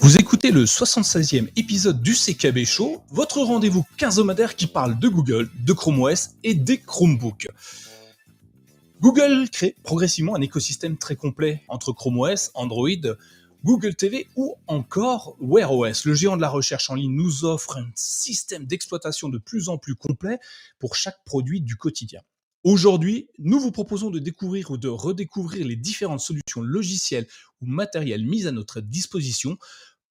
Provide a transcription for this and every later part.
Vous écoutez le 76e épisode du CKB Show, votre rendez-vous quinzomadaire qui parle de Google, de Chrome OS et des Chromebooks. Google crée progressivement un écosystème très complet entre Chrome OS, Android, Google TV ou encore Wear OS. Le géant de la recherche en ligne nous offre un système d'exploitation de plus en plus complet pour chaque produit du quotidien. Aujourd'hui, nous vous proposons de découvrir ou de redécouvrir les différentes solutions logicielles ou matérielles mises à notre disposition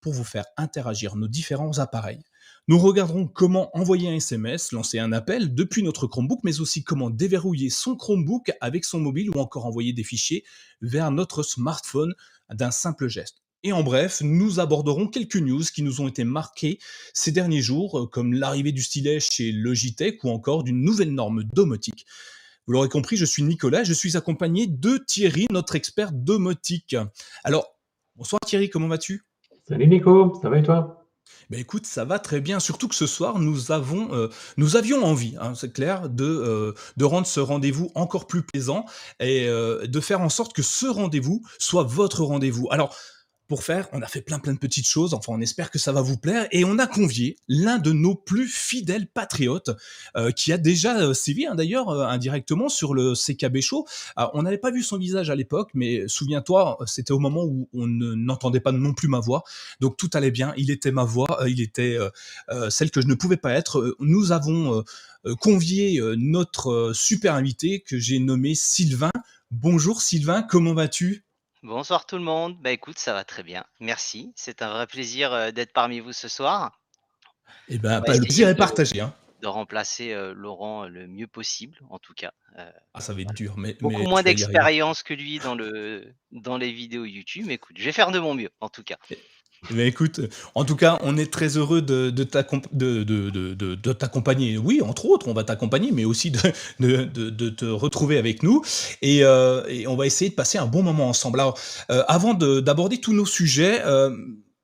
pour vous faire interagir nos différents appareils. Nous regarderons comment envoyer un SMS, lancer un appel depuis notre Chromebook, mais aussi comment déverrouiller son Chromebook avec son mobile ou encore envoyer des fichiers vers notre smartphone d'un simple geste. Et en bref, nous aborderons quelques news qui nous ont été marquées ces derniers jours, comme l'arrivée du stylet chez Logitech ou encore d'une nouvelle norme domotique. Vous l'aurez compris, je suis Nicolas, je suis accompagné de Thierry, notre expert domotique. Alors, bonsoir Thierry, comment vas-tu? Salut Nico, ça va et toi? Ben écoute, ça va très bien, surtout que ce soir, nous, avons, euh, nous avions envie, hein, c'est clair, de, euh, de rendre ce rendez-vous encore plus plaisant et euh, de faire en sorte que ce rendez-vous soit votre rendez-vous. Alors, pour faire. On a fait plein plein de petites choses. Enfin, on espère que ça va vous plaire. Et on a convié l'un de nos plus fidèles patriotes euh, qui a déjà euh, sévi hein, d'ailleurs euh, indirectement sur le CKB Show. on n'avait pas vu son visage à l'époque, mais souviens-toi, c'était au moment où on n'entendait pas non plus ma voix. Donc tout allait bien. Il était ma voix. il était celle que je ne pouvais pas être. Nous avons convié notre super invité que j'ai nommé Sylvain. Bonjour Sylvain, comment vas-tu? Bonsoir tout le monde. Bah écoute, ça va très bien. Merci. C'est un vrai plaisir euh, d'être parmi vous ce soir. Eh ben, le plaisir est partagé. Hein. De remplacer euh, Laurent le mieux possible, en tout cas. Euh, ah, ça va être dur, mais beaucoup moins d'expérience que lui dans le dans les vidéos YouTube. Écoute, je vais faire de mon mieux, en tout cas. Mais écoute, en tout cas, on est très heureux de, t'accompagner. Oui, entre autres, on va t'accompagner, mais aussi de, te retrouver avec nous. Et, euh, et, on va essayer de passer un bon moment ensemble. Alors, euh, avant d'aborder tous nos sujets, euh,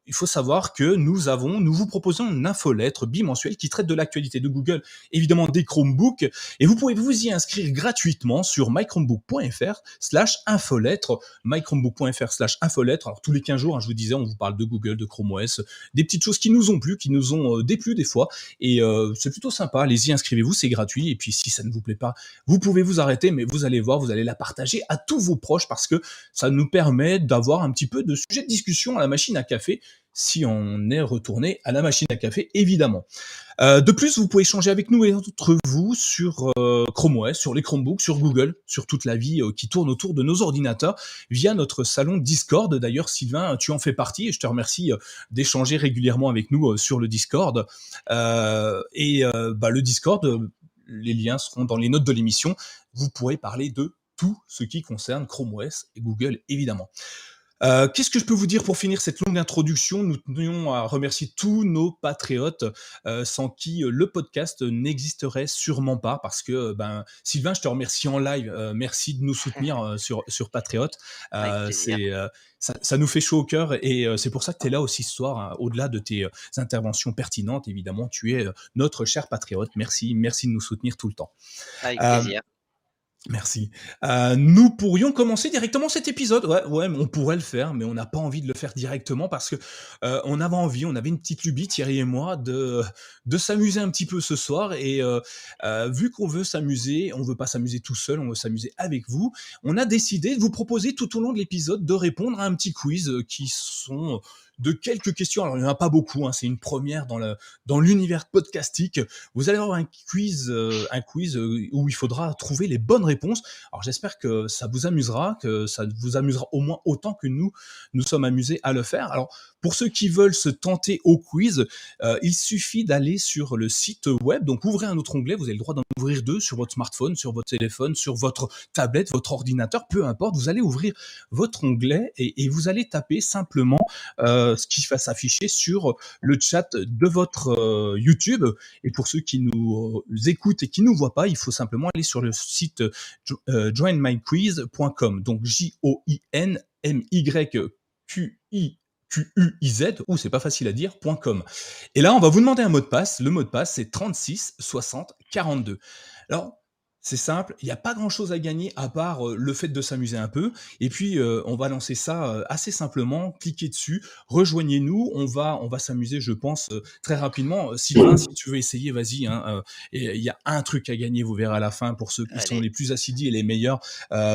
il faut savoir que nous avons, nous vous proposons une infolettre bimensuelle qui traite de l'actualité de Google, évidemment des Chromebooks, et vous pouvez vous y inscrire gratuitement sur mychromebook.fr slash infolettre, mychromebook.fr slash infolettre. Alors tous les 15 jours, hein, je vous disais, on vous parle de Google, de Chrome OS, des petites choses qui nous ont plu, qui nous ont euh, déplu des fois, et euh, c'est plutôt sympa. Allez-y, inscrivez-vous, c'est gratuit, et puis si ça ne vous plaît pas, vous pouvez vous arrêter, mais vous allez voir, vous allez la partager à tous vos proches parce que ça nous permet d'avoir un petit peu de sujet de discussion à la machine à café si on est retourné à la machine à café, évidemment. Euh, de plus, vous pouvez échanger avec nous et entre vous sur euh, Chrome OS, sur les Chromebooks, sur Google, sur toute la vie euh, qui tourne autour de nos ordinateurs via notre salon Discord. D'ailleurs, Sylvain, tu en fais partie et je te remercie d'échanger régulièrement avec nous sur le Discord. et bah, le Discord, les liens seront dans les notes de l'émission. Vous pourrez parler de tout ce qui concerne Chrome OS et Google, évidemment. Euh, qu'est-ce que je peux vous dire pour finir cette longue introduction? Nous tenions à remercier tous nos patriotes euh, sans qui euh, le podcast n'existerait sûrement pas parce que ben Sylvain, je te remercie en live. merci de nous soutenir sur sur Patriote. c'est ça, ça, nous fait chaud au cœur et c'est pour ça que tu es là aussi ce soir. Hein, au-delà de tes interventions pertinentes, évidemment, tu es notre cher patriote. Merci, merci de nous soutenir tout le temps. Avec plaisir. Merci. Euh, nous pourrions commencer directement cet épisode. Ouais, ouais, on pourrait le faire, mais on n'a pas envie de le faire directement parce que euh, on avait envie, on avait une petite lubie, Thierry et moi, de de s'amuser un petit peu ce soir. Et euh, vu qu'on veut s'amuser, on veut pas s'amuser tout seul, on veut s'amuser avec vous. On a décidé de vous proposer tout au long de l'épisode de répondre à un petit quiz qui sont de quelques questions. Alors, il n'y en a pas beaucoup, hein, c'est une première dans, l'univers podcastique. Vous allez avoir un quiz, euh, un quiz euh, où il faudra trouver les bonnes réponses. Alors, j'espère que ça vous amusera, que ça vous amusera au moins autant que nous nous sommes amusés à le faire. Alors, pour ceux qui veulent se tenter au quiz, euh, il suffit d'aller sur le site web. Donc ouvrez un autre onglet, vous avez le droit d'en ouvrir deux sur votre smartphone, sur votre téléphone, sur votre tablette, votre ordinateur, peu importe. Vous allez ouvrir votre onglet et, vous allez taper simplement ce qui va s'afficher sur le chat de votre euh, YouTube. Et pour ceux qui nous écoutent et qui ne nous voient pas, il faut simplement aller sur le site joinmyquiz.com. Donc J-O-I-N-M-Y-Q-I QUIZ, ou c'est pas facile à dire, .com. Et là, on va vous demander un mot de passe. Le mot de passe, c'est 36 60 42. Alors, C'est simple, il y a pas grand-chose à gagner à part, heu, le fait de s'amuser un peu et puis, heu, on va lancer ça, heu, assez simplement. Cliquez dessus, rejoignez-nous, on va on va s'amuser je pense, très rapidement. Sylvain, si tu veux essayer, vas-y, hein, et il y a un truc à gagner, vous verrez à la fin pour ceux qui sont les plus assidus et les meilleurs.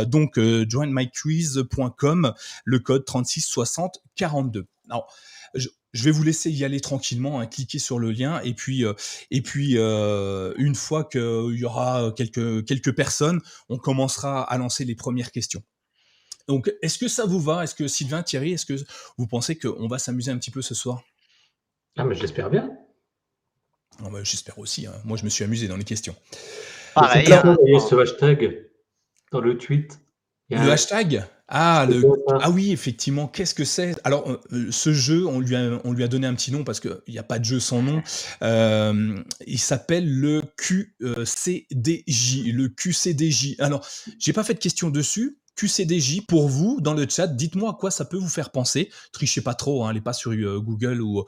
Donc heu, joinmyquiz.com, le code 36 60 42. Alors, je je vais vous laisser y aller tranquillement, hein, cliquez sur le lien et puis, heu et puis, heu, une fois qu'il y aura, quelques quelques personnes, on commencera à lancer les premières questions. Donc, est-ce que ça vous va? Est-ce que Sylvain, Thierry, est-ce que vous pensez qu'on va s'amuser un petit peu ce soir? Ah, mais j'espère bien. Ah bah, j'espère aussi, hein. Moi, je me suis amusé dans les questions. Pareil, envoyer ce hashtag dans le tweet? Le un- hashtag? Ah, le ah oui, effectivement, qu'est-ce que c'est? Alors, heu, ce jeu, on lui a on lui a donné un petit nom parce qu'il y a pas de jeu sans nom. Hem, il s'appelle le Q, heu, CDJ, le QCDJ. Alors, j'ai pas fait de questions dessus. QCDJ, pour vous, dans le chat, dites-moi à quoi ça peut vous faire penser. Trichez pas trop, hein, allez pas sur, heu, Google ou,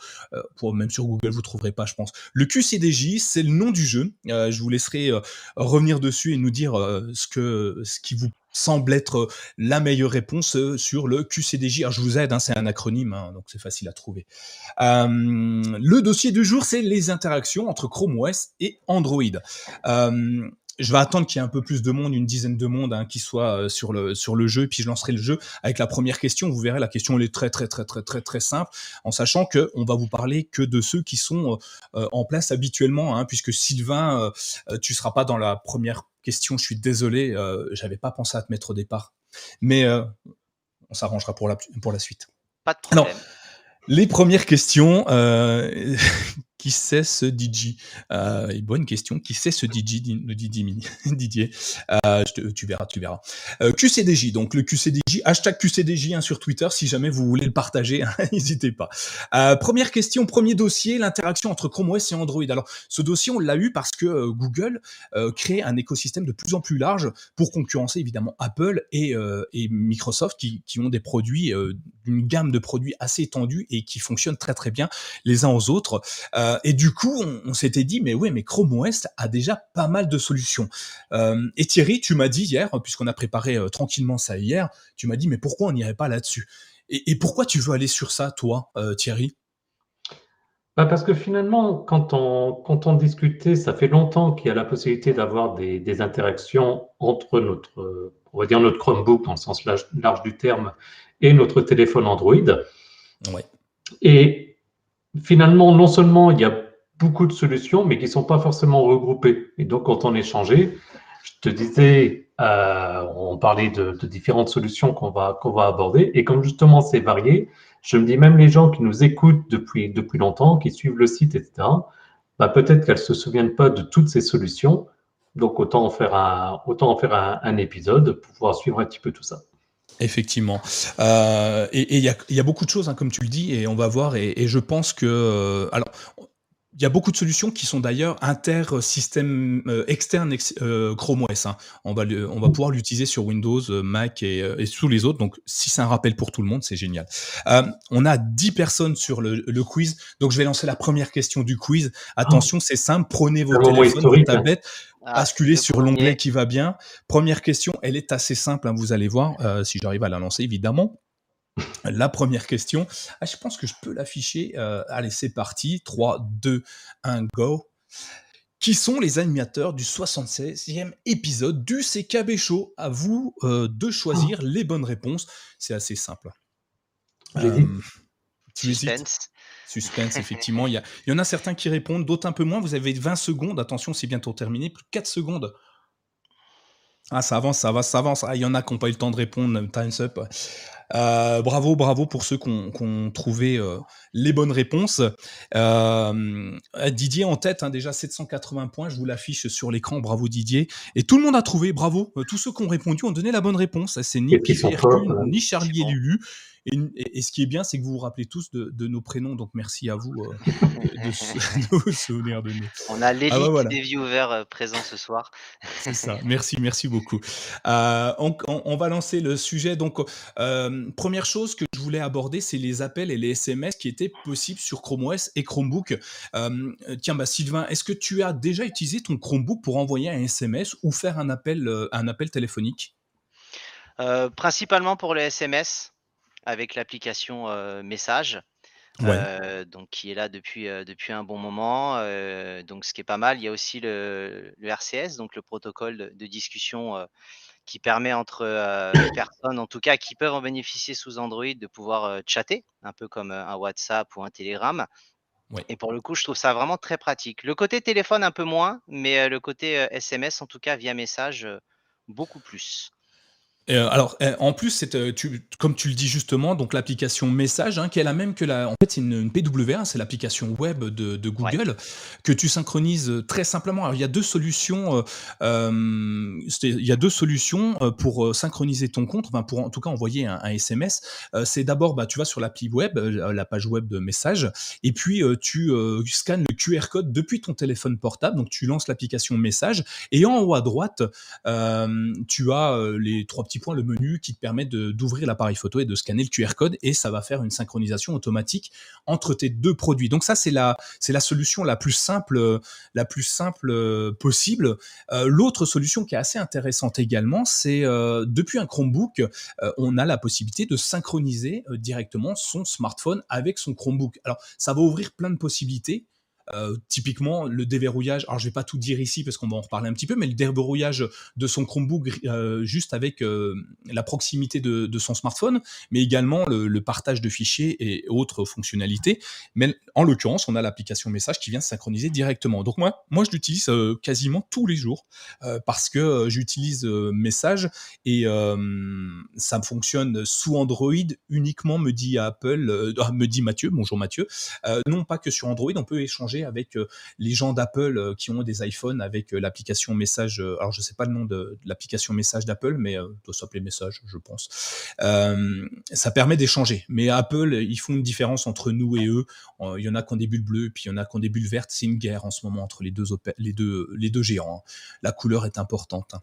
pour même sur Google, vous trouverez pas, je pense. Le QCDJ, c'est le nom du jeu. Je vous laisserai, revenir dessus et nous dire, ce que ce qui vous semble être, la meilleure réponse, heu, sur le QCDJ. Alors je vous aide, hein, c'est un acronyme, hein, donc c'est facile à trouver. Hem, le dossier du jour, c'est les interactions entre Chrome OS et Android. Je vais attendre qu'il y ait un peu plus de monde, une dizaine de monde, hein, qui soit, heu, sur le sur le jeu, puis je lancerai le jeu avec la première question. Vous verrez, la question elle est très, très, très, très, très, très simple, en sachant qu'on va vous parler que de ceux qui sont, heu heu, en place habituellement, hein, puisque Sylvain, heu heu, tu seras pas dans la première question. Je suis désolé, heu, j'avais pas pensé à te mettre au départ, mais on s'arrangera pour la pour la suite. Pas de Alors, problème. les premières questions, qui c'est ce DJ? Et bonne question, qui c'est ce DJ? Nous dit Didier? Te tu verras, tu verras. Heu, QCDJ, donc le QCDJ, hashtag QCDJ, hein, sur Twitter, si jamais vous voulez le partager, hein, n'hésitez pas. Heu, 1re question, 1er dossier, l'interaction entre Chrome OS et Android. Alors, ce dossier, on l'a eu parce que, Google, crée un écosystème de plus en plus large pour concurrencer évidemment Apple et Microsoft qui ont des produits, d'une gamme de produits assez étendue et qui fonctionnent très, très bien les uns aux autres. Heu et du coup, on on s'était dit: «Mais ouais, mais Chrome OS a déjà pas mal de solutions». Hem et Thierry, tu m'as dit hier, puisqu'on a préparé, heu, tranquillement ça hier, tu m'as dit: «Mais pourquoi on n'irait pas là-dessus?» et et pourquoi tu veux aller sur ça toi, Thierry? Bah, parce que finalement, quand on quand on discutait, ça fait longtemps qu'il y a la possibilité d'avoir des des interactions entre notre, on va dire notre Chromebook dans le sens large large du terme et notre téléphone Android Ouais. et finalement, non seulement il y a beaucoup de solutions, mais qui sont pas forcément regroupées. Et donc quand on échangeait, je te disais, heu, on parlait de différentes solutions qu'on va va aborder. Et comme justement c'est varié, je me dis même les gens qui nous écoutent depuis depuis longtemps, qui suivent le site et cetera, bah, peut-être qu'elles se souviennent pas de toutes ces solutions, donc autant en faire autant en faire un épisode pour pouvoir suivre un petit peu tout ça. Effectivement. Heu et il y a il y a beaucoup de choses, hein, comme tu le dis et on va voir et et je pense que, heu, alors, il y a beaucoup de solutions qui sont d'ailleurs inter, heu, système, heu, externe ex heu, Chrome OS, hein. On va le on va pouvoir l'utiliser sur Windows, Mac et et tous les autres, donc si c'est un rappel pour tout le monde, c'est génial. On a 10 personnes sur le le quiz, donc je vais lancer la première question du quiz. Attention, c'est simple, prenez vos téléphones, vos hein. Ah, basculez le sur l'onglet qui va bien. Première question, elle est assez simple, hein, vous allez voir, heu, si j'arrive à la lancer évidemment. La première question, ah je pense que je peux l'afficher, heu, allez c'est parti, 3, 2, 1, go. Qui sont les animateurs du 76e épisode du CKB Show? À vous, heu, de choisir les bonnes réponses. C'est assez simple. J'hésite. Hem, tu? Suspense. Suspense, effectivement, il y a il y en a certains qui répondent, d'autres un peu moins. Vous avez 20 secondes, attention, c'est bientôt terminé, plus que 4 secondes. Ah ça avance, ça avance, ça avance. Ah il y en a qui ont pas eu le temps de répondre, time's up. Heu, bravo, bravo pour ceux qui ont qui ont trouvé, heu, les bonnes réponses. Hem, Didier en tête, hein, déjà 780 points, je vous l'affiche sur l'écran, bravo Didier et tout le monde a trouvé, bravo. Tous ceux qui ont répondu ont donné la bonne réponse. C'est ni Pierre ni Charlie et Bon. Lulu Et, ce qui est bien, c'est que vous vous rappelez tous de, nos prénoms, donc merci à vous euh, de, vous souvenir de nous. On a ah l'élite des viewers euh, présents ce soir. C'est ça, merci, merci beaucoup. Euh, on, va lancer le sujet. Donc, première chose que je voulais aborder, c'est les appels et les SMS qui étaient possibles sur Chrome OS et Chromebook. tiens, bah, Sylvain, est-ce que tu as déjà utilisé ton Chromebook pour envoyer un SMS ou faire un appel, un appel téléphonique? Principalement pour le SMS avec l'application Message. donc qui est là depuis, depuis un bon moment. donc ce qui est pas mal, il y a aussi le, RCS, donc le protocole de, discussion qui permet entre personnes, en tout cas qui peuvent en bénéficier sous Android, de pouvoir chatter, un peu comme un WhatsApp ou un Telegram. Et pour le coup, je trouve ça vraiment très pratique. Le côté téléphone un peu moins, mais le côté SMS, en tout cas via message, beaucoup plus. Euh, alors, euh, en plus, c'est, euh, comme tu le dis justement, donc l'application Message, hein, qui est la même que la. En fait, c'est une, PWA, c'est l'application web de, Google, que tu synchronises très simplement. Alors, il y a deux solutions. il y a deux solutions pour synchroniser ton compte, enfin, pour en tout cas envoyer un, SMS. c'est d'abord, bah, tu vas sur l'appli web, la page web de Message, et puis tu scannes le QR code depuis ton téléphone portable. Donc, tu lances l'application Message, et en haut à droite, tu as les trois petits le menu qui te permet d'ouvrir l'appareil photo et de scanner le QR code et ça va faire une synchronisation automatique entre tes deux produits. Donc ça, c'est la, c'est la solution la plus simple, la plus simple euh, possible. Euh, l'autre solution qui est assez intéressante également, c'est euh, depuis un Chromebook, on a la possibilité de synchroniser directement son smartphone avec son Chromebook. Alors ça va ouvrir plein de possibilités. Euh, typiquement, le déverrouillage, alors je vais pas tout dire ici parce qu'on va en reparler un petit peu, mais le déverrouillage de son Chromebook euh, juste avec euh, la proximité de, son smartphone, mais également le, partage de fichiers et autres fonctionnalités. Mais en l'occurrence, on a l'application message qui vient se synchroniser directement. Donc moi, moi je l'utilise quasiment tous les jours parce que j'utilise message et ça fonctionne sous Android uniquement, me dit Apple, me dit Mathieu, bonjour Mathieu. non pas que sur Android, on peut échanger avec euh, les gens d'Apple euh, qui ont des iPhones avec euh, l'application message. alors, je sais pas le nom de, l'application message d'Apple, mais doit s'appeler message, je pense. ça permet d'échanger. Mais Apple, ils font une différence entre nous et eux. Il y en a qui ont des bulles bleues, puis il y en a qui ont des bulles vertes. C'est une guerre en ce moment entre les deux, les deux, géants. Hein. La couleur est importante.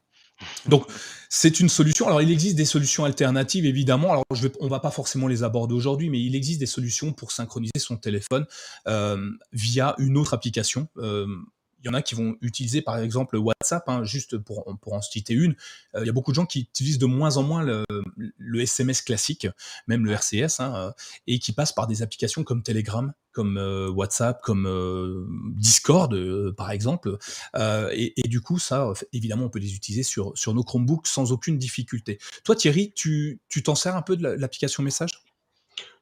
Donc, c'est une solution. Alors, il existe des solutions alternatives, évidemment. Alors, on va pas forcément les aborder aujourd'hui, mais il existe des solutions pour synchroniser son téléphone euh, via une autre application. Euh, il y en a qui vont utiliser par exemple WhatsApp, hein, juste pour, pour en citer une. Euh, il y a beaucoup de gens qui utilisent de moins en moins le, SMS classique, même le RCS, hein, euh, et qui passent par des applications comme Telegram, comme euh, WhatsApp, comme Discord par exemple. Et, et, du coup, ça, évidemment, on peut les utiliser sur, sur nos Chromebooks sans aucune difficulté. Toi, Thierry, tu t'en sers un peu de l'application message?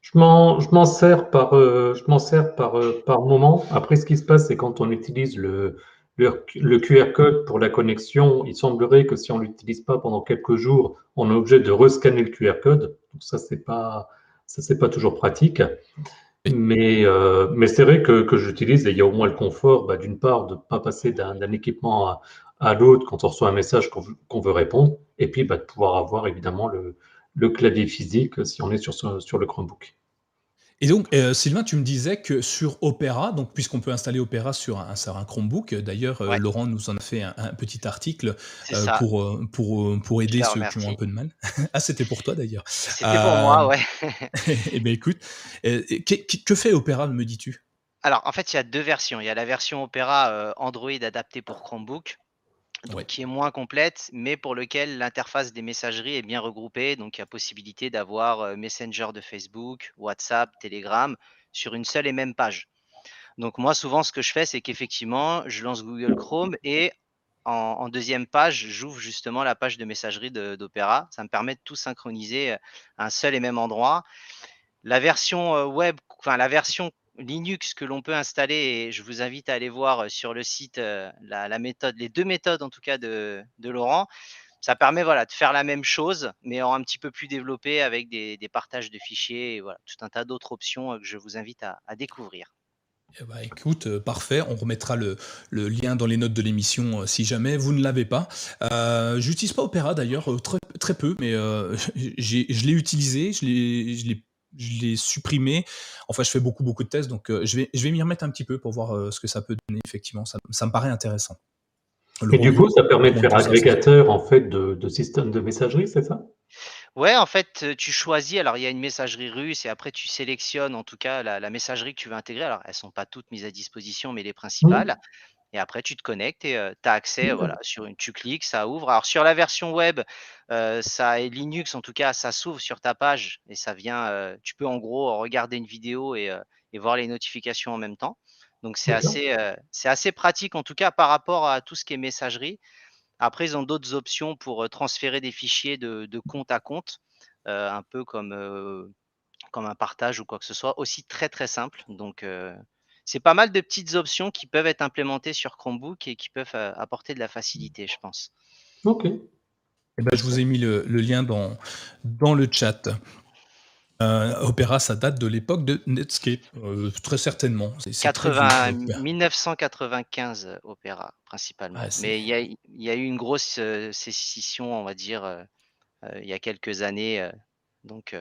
Je m'en sers par, euh, sers par, euh, par moment. Après, ce qui se passe, c'est quand on utilise le, le, QR code pour la connexion, il semblerait que si on ne l'utilise pas pendant quelques jours, on est obligé de rescanner le QR code. Donc ça, c'est pas, ça c'est pas toujours pratique. Mais, euh, mais c'est vrai que, que j'utilise et il y a au moins le confort, bah, d'une part, de ne pas passer d'un équipement à, à l'autre quand on reçoit un message qu'on veut répondre, et puis bah, de pouvoir avoir évidemment le, le clavier physique si on est sur, sur le Chromebook. Et donc, euh, Sylvain, tu me disais que sur Opera, donc puisqu'on peut installer Opera sur un, un Chromebook, d'ailleurs, euh, Laurent nous en a fait un, petit article euh, pour, pour, pour aider ceux qui ont un peu de mal. ah, c'était pour toi d'ailleurs. C'était pour moi, ouais. eh bien, écoute, que, que, fait Opera, me dis-tu? Alors, en fait, il y a deux versions. Il y a la version Opera Android adaptée pour Chromebook, qui est moins complète, mais pour lequel l'interface des messageries est bien regroupée. Donc, il y a possibilité d'avoir Messenger de Facebook, WhatsApp, Telegram sur une seule et même page. Donc, moi, souvent, ce que je fais, c'est qu'effectivement, je lance Google Chrome et en, deuxième page, j'ouvre justement la page de messagerie d'Opera. Ça me permet de tout synchroniser à un seul et même endroit. La version web, enfin, la version Linux que l'on peut installer et je vous invite à aller voir sur le site la, méthode, les deux méthodes en tout cas de, Laurent. Ça permet voilà, de faire la même chose, mais en un petit peu plus développé avec des, partages de fichiers et voilà, tout un tas d'autres options que je vous invite à, découvrir. Eh ben, écoute, parfait. On remettra le, lien dans les notes de l'émission si jamais vous ne l'avez pas. J'utilise pas Opera d'ailleurs, très, très, peu, mais je l'ai utilisé, je l'ai je l'ai supprimé. Enfin, je fais beaucoup, beaucoup de tests, donc je vais, je vais m'y remettre un petit peu pour voir ce que ça peut donner. Effectivement, ça, ça me paraît intéressant. et du coup, ça permet de faire agrégateur en fait de, de système de messagerie, c'est ça? Ouais, en fait, tu choisis. Alors, il y a une messagerie russe et après, tu sélectionnes en tout cas la, messagerie que tu veux intégrer. Alors, elles sont pas toutes mises à disposition, mais les mmh. Et après, tu te connectes et tu as accès, voilà, sur une, tu cliques, ça ouvre. Alors, sur la version web, ça est Linux, en tout cas, ça s'ouvre sur ta page et ça vient. tu peux en gros regarder une vidéo et, voir les notifications en même temps. Donc, c'est assez, c'est assez pratique, en tout cas, par rapport à tout ce qui est messagerie. Après, ils ont d'autres options pour transférer des fichiers de, compte à compte, un peu comme, comme un partage ou quoi que ce soit, aussi très très simple. Donc, c'est pas mal de petites options qui peuvent être implémentées sur Chromebook et qui peuvent apporter de la facilité, je pense. Ok. Eh ben, je vous ai mis le, lien dans, dans le chat. Euh, Opera, ça date de l'époque de Netscape, euh, très certainement. 1995, Opera, principalement. Mais il y, a, eu une grosse euh, sécision, on va dire, il y a quelques années. donc,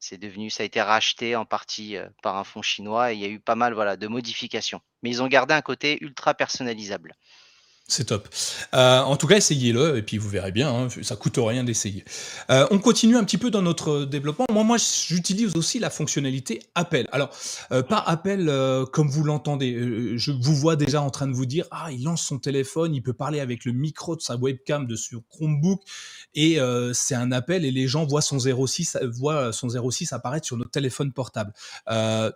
c'est devenu, ça a été racheté en partie par un fonds chinois et il y a eu pas mal voilà, de modifications. Mais ils ont gardé un côté ultra personnalisable. C'est top. Euh, en tout cas, essayez-le et puis vous verrez bien, hein, ça coûte rien d'essayer. Euh, on continue un petit peu dans notre développement. Moi, moi, j'utilise aussi la fonctionnalité appel. Alors, euh, pas appel comme vous l'entendez. je vous vois déjà en train de vous dire, ah, il lance son téléphone, il peut parler avec le micro de sa webcam de sur Chromebook et c'est un appel et les gens voient son 06, voient son 06 apparaître sur notre téléphone portable.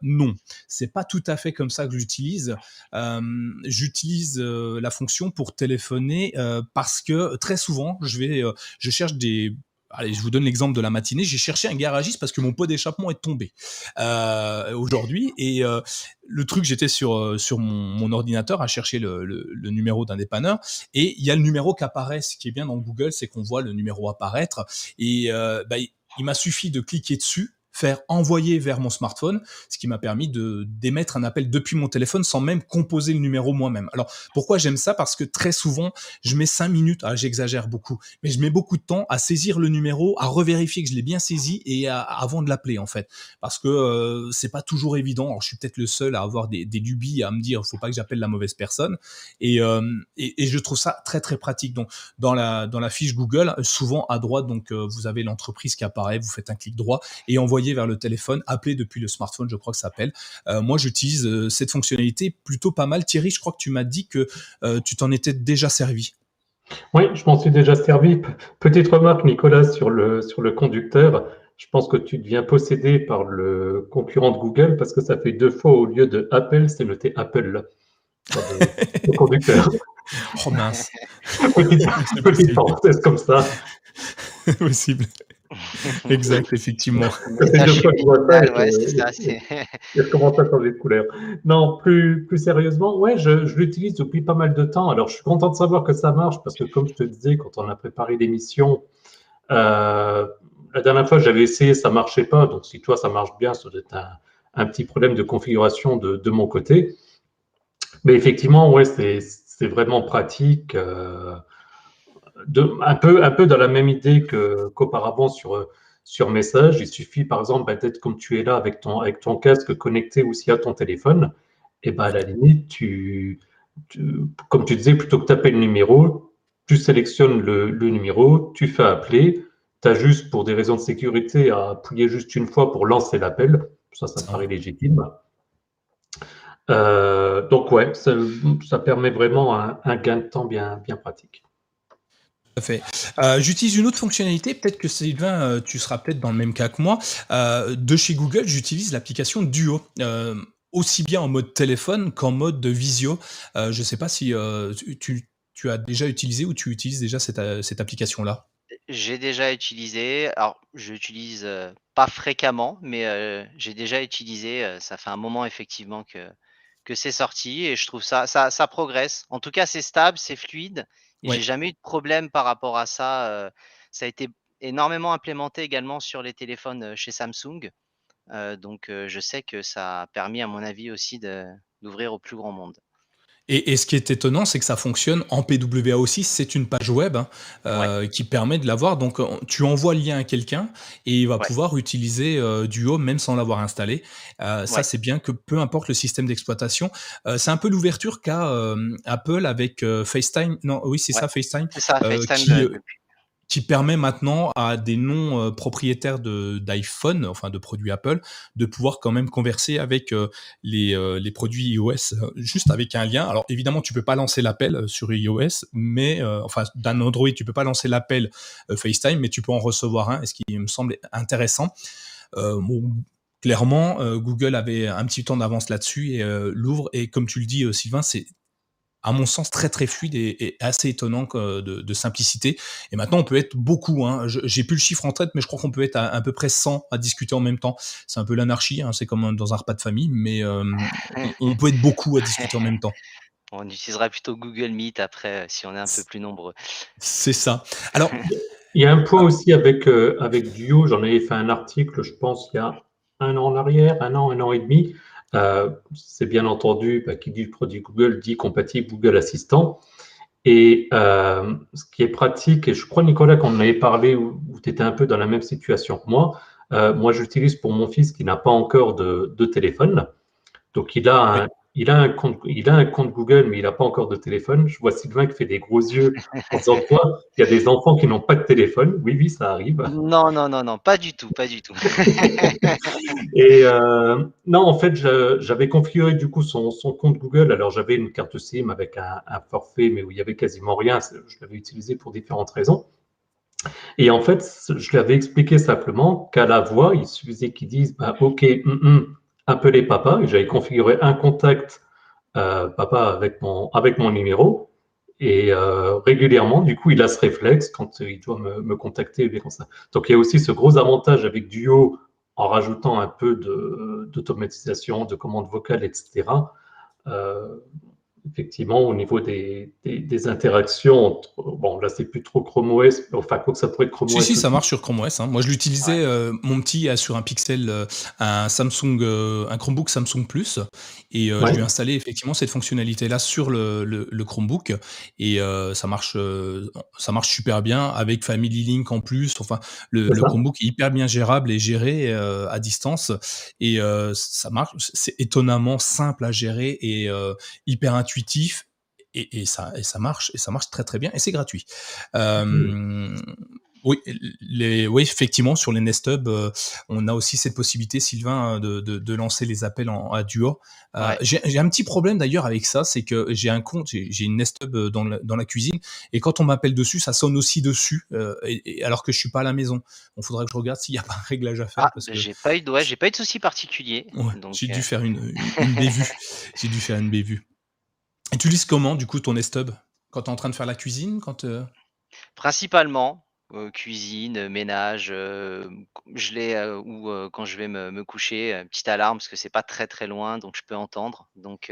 non, c'est pas tout à fait comme ça que j'utilise. j'utilise la fonction pour téléphoner euh, parce que très souvent, je vais, euh, je cherche des Allez, je vous donne l'exemple de la matinée. J'ai cherché un garagiste parce que mon pot d'échappement est tombé euh, aujourd'hui. Et le truc, j'étais sur sur mon, ordinateur à chercher le, le, numéro d'un dépanneur et il y a le numéro qui apparaît. Ce qui est bien dans Google, c'est qu'on voit le numéro apparaître. Et bah, il m'a suffi de cliquer dessus faire envoyer vers mon smartphone, ce qui m'a permis de d'émettre un appel depuis mon téléphone sans même composer le numéro moi-même. Alors pourquoi j'aime ça? Parce que très souvent, je mets cinq minutes, ah, j'exagère beaucoup, mais je mets beaucoup de temps à saisir le numéro, à revérifier que je l'ai bien saisi et avant de l'appeler en fait, parce que euh, c'est pas toujours évident. Alors je suis peut-être le seul à avoir des, des dubies à me dire, faut pas que j'appelle la mauvaise personne, et, euh, et je trouve ça très très pratique. Donc dans la dans la fiche Google, souvent à droite, donc euh, vous avez l'entreprise qui apparaît, vous faites un clic droit et envoyez vers le téléphone, appeler depuis le smartphone, je crois que ça s'appelle. Euh, moi, j'utilise euh, cette fonctionnalité plutôt pas mal. Thierry, je crois que tu m'as dit que euh, tu t'en étais déjà servi. Oui, je m'en suis déjà servi. Petite remarque, Nicolas, sur le, sur le conducteur. Je pense que tu deviens possédé par le concurrent de Google parce que ça fait deux fois au lieu de Apple, c'est noté Apple. Le, conducteur. Oh mince. petite, petite parenthèse comme ça. Possible. exact, effectivement. Je commence à changer de couleur. Non, plus, plus sérieusement, ouais, je, l'utilise depuis pas mal de temps. Alors, je suis content de savoir que ça marche parce que, comme je te disais, quand on a préparé l'émission, euh, la dernière fois, j'avais essayé, ça marchait pas. Donc, si toi, ça marche bien, ça doit être un, petit problème de configuration de, mon côté. Mais effectivement, ouais, c'est vraiment pratique. Euh, un, peu, un peu dans la même idée qu'auparavant sur, sur message. Il suffit, par exemple, bah, d'être comme tu es là avec ton, avec ton casque connecté aussi à ton téléphone. Et bah, à la limite, tu, comme tu disais, plutôt que taper le numéro, tu sélectionnes le, numéro, tu fais appeler. Tu as juste, pour des raisons de sécurité, à appuyer juste une fois pour lancer l'appel. Ça, ça paraît légitime. Euh, donc, ouais, ça, permet vraiment un, un, gain de temps bien, bien pratique Euh, j'utilise une autre fonctionnalité, peut-être que Sylvain, euh, tu seras peut-être dans le même cas que moi. Euh, de chez Google, j'utilise l'application Duo. aussi bien en mode téléphone qu'en mode de visio. je ne sais pas si tu, as déjà utilisé ou tu utilises déjà cette, application-là. J'ai déjà utilisé. Alors, je n'utilise pas fréquemment, mais j'ai déjà utilisé. ça fait un moment effectivement que, que c'est sorti et je trouve ça, ça progresse. En tout cas, c'est stable, c'est fluide j'ai jamais eu de problème par rapport à ça. ça a été énormément implémenté également sur les téléphones chez Samsung. donc je sais que ça a permis, à mon avis, aussi d'ouvrir au plus grand monde. Et, ce qui est étonnant, c'est que ça fonctionne en PWA aussi. C'est une page web hein, euh, qui permet de l'avoir. Donc, tu envoies le lien à quelqu'un et il va pouvoir utiliser euh, Duo même sans l'avoir installé. Euh, ça, c'est bien que peu importe le système d'exploitation. c'est un peu l'ouverture qu'a Apple avec FaceTime. Non, oui, c'est ça, FaceTime. C'est ça, FaceTime qui permet maintenant à des non euh, propriétaires d'iPhone, enfin de produits Apple, de pouvoir quand même converser avec euh, les, euh, les, produits iOS juste avec un lien. Alors évidemment, tu peux pas lancer l'appel sur iOS, mais enfin d'un Android, tu peux pas lancer l'appel FaceTime, mais tu peux en recevoir un, ce qui me semble intéressant. clairement, Google avait un petit temps d'avance là-dessus et l'ouvre. Et comme tu le dis, Sylvain, c'est à mon sens, très très fluide et, assez étonnant de, simplicité. Et maintenant, on peut être beaucoup. Hein. J'ai plus le chiffre en tête, mais je crois qu'on peut être à, peu près 100 à discuter en même temps. C'est un peu l'anarchie, hein. c'est comme dans un repas de famille, mais euh, on peut être beaucoup à discuter en même temps. On utilisera plutôt Google Meet après, si on est un peu plus nombreux. C'est ça. Alors, il y a un point aussi avec, euh, avec Duo. J'en avais fait un article, je pense, il y a un an en arrière, un an, un an et demi. Euh, c'est bien entendu, bah, qui dit produit Google dit compatible Google Assistant. Et euh, ce qui est pratique, et je crois, Nicolas, qu'on en avait parlé, où, tu étais un peu dans la même situation que moi. Euh, moi, j'utilise pour mon fils qui n'a pas encore de, de, téléphone. Donc, il a un, il a un compte, il a un compte Google, mais il n'a pas encore de téléphone. Je vois Sylvain qui fait des gros yeux en disant quoi Il y a des enfants qui n'ont pas de téléphone. Oui, oui, ça arrive. Non, non, non, non, pas du tout, pas du tout. Et euh, non, en fait, j'avais configuré du coup son, son, compte Google. Alors, j'avais une carte SIM avec un, un, forfait, mais où il y avait quasiment rien. Je l'avais utilisé pour différentes raisons. Et en fait, je lui avais expliqué simplement qu'à la voix, il suffisait qu'il dise bah, OK, mm, mm, appeler papa et j'avais configuré un contact euh, papa avec mon, avec mon numéro. Et euh, régulièrement, du coup, il a ce réflexe quand il doit me, me contacter. Donc, il y a aussi ce gros avantage avec Duo en rajoutant un peu d'automatisation, de, commande vocale, etc effectivement, au niveau des, des, interactions entre, bon, là, c'est plus trop Chrome OS, enfin, quoi que ça pourrait être Chrome OS. Si, si, ça marche sur Chrome OS. Hein. Moi, je l'utilisais, euh, mon petit, sur un Pixel, euh, un Samsung, euh, un Chromebook Samsung Plus, et je lui ai installé effectivement cette fonctionnalité-là sur le, le, Chromebook, et ça marche, ça marche super bien avec Family Link en plus. Enfin, le, le Chromebook est hyper bien gérable et géré à distance, et ça marche. C'est étonnamment simple à gérer et hyper intuitif intuitif et, ça, et ça marche et ça marche très très bien et c'est gratuit. Euh, oui, les, oui, effectivement, sur les Nest Hub, euh, on a aussi cette possibilité, Sylvain, de, de, lancer les appels en, à duo. Euh, j'ai un petit problème d'ailleurs avec ça, c'est que j'ai un compte, j'ai une Nest Hub dans la, dans la, cuisine, et quand on m'appelle dessus, ça sonne aussi dessus, et, alors que je suis pas à la maison. On faudrait que je regarde s'il n'y a pas un réglage à faire. Ah, j'ai pas eu, ouais, j'ai pas eu de souci particulier. j'ai dû faire une, une, une bévue. j'ai dû faire une bévue. Et tu lises comment, du coup, ton Nestub Quand tu es en train de faire la cuisine quand euh Principalement, euh, cuisine, ménage, euh, je l'ai ou quand je vais me, coucher, petite alarme parce que c'est pas très très loin, donc je peux entendre. Donc,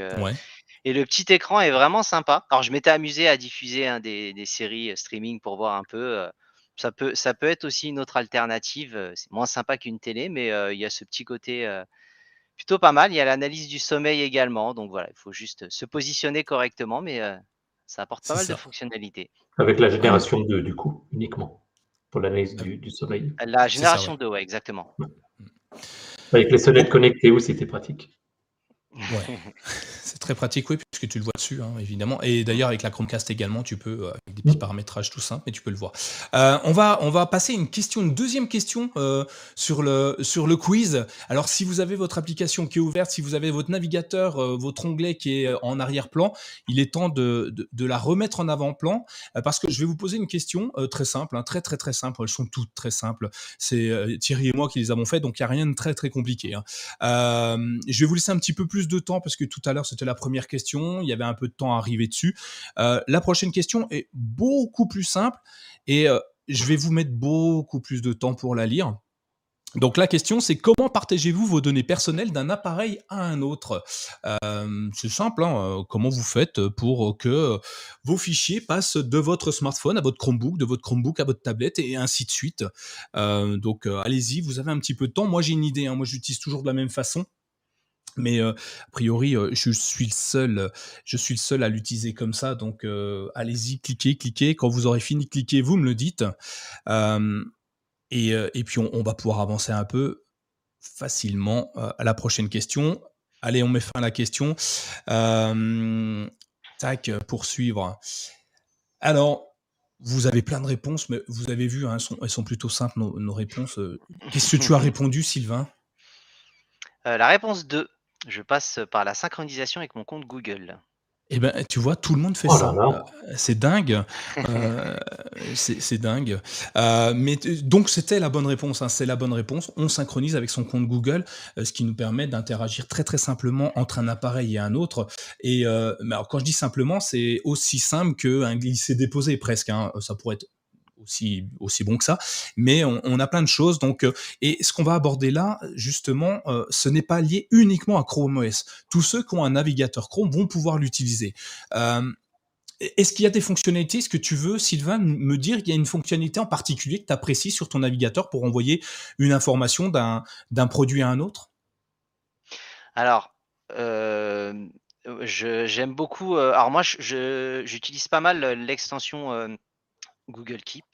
Et le petit écran est vraiment sympa. Alors je m'étais amusé à diffuser hein, des, séries streaming pour voir un peu. ça, peut, ça peut être aussi une autre alternative. C'est moins sympa qu'une télé, mais il y a ce petit côté plutôt pas mal. Il y a l'analyse du sommeil également. Donc voilà, il faut juste se positionner correctement, mais euh, ça apporte pas mal de fonctionnalités. Avec la génération 2, du coup, uniquement, pour l'analyse du, sommeil. La génération 2, ouais, exactement. Avec les sonnettes connectées aussi, c'était pratique. Ouais. c'est très pratique, oui, puisque tu le vois dessus, hein, évidemment. Et d'ailleurs, avec la Chromecast également, tu peux, euh, avec des petits mm. paramétrages tout simples, mais tu peux le voir. Euh, on, va, on va passer une question, une deuxième question euh, sur, le, sur le quiz. Alors, si vous avez votre application qui est ouverte, si vous avez votre navigateur, votre onglet qui est en arrière-plan, il est temps de, de, la remettre en avant-plan, parce que je vais vous poser une question très simple, hein, très, très, très simple. Elles sont toutes très simples. C'est Thierry et moi qui les avons faites, donc il n'y a rien de très, très compliqué. Hein. je vais vous laisser un petit peu plus de temps parce que tout à l'heure c'était la première question, il y avait un peu de temps à arriver dessus. Euh, la prochaine question est beaucoup plus simple et euh, je vais vous mettre beaucoup plus de temps pour la lire. Donc la question c'est comment partagez-vous vos données personnelles d'un appareil à un autre? Euh, C'est simple, hein, comment vous faites pour que vos fichiers passent de votre smartphone à votre Chromebook, de votre Chromebook à votre tablette et ainsi de suite. donc allez-y, vous avez un petit peu de temps. Moi j'ai une idée, hein. moi j'utilise toujours de la même façon. Mais a priori, je suis le seul, je suis le seul à l'utiliser comme ça. Donc, allez-y, cliquez, cliquez. Quand vous aurez fini de cliquer, vous me le dites. et, puis, on, va pouvoir avancer un peu facilement à la prochaine question. Allez, on met fin à la question. tac, poursuivre. Alors, vous avez plein de réponses, mais vous avez vu, hein, elles, sont, plutôt simples, nos, réponses. Qu'est-ce que tu as répondu, Sylvain? La réponse 2. Je passe par la synchronisation avec mon compte Google. Eh ben, tu vois, tout le monde fait oh ça. Euh, c'est dingue. Euh, c'est dingue. Euh, mais donc, c'était la bonne réponse. Hein, c'est la bonne réponse. On synchronise avec son compte Google, ce qui nous permet d'interagir très très simplement entre un appareil et un autre. Et alors, quand je dis simplement, c'est aussi simple qu'un glisser-déposer presque. Hein. Ça pourrait être aussi, bon que ça, mais on, a plein de choses. Donc, euh, et ce qu'on va aborder là, justement, euh, ce n'est pas lié uniquement à Chrome OS. Tous ceux qui ont un navigateur Chrome vont pouvoir l'utiliser. Euh, est-ce qu'il y a des fonctionnalités Est-ce que tu veux, Sylvain, me dire qu'il y a une fonctionnalité en particulier que tu apprécies sur ton navigateur pour envoyer une information d'un produit à un autre? Alors, j'aime beaucoup. alors moi, j'utilise pas mal l'extension Google Keep.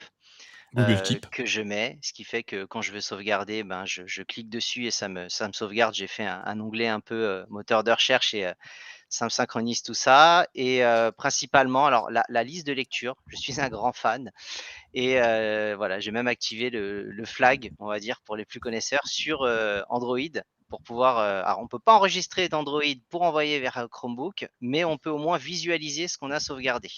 Google Keep. que je mets, ce qui fait que quand je veux sauvegarder, ben, je, clique dessus et ça me, ça me sauvegarde. J'ai fait un, onglet un peu moteur de recherche et ça me synchronise tout ça. Et principalement, alors la, liste de lecture, je suis un grand fan. Et voilà, j'ai même activé le, le, flag, on va dire, pour les plus connaisseurs sur Android pour pouvoir. alors, on peut pas enregistrer d'Android pour envoyer vers Chromebook, mais on peut au moins visualiser ce qu'on a sauvegardé.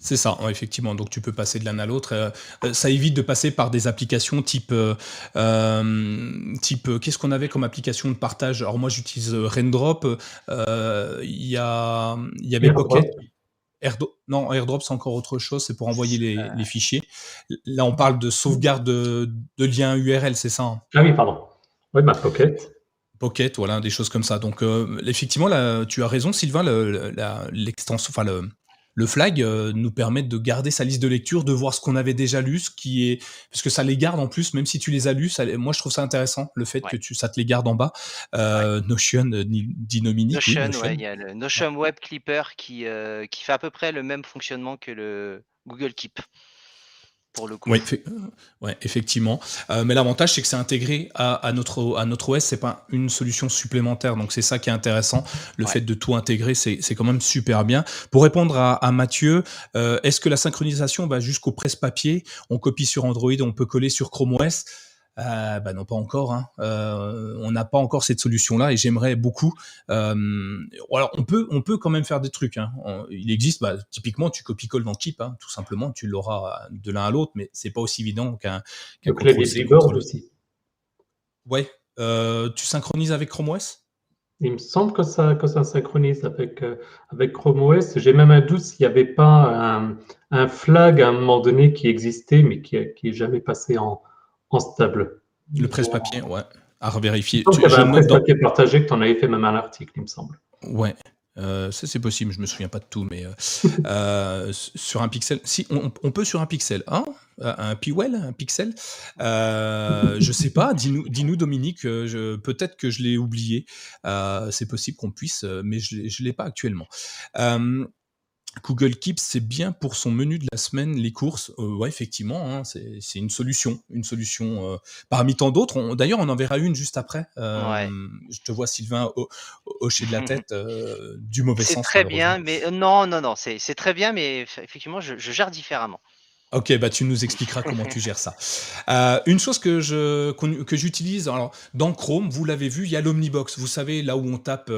C'est ça, effectivement. Donc tu peux passer de l'un à l'autre. Euh, euh, ça évite de passer par des applications type, euh, type qu'est-ce qu'on avait comme application de partage? Alors moi j'utilise Raindrop. Il y a, il y avait Pocket. non, AirDrop c'est encore autre chose. C'est pour envoyer les, fichiers. Là on parle de sauvegarde de, liens URL, c'est ça hein? Ah oui, pardon. Oui, ma Pocket. Pocket, voilà, des choses comme ça. Donc, effectivement, là, tu as raison, Sylvain, l'extension, enfin, le, le flag euh, nous permet de garder sa liste de lecture, de voir ce qu'on avait déjà lu, ce qui est parce que ça les garde en plus, même si tu les as lus. moi, je trouve ça intéressant le fait que tu ça te les garde en bas. Euh, Notion, euh, Dinomini. Notion, il y a le Notion Web Clipper qui qui fait à peu près le même fonctionnement que le Google Keep pour le coup. Oui, ouais, effectivement. Euh, mais l'avantage, c'est que c'est intégré à, notre, à notre OS, c'est pas une solution supplémentaire. Donc c'est ça qui est intéressant. Le fait de tout intégrer, c'est quand même super bien. Pour répondre à, Mathieu, euh, est-ce que la synchronisation va jusqu'au presse-papier? On copie sur Android, on peut coller sur Chrome OS euh, bah non, pas encore. Hein. Euh, on n'a pas encore cette solution-là et j'aimerais beaucoup. Euh, alors, on peut, on peut quand même faire des trucs. Hein. il existe, bah, typiquement, tu copies-colles dans Keep, hein, tout simplement. Tu l'auras de l'un à l'autre, mais c'est pas aussi évident qu'un. Qu qu aussi. Ouais. tu synchronises avec Chrome OS Il me semble que ça, que ça synchronise avec, avec Chrome OS. J'ai même un doute s'il n'y avait pas un, flag à un moment donné qui existait, mais qui n'est jamais passé en en stable. Le presse-papier, ouais. À revérifier. Y avait un presse-papier partagé que tu en avais fait même un article, il me semble. Ouais. Euh, ça c'est possible, je me souviens pas de tout, mais euh, euh, sur un pixel, si on, peut sur un pixel, hein un Piwell, un pixel, je sais pas, dis-nous, dis-nous Dominique, peut-être que je l'ai oublié, c'est possible qu'on puisse, mais je, ne l'ai pas actuellement. Google Keep, c'est bien pour son menu de la semaine, les courses. Euh, ouais, effectivement, hein, c'est une solution, une solution euh, parmi tant d'autres. D'ailleurs, on en verra une juste après. Euh, je te vois, Sylvain, hocher de la tête du mauvais sens. C'est très bien, mais non, non, non, c'est très bien, mais effectivement, je gère différemment. Ok, bah tu nous expliqueras comment tu gères ça. Euh, une chose que je que j'utilise, alors dans Chrome, vous l'avez vu, il y a l'Omnibox. Vous savez là où on tape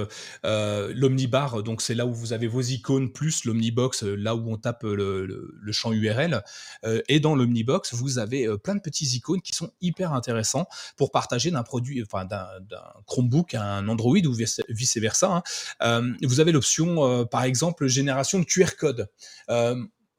euh, l'Omnibar, donc c'est là où vous avez vos icônes plus l'Omnibox, là où on tape le, champ URL. Euh, et dans l'Omnibox, vous avez plein de petits icônes qui sont hyper intéressants pour partager d'un produit, enfin d'un Chromebook à un Android ou vice versa. Hein. vous avez l'option, par exemple, génération de QR code.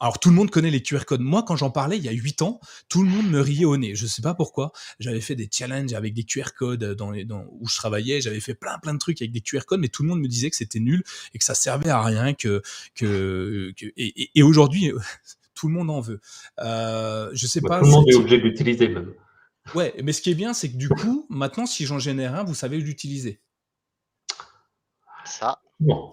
Alors tout le monde connaît les QR codes. Moi, quand j'en parlais il y a 8 ans, tout le monde me riait au nez. Je sais pas pourquoi. J'avais fait des challenges avec des QR codes dans les, dans, où je travaillais. J'avais fait plein plein de trucs avec des QR codes, mais tout le monde me disait que c'était nul et que ça servait à rien. Que, que, et, aujourd'hui, tout le monde en veut. Euh, je sais pas. Tout le monde est obligé d'utiliser même. Ouais, mais ce qui est bien, c'est que du coup, maintenant, si j'en génère un, vous savez l'utiliser. Ça.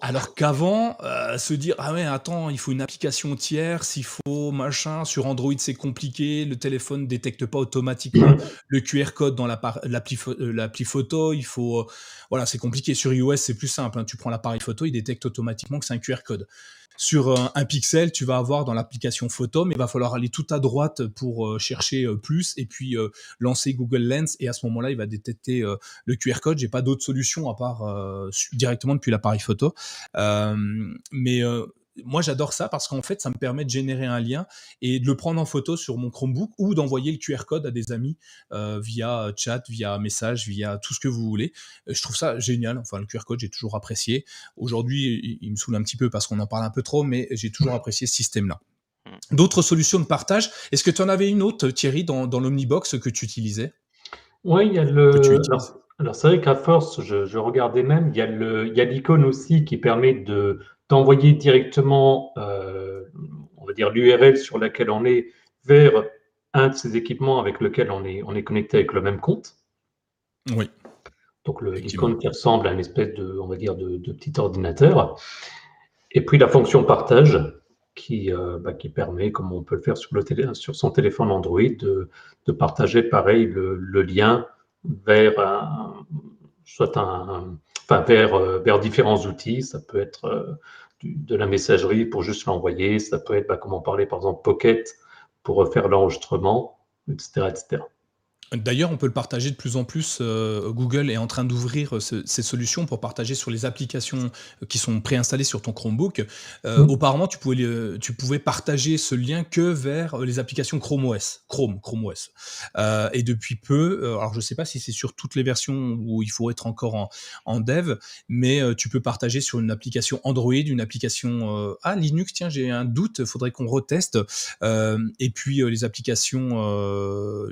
Alors qu'avant, euh, se dire ah ouais attends il faut une application tierce, il faut machin sur Android c'est compliqué, le téléphone détecte pas automatiquement le QR code dans euh, l'appli photo, il faut euh, voilà c'est compliqué. Sur iOS c'est plus simple, hein. tu prends l'appareil photo il détecte automatiquement que c'est un QR code sur un, pixel, tu vas avoir dans l'application photo, mais il va falloir aller tout à droite pour euh, chercher euh, plus et puis euh, lancer Google Lens et à ce moment-là, il va détecter le QR code. J'ai pas d'autre solution à part directement depuis l'appareil photo. mais moi j'adore ça parce qu'en fait ça me permet de générer un lien et de le prendre en photo sur mon Chromebook ou d'envoyer le QR code à des amis euh, via chat, via message, via tout ce que vous voulez. Euh, je trouve ça génial. Enfin le QR code j'ai toujours apprécié. Aujourd'hui il, me saoule un petit peu parce qu'on en parle un peu trop, mais j'ai toujours apprécié ce système-là. D'autres solutions de partage. Est-ce que tu en avais une autre, Thierry, dans, dans l'Omnibox que tu utilisais? Oui, il y a le. Alors, c'est vrai qu'à force, je, je, regardais même, il y a l'icône aussi qui permet de, d'envoyer directement, euh, on va dire, l'URL sur laquelle on est vers un de ces équipements avec lequel on est, on est connecté avec le même compte. Oui. Donc l'icône qui ressemble à une espèce de, on va dire, de, petit ordinateur. Et puis la fonction partage qui, euh, bah, qui permet, comme on peut le faire sur, le télé, sur son téléphone Android, de, de partager pareil le, le, lien vers un, soit un, euh, vers différents outils. Ça peut être de la messagerie pour juste l'envoyer. Ça peut être, bah, parlait par exemple, Pocket pour faire l'enregistrement, etc. D'ailleurs, on peut le partager de plus en plus. Euh, Google est en train d'ouvrir euh, ces solutions pour partager sur les applications qui sont préinstallées sur ton Chromebook. Euh, mmh. Auparavant, tu pouvais, tu pouvais partager ce lien que vers les applications Chrome OS. Chrome, Chrome OS. et depuis peu, alors je ne sais pas si c'est sur toutes les versions où il faut être encore en, en dev, mais tu peux partager sur une application Android, une application ah Linux. Tiens, j'ai un doute, faudrait qu'on reteste. et puis les applications,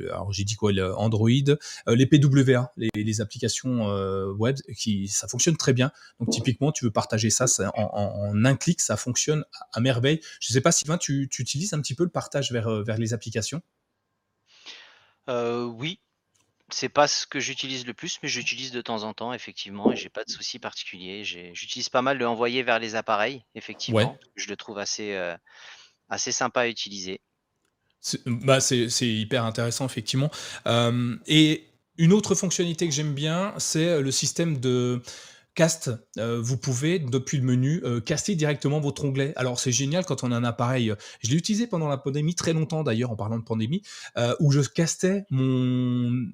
alors j'ai dit quoi euh, Android, euh, les PWA, les, applications euh, web, qui ça fonctionne très bien. Donc typiquement, tu veux partager ça, en, un clic, ça fonctionne à merveille. Je ne sais pas, Sylvain, tu, tu, utilises un petit peu le partage vers, vers les applications? Oui, c'est pas ce que j'utilise le plus, mais j'utilise de temps en temps, effectivement, et j'ai pas de souci particulier. J'utilise pas mal le envoyer vers les appareils, effectivement. Je le trouve assez, assez sympa à utiliser. Bah, c'est hyper intéressant, effectivement. Euh, et une autre fonctionnalité que j'aime bien, c'est le système de cast. Euh, vous pouvez, depuis le menu, euh, caster directement votre onglet. Alors, c'est génial quand on a un appareil. Je l'ai utilisé pendant la pandémie, très longtemps d'ailleurs, en parlant de pandémie, où je castais mon,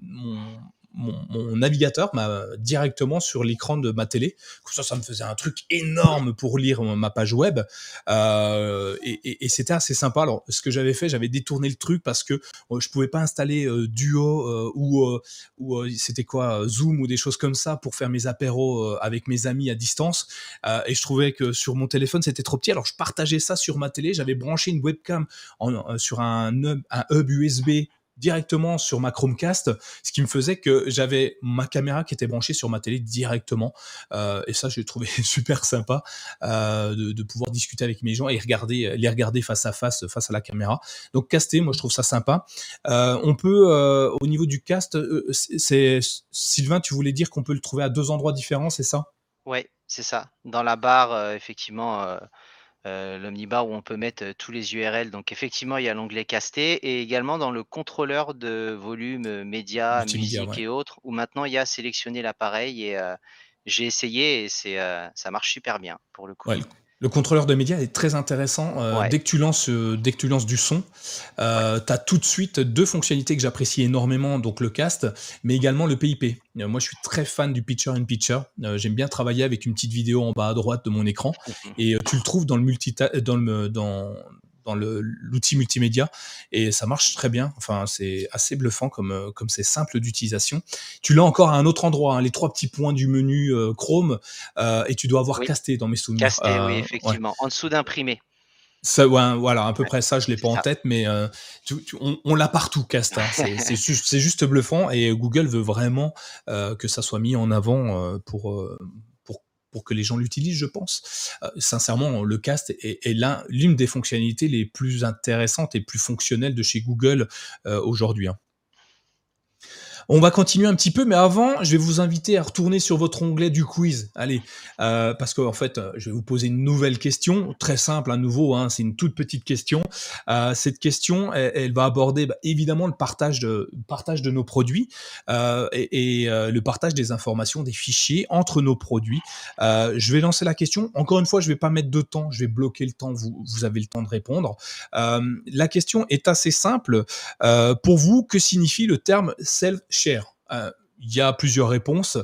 navigateur m'a directement sur l'écran de ma télé. Ça, ça me faisait un truc énorme pour lire ma page web. Euh, et, c'était assez sympa. Alors, ce que j'avais fait, j'avais détourné le truc parce que euh, je pouvais pas installer euh, Duo ou, ou c'était quoi Zoom ou des choses comme ça pour faire mes apéros avec mes amis à distance. et je trouvais que sur mon téléphone, c'était trop petit. Alors, je partageais ça sur ma télé. J'avais branché une webcam en, sur un un hub USB directement sur ma Chromecast, ce qui me faisait que j'avais ma caméra qui était branchée sur ma télé directement. Euh, et ça, j'ai trouvé super sympa euh, de, pouvoir discuter avec mes gens et les regarder face à face, face à la caméra. Donc caster, moi je trouve ça sympa. Euh, on peut, au niveau du cast, Sylvain, tu voulais dire qu'on peut le trouver à deux endroits différents, c'est ça? Ouais, c'est ça. Dans la barre, effectivement euh, l'omnibar où on peut mettre tous les URL. Donc effectivement, il y a l'onglet casté et également dans le contrôleur de volume média, musique et autres, où maintenant il y a sélectionné l'appareil et j'ai essayé et c'est ça marche super bien pour le coup. Le contrôleur de médias est très intéressant. Euh, dès, que tu lances, euh, dès que tu lances du son, euh, tu as tout de suite deux fonctionnalités que j'apprécie énormément, donc le cast, mais également le PIP. moi, je suis très fan du picture in picture. J'aime bien travailler avec une petite vidéo en bas à droite de mon écran. Mmh Et tu le trouves dans le, multi dans le, dans, dans l'outil multimédia et ça marche très bien. Enfin, c'est assez bluffant comme euh, comme c'est simple d'utilisation. Tu l'as encore à un autre endroit, hein, les trois petits points du menu euh, Chrome euh, et tu dois avoir casté dans mes souvenirs. Casté, oui, effectivement, en dessous d'imprimer. Ça, voilà, à peu près ça, je l'ai pas en tête, mais on, l'a partout, Cast. Hein. C'est juste, juste, bluffant et Google veut vraiment que ça soit mis en avant pour, pour que les gens l'utilisent, je pense. Euh, sincèrement, le cast est, l'une des fonctionnalités les plus intéressantes et plus fonctionnelles de chez Google euh, aujourd'hui. Hein. On va continuer un petit peu, mais avant, je vais vous inviter à retourner sur votre onglet du quiz. Allez, euh, parce qu'en fait, euh, je vais vous poser une nouvelle question, très simple à nouveau. Hein, c'est une toute petite question. Euh, cette question, elle, va aborder bah, évidemment le partage de partage de nos produits et, le partage des informations, des fichiers entre nos produits. je vais lancer la question. Encore une fois, je vais pas mettre de temps. Je vais bloquer le temps. Vous, vous avez le temps de répondre. la question est assez simple. pour vous, que signifie le terme self cher. Euh, il y a plusieurs réponses,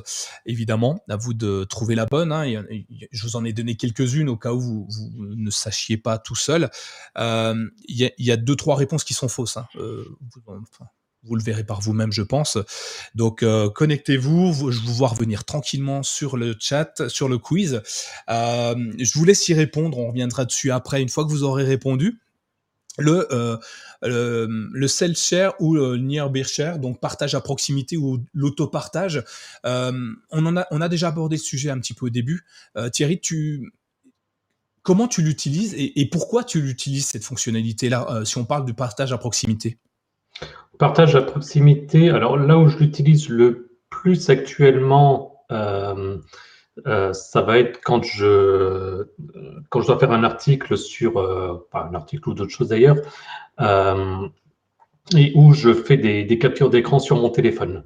évidemment, à vous de trouver la bonne. Hein. Je vous en ai donné quelques-unes au cas où vous, ne sachiez pas tout seul. Euh, il, y a, deux, trois réponses qui sont fausses. Hein. Euh, vous, le verrez par vous-même, je pense. Donc, connectez-vous. Je vous vois revenir tranquillement sur le chat, sur le quiz. je vous laisse y répondre. On reviendra dessus après, une fois que vous aurez répondu le, euh, le, le self-share ou le near beer share, donc partage à proximité ou l'autopartage. Euh, on, a, on déjà abordé ce sujet un petit peu au début. Euh, Thierry, tu, comment tu l'utilises et, pourquoi tu l'utilises cette fonctionnalité-là, euh, si on parle du partage à proximité? Partage à proximité, alors là où je l'utilise le plus actuellement, euh, ça va être quand je, quand je dois faire un article sur, euh, un article ou d'autres choses d'ailleurs, euh, et où je fais des, captures d'écran sur mon téléphone.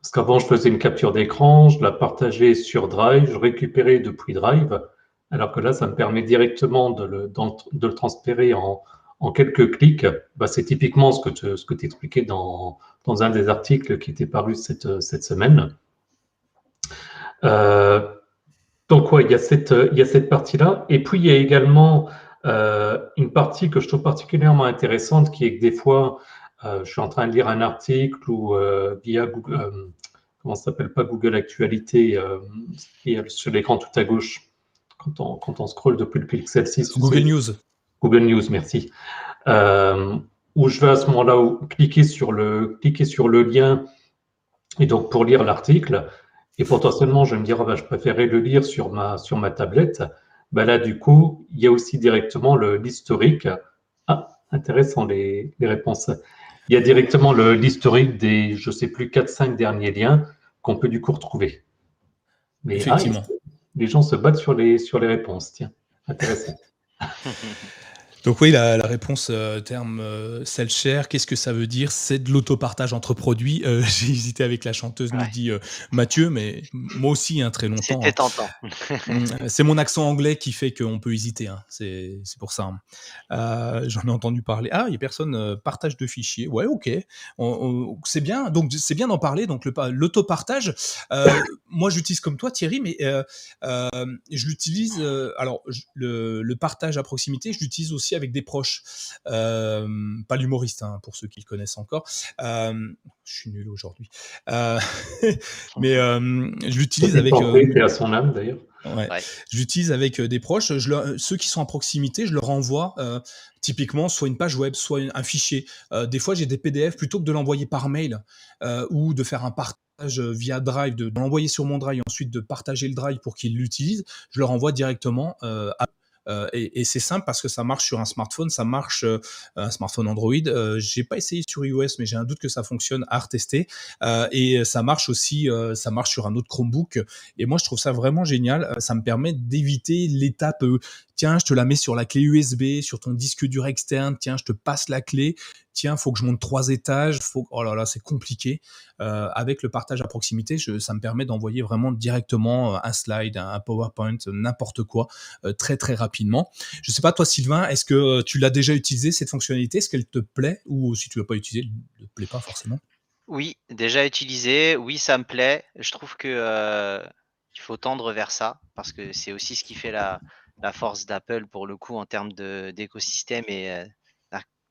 Parce qu'avant, je faisais une capture d'écran, je la partageais sur Drive, je récupérais depuis Drive, alors que là, ça me permet directement de le, de le transférer en, en quelques clics. Bah, c'est typiquement ce que tu expliquais dans, dans un des articles qui était paru cette, cette semaine. Euh, donc, ouais, il y a cette, il y a cette partie-là. Et puis, il y a également euh, une partie que je trouve particulièrement intéressante qui est que des fois, euh, je suis en train de lire un article ou via Google, comment ça s'appelle pas Google Actualité, qui est sur l'écran tout à gauche, quand on, quand on scrolle depuis le Pixel 6. Google News. Google News, merci. où je vais à ce moment-là cliquer sur le, cliquer sur le lien et donc pour lire l'article, et potentiellement, je vais me dire, ah ben, je préférais le lire sur ma, sur ma tablette. Ben là, du coup, il y a aussi directement l'historique. Ah, intéressant les, les, réponses. Il y a directement l'historique des, je ne sais plus, 4-5 derniers liens qu'on peut du coup retrouver. Mais ah, Effectivement. les gens se battent sur les, sur les réponses. Tiens, intéressant. Donc oui, la, réponse euh, terme euh, self-share, qu'est-ce que ça veut dire? C'est de l'autopartage entre produits. Euh, j'ai hésité avec la chanteuse, nous dit Mathieu, mais moi aussi, hein, très longtemps. C'était hein. tentant. Mm, c'est mon accent anglais qui fait qu'on peut hésiter. Hein. C'est pour ça. J'en ai entendu parler. Ah, il y a personne partage de fichiers. Ouais, ok. c'est bien. Donc c'est bien d'en parler. Donc l'autopartage, moi j'utilise comme toi, Thierry, mais je l'utilise. alors le, le partage à proximité, je l'utilise aussi avec des proches. Euh, pas l'humoriste, hein, pour ceux qui le connaissent encore. Euh, je suis nul aujourd'hui. Euh, mais je l'utilise avec. à son âme d'ailleurs. Ouais. J'utilise avec des proches. Je ceux qui sont à proximité, je leur envoie typiquement soit une page web, soit un fichier. des fois, j'ai des PDF plutôt que de l'envoyer par mail ou de faire un partage via Drive, de, l'envoyer sur mon Drive et ensuite de partager le Drive pour qu'ils l'utilisent. Je leur envoie directement à euh, et, c'est simple parce que ça marche sur un smartphone, ça marche euh, un smartphone Android. Euh, j'ai pas essayé sur iOS, mais j'ai un doute que ça fonctionne à retester. et ça marche aussi, ça marche sur un autre Chromebook. Et moi, je trouve ça vraiment génial. Ça me permet d'éviter l'étape tiens, je te la mets sur la clé USB, sur ton disque dur externe, tiens, je te passe la clé, tiens, faut que je monte trois étages, faut, oh là là, c'est compliqué. Euh, avec le partage à proximité, ça me permet d'envoyer vraiment directement euh, un slide, un PowerPoint, n'importe quoi, euh, très très rapidement. Je sais pas, toi, Sylvain, est-ce que tu l'as déjà utilisé cette fonctionnalité? Est-ce qu'elle te plaît? Ou si tu l'as pas utilisé, elle ne te plaît pas forcément? Oui, déjà utilisé. Oui, ça me plaît. Je trouve que il faut tendre vers ça parce que c'est aussi ce qui fait la, la force d'Apple pour le coup en termes d'écosystème et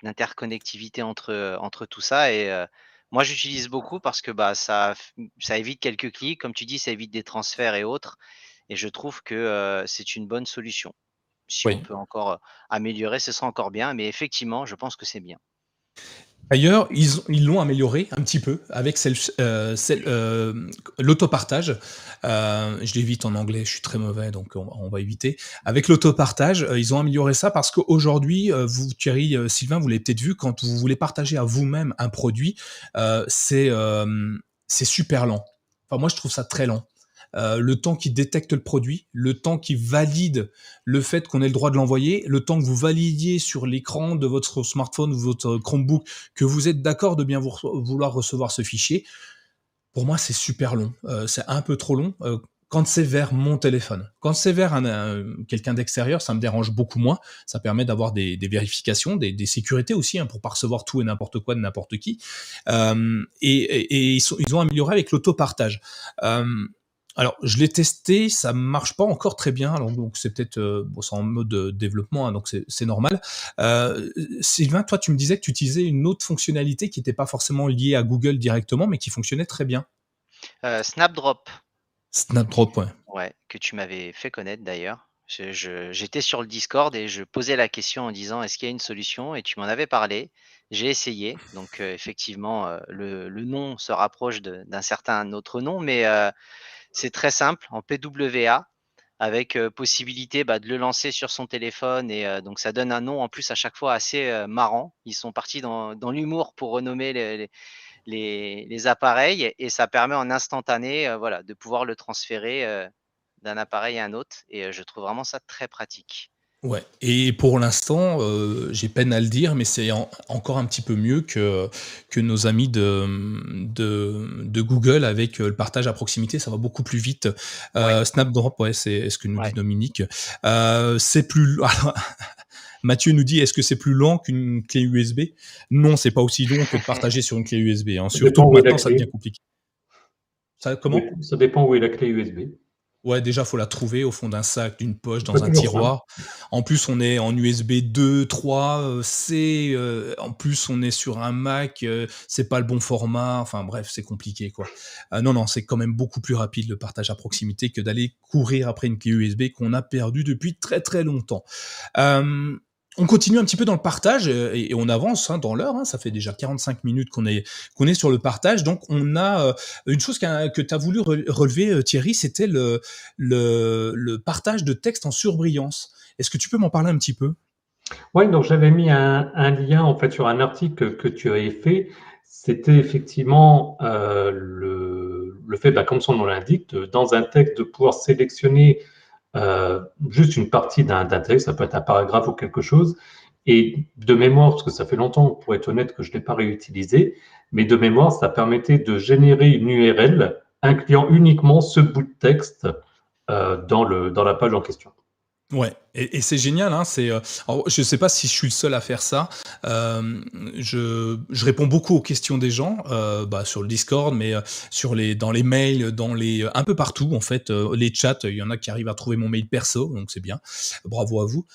d'interconnectivité entre, entre tout ça. Et moi, j'utilise beaucoup parce que bah, ça, ça évite quelques clics. Comme tu dis, ça évite des transferts et autres. Et je trouve que c'est une bonne solution. Si on peut encore améliorer, ce sera encore bien. Mais effectivement, je pense que c'est bien. D'ailleurs, ils l'ont amélioré un petit peu avec euh, euh, l'autopartage. Euh, je l'évite en anglais, je suis très mauvais, donc on, va éviter. Avec l'autopartage, ils ont amélioré ça parce qu'aujourd'hui, vous, Thierry, Sylvain, vous l'avez peut-être vu, quand vous voulez partager à vous-même un produit, c'est c'est super lent. Enfin, moi, je trouve ça très lent. Euh, le temps qui détecte le produit, le temps qui valide le fait qu'on ait le droit de l'envoyer, le temps que vous validiez sur l'écran de votre smartphone ou votre Chromebook que vous êtes d'accord de bien vouloir recevoir ce fichier. Pour moi, c'est super long. Euh, c'est un peu trop long. Euh, quand c'est vers mon téléphone. Quand c'est vers quelqu'un d'extérieur, ça me dérange beaucoup moins. Ça permet d'avoir des, vérifications, des, sécurités aussi, hein, pour pas recevoir tout et n'importe quoi de n'importe qui. et, ils, ont amélioré avec l'autopartage. Alors, je l'ai testé, ça marche pas encore très bien. Alors, donc, c'est peut-être euh, bon, en mode euh, développement, hein, donc c'est normal. Euh, Sylvain, toi, tu me disais que tu utilisais une autre fonctionnalité qui n'était pas forcément liée à Google directement, mais qui fonctionnait très bien. Snapdrop. Snapdrop, ouais. Ouais, que tu m'avais fait connaître d'ailleurs. J'étais sur le Discord et je posais la question en disant est-ce qu'il y a une solution? Et tu m'en avais parlé. J'ai essayé. Donc, effectivement, le, le, nom se rapproche d'un certain autre nom, mais c'est très simple en PWA avec possibilité bah, de le lancer sur son téléphone et donc ça donne un nom en plus à chaque fois assez marrant. Ils sont partis dans, l'humour pour renommer les, appareils et ça permet en instantané de pouvoir le transférer d'un appareil à un autre et je trouve vraiment ça très pratique. Ouais, et pour l'instant, euh, j'ai peine à le dire, mais c'est encore un petit peu mieux que, que nos amis de, de, Google avec euh, le partage à proximité. Ça va beaucoup plus vite. Euh, Snapdrop, ouais, c'est ce que nous dit Dominique? c'est plus. Mathieu nous dit est-ce que c'est plus lent qu'une clé USB Non, c'est pas aussi long que de partager sur une clé USB. Hein. Surtout maintenant, ça devient compliqué. Ça, comment? Ça dépend où est la clé USB. Ouais, déjà, faut la trouver au fond d'un sac, d'une poche, dans un tiroir. En plus, on est en USB 2, 3, C. Euh, en plus, on est sur un Mac. Euh, c'est pas le bon format. Enfin, bref, c'est compliqué, quoi. Euh, non, non, c'est quand même beaucoup plus rapide le partage à proximité que d'aller courir après une clé USB qu'on a perdue depuis très très longtemps. On continue un petit peu dans le partage et, on avance hein, dans l'heure. Hein. ça fait déjà 45 minutes qu'on est, qu'on est sur le partage. Donc, on a euh, une chose que tu as voulu relever, euh, Thierry, c'était le, partage de texte en surbrillance. Est-ce que tu peux m'en parler un petit peu? Oui, donc j'avais mis un, lien en fait sur un article que tu avais fait. C'était effectivement euh, le, le, fait, bah, comme son nom l'indique, dans un texte de pouvoir sélectionner euh, juste une partie d'un texte, ça peut être un paragraphe ou quelque chose. Et de mémoire, parce que ça fait longtemps, pour être honnête, que je ne l'ai pas réutilisé, mais de mémoire, ça permettait de générer une URL incluant uniquement ce bout de texte euh, dans, dans la page en question. Ouais, et, c'est génial. Hein, c'est, euh, je ne sais pas si je suis le seul à faire ça. Euh, je, réponds beaucoup aux questions des gens euh, bah, sur le Discord, mais sur les, dans les mails, dans les, un peu partout en fait. les chats, il y en a qui arrivent à trouver mon mail perso, donc c'est bien. Bravo à vous.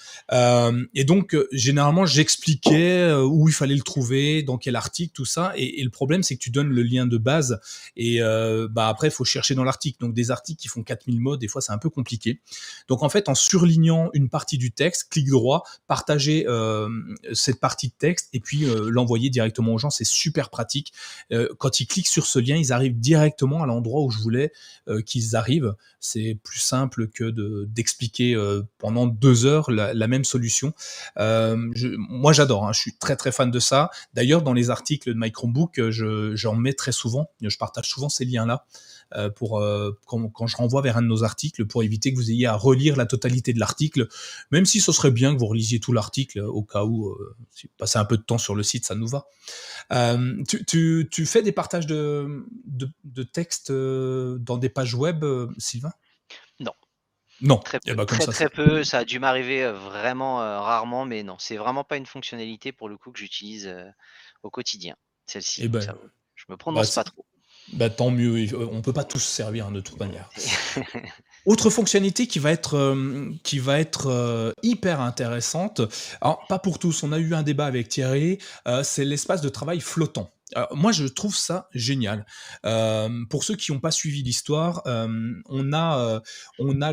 et donc généralement, j'expliquais où il fallait le trouver, dans quel article, tout ça. Et, le problème, c'est que tu donnes le lien de base, et bah après, il faut chercher dans l'article. Donc des articles qui font 4000 mots, des fois, c'est un peu compliqué. Donc en fait, en surlignant une partie du texte, clic droit, partager euh, cette partie de texte et puis euh, l'envoyer directement aux gens. C'est super pratique. Euh, quand ils cliquent sur ce lien, ils arrivent directement à l'endroit où je voulais qu'ils arrivent. C'est plus simple que d'expliquer pendant deux heures la, même solution. moi, j'adore. Hein. je suis très très fan de ça. D'ailleurs, dans les articles de My Chromebook, j'en mets très souvent. Je partage souvent ces liens-là. Euh, pour euh, quand, je renvoie vers un de nos articles pour éviter que vous ayez à relire la totalité de l'article, même si ce serait bien que vous relisiez tout l'article au cas où euh, si vous passez un peu de temps sur le site, ça nous va. Tu, fais des partages de, de, textes dans des pages web, Sylvain? Non. Non, très eh ben, peu, très, peu. Ça a dû m'arriver vraiment rarement, mais non, c'est vraiment pas une fonctionnalité pour le coup que j'utilise au quotidien. Celle-ci, eh ben, je me prononce bah, pas trop. Bah, tant mieux, on peut pas tous servir hein, de toute manière. Autre fonctionnalité qui va être, euh, qui va être euh, hyper intéressante, alors pas pour tous, on a eu un débat avec Thierry, euh, c'est l'espace de travail flottant. Moi, je trouve ça génial. pour ceux qui n'ont pas suivi l'histoire, on a, on a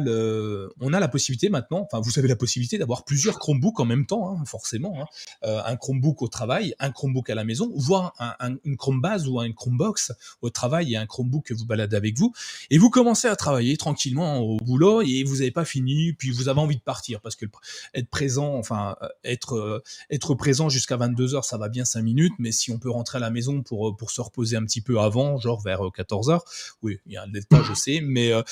on a la possibilité maintenant. Enfin, vous avez la possibilité d'avoir plusieurs Chromebooks en même temps, hein, forcément. Hein. un Chromebook au travail, un Chromebook à la maison, voire un, une Chromebase ou un Chromebox au travail et un Chromebook que vous baladez avec vous. Et vous commencez à travailler tranquillement au boulot et vous n'avez pas fini, puis vous avez envie de partir parce que être présent, enfin être être présent jusqu'à 22 heures, ça va bien 5 minutes, mais si on peut rentrer à la maison pour, euh, pour se reposer un petit peu avant, genre vers 14 euh, heures. Oui, il y a un delta, je sais, mais euh,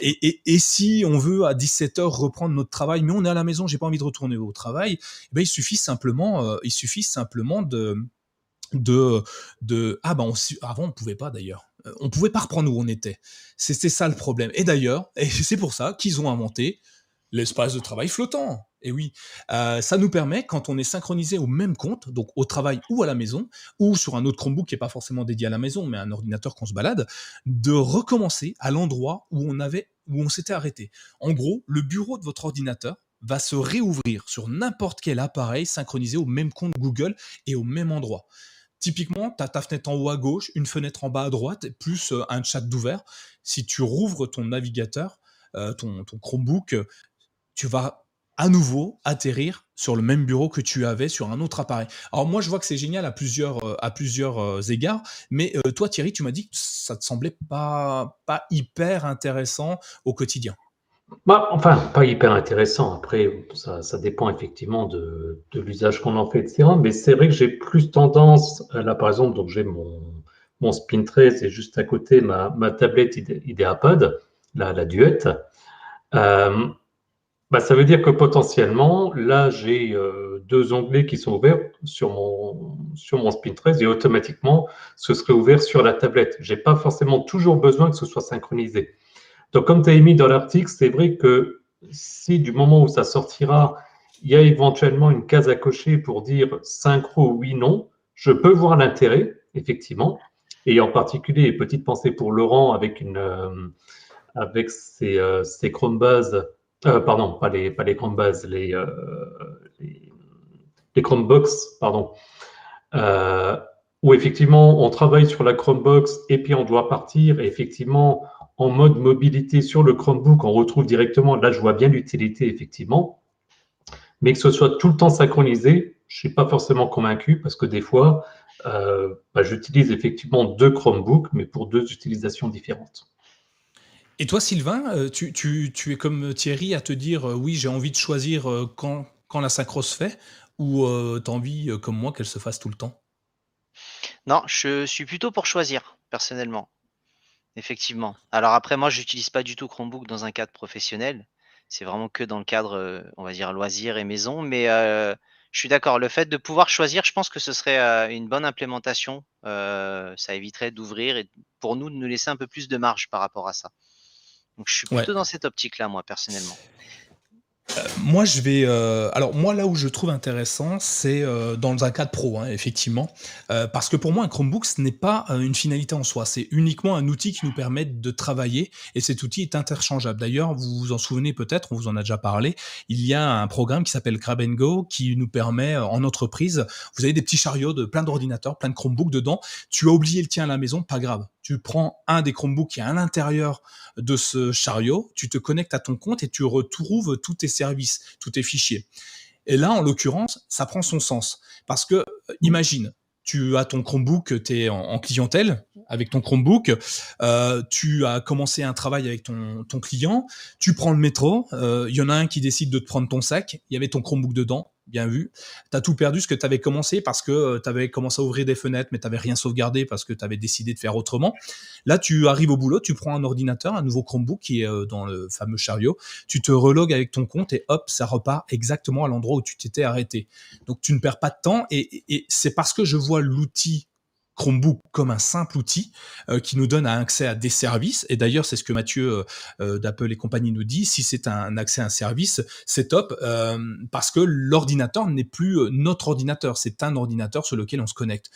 et, et, et, si on veut à 17 heures reprendre notre travail, mais on est à la maison, j'ai pas envie de retourner au travail, eh ben il suffit simplement, il suffit simplement de de de ah ben on, avant on pouvait pas d'ailleurs. On pouvait pas reprendre où on était. C'était ça le problème. Et d'ailleurs et c'est pour ça qu'ils ont inventé l'espace de travail flottant et oui, euh, ça nous permet, quand on est synchronisé au même compte, donc au travail ou à la maison, ou sur un autre Chromebook qui n'est pas forcément dédié à la maison, mais un ordinateur qu'on se balade, de recommencer à l'endroit où on s'était arrêté. En gros, le bureau de votre ordinateur va se réouvrir sur n'importe quel appareil synchronisé au même compte Google et au même endroit. Typiquement, tu as ta fenêtre en haut à gauche, une fenêtre en bas à droite, plus euh, un chat d'ouvert. Si tu rouvres ton navigateur, euh, ton Chromebook, tu vas à nouveau atterrir sur le même bureau que tu avais sur un autre appareil. Alors moi, je vois que c'est génial à plusieurs, euh, à plusieurs euh, égards, mais euh, toi, Thierry, tu m'as dit que ça te semblait pas, pas hyper intéressant au quotidien. Bah, enfin, pas hyper intéressant. Après, ça, ça dépend effectivement de, de l'usage qu'on en fait, etc. Mais c'est vrai que j'ai plus tendance, là par exemple, donc j'ai mon, mon Spin 13 et juste à côté ma, ma tablette IdeaPad, la, la Duet. Bah, ça veut dire que potentiellement, là, j'ai euh, deux onglets qui sont ouverts sur mon, sur mon Spin 13 et automatiquement, ce serait ouvert sur la tablette. Je n'ai pas forcément toujours besoin que ce soit synchronisé. Donc, comme tu as mis dans l'article, c'est vrai que si du moment où ça sortira, il y a éventuellement une case à cocher pour dire synchro oui, non, je peux voir l'intérêt, effectivement. Et en particulier, petite pensée pour Laurent avec, une, euh, avec ses, euh, Chromebase euh, pardon, pas les, pas les Chromebases, les, euh, Chromebox, pardon. Euh, où effectivement on travaille sur la Chromebox et puis on doit partir. Effectivement, en mode mobilité sur le Chromebook, on retrouve directement, là je vois bien l'utilité effectivement, mais que ce soit tout le temps synchronisé, je ne suis pas forcément convaincu parce que des fois, euh, bah, j'utilise effectivement deux Chromebooks, mais pour deux utilisations différentes. Et toi, Sylvain, euh, tu, es comme Thierry à te dire euh, oui, j'ai envie de choisir euh, quand, quand la synchro se fait ou tu as envie, comme moi, qu'elle se fasse tout le temps? Non, je suis plutôt pour choisir, personnellement. Effectivement. Alors après, moi, je n'utilise pas du tout Chromebook dans un cadre professionnel. C'est vraiment que dans le cadre, on va dire, loisir et maison. Mais je suis d'accord. Le fait de pouvoir choisir, je pense que ce serait une bonne implémentation. ça éviterait d'ouvrir et pour nous de nous laisser un peu plus de marge par rapport à ça. Donc je suis plutôt dans cette optique-là, moi, personnellement. Euh, moi, je vais. Euh, alors, moi, là où je trouve intéressant, c'est euh, dans un cadre pro, hein, effectivement. parce que pour moi, un Chromebook, ce n'est pas une finalité en soi. C'est uniquement un outil qui nous permet de travailler. Et cet outil est interchangeable. D'ailleurs, vous vous en souvenez peut-être, on vous en a déjà parlé. Il y a un programme qui s'appelle Grab Go qui nous permet, en entreprise, vous avez des petits chariots de plein d'ordinateurs, plein de Chromebooks dedans. Tu as oublié le tien à la maison, pas grave tu prends un des Chromebooks qui est à l'intérieur de ce chariot, tu te connectes à ton compte et tu retrouves tous tes services, tous tes fichiers. Et là, en l'occurrence, ça prend son sens. Parce que, euh, imagine, tu as ton Chromebook, tu es en, clientèle avec ton Chromebook, euh, tu as commencé un travail avec ton, client, tu prends le métro, euh, il y en a un qui décide de te prendre ton sac, il y avait ton Chromebook dedans, bien vu. Tu as tout perdu ce que tu avais commencé parce que euh, tu avais commencé à ouvrir des fenêtres, mais tu n'avais rien sauvegardé parce que tu avais décidé de faire autrement. Là, tu arrives au boulot, tu prends un ordinateur, un nouveau Chromebook qui est euh, dans le fameux chariot, tu te relogues avec ton compte et hop, ça repart exactement à l'endroit où tu t'étais arrêté. Donc tu ne perds pas de temps et c'est parce que je vois l'outil Chromebook comme un simple outil euh, qui nous donne accès à des services. Et d'ailleurs, c'est ce que Mathieu euh, euh, d'Apple et compagnie nous dit. Si c'est un accès à un service, c'est top parce que l'ordinateur n'est plus notre ordinateur. C'est un ordinateur sur lequel on se connecte.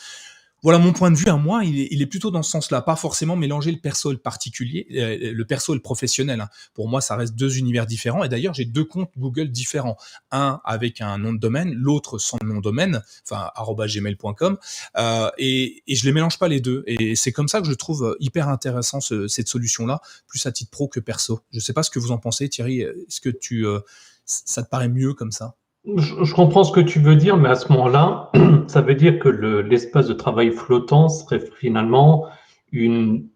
Voilà mon point de vue à moi, il est, plutôt dans ce sens-là, pas forcément mélanger le perso et le particulier, euh, le perso et le professionnel. Hein. Pour moi, ça reste deux univers différents. Et d'ailleurs, j'ai deux comptes Google différents, un avec un nom de domaine, l'autre sans nom de domaine, enfin @gmail.com, euh, et, et je les mélange pas les deux. Et c'est comme ça que je trouve hyper intéressant cette solution-là, plus à titre pro que perso. Je sais pas ce que vous en pensez, Thierry. Est-ce que tu, euh, ça te paraît mieux comme ça? Je, comprends ce que tu veux dire, mais à ce moment-là, ça veut dire que l'espace de travail flottant serait finalement une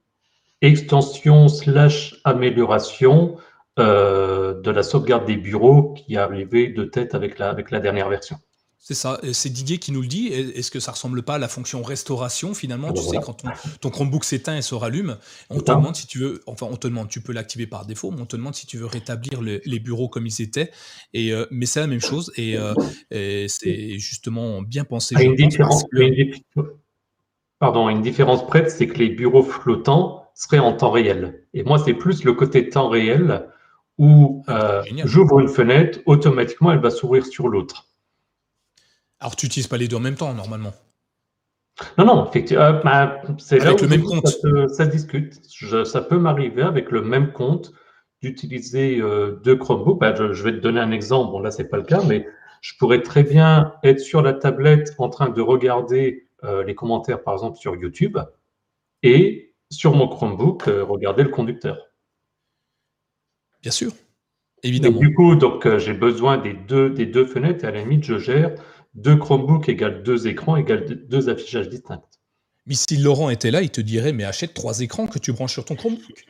extension slash amélioration euh, de la sauvegarde des bureaux qui est arrivée de tête avec la, avec la dernière version. C'est ça, c'est Didier qui nous le dit. Est-ce que ça ressemble pas à la fonction restauration finalement ah, Tu sais, quand ton, Chromebook s'éteint et se rallume, on te demande si tu veux, enfin on te demande, tu peux l'activer par défaut, mais on te demande si tu veux rétablir les bureaux comme ils étaient. Et, euh, mais c'est la même chose et, euh, c'est justement bien pensé. une, différence, Pardon, une différence prête, c'est que les bureaux flottants seraient en temps réel. Et moi, c'est plus le côté temps réel où ah, euh, j'ouvre une fenêtre, automatiquement, elle va s'ouvrir sur l'autre. Alors, tu n'utilises pas les deux en même temps, normalement Non, non, effectivement. Euh, bah, c'est avec le même compte. Ça, discute. ça peut m'arriver avec le même compte d'utiliser euh, deux Chromebooks. Bah, je, vais te donner un exemple. Bon, là, c'est pas le cas, mais je pourrais très bien être sur la tablette en train de regarder euh, les commentaires, par exemple, sur YouTube, et sur mon Chromebook, regarder le conducteur. Bien sûr, évidemment. du coup, donc, j'ai besoin des deux, des deux fenêtres, et à la limite, je gère deux Chromebooks égale deux écrans égale deux affichages distincts. Mais si Laurent était là, il te dirait mais achète trois écrans que tu branches sur ton Chromebook.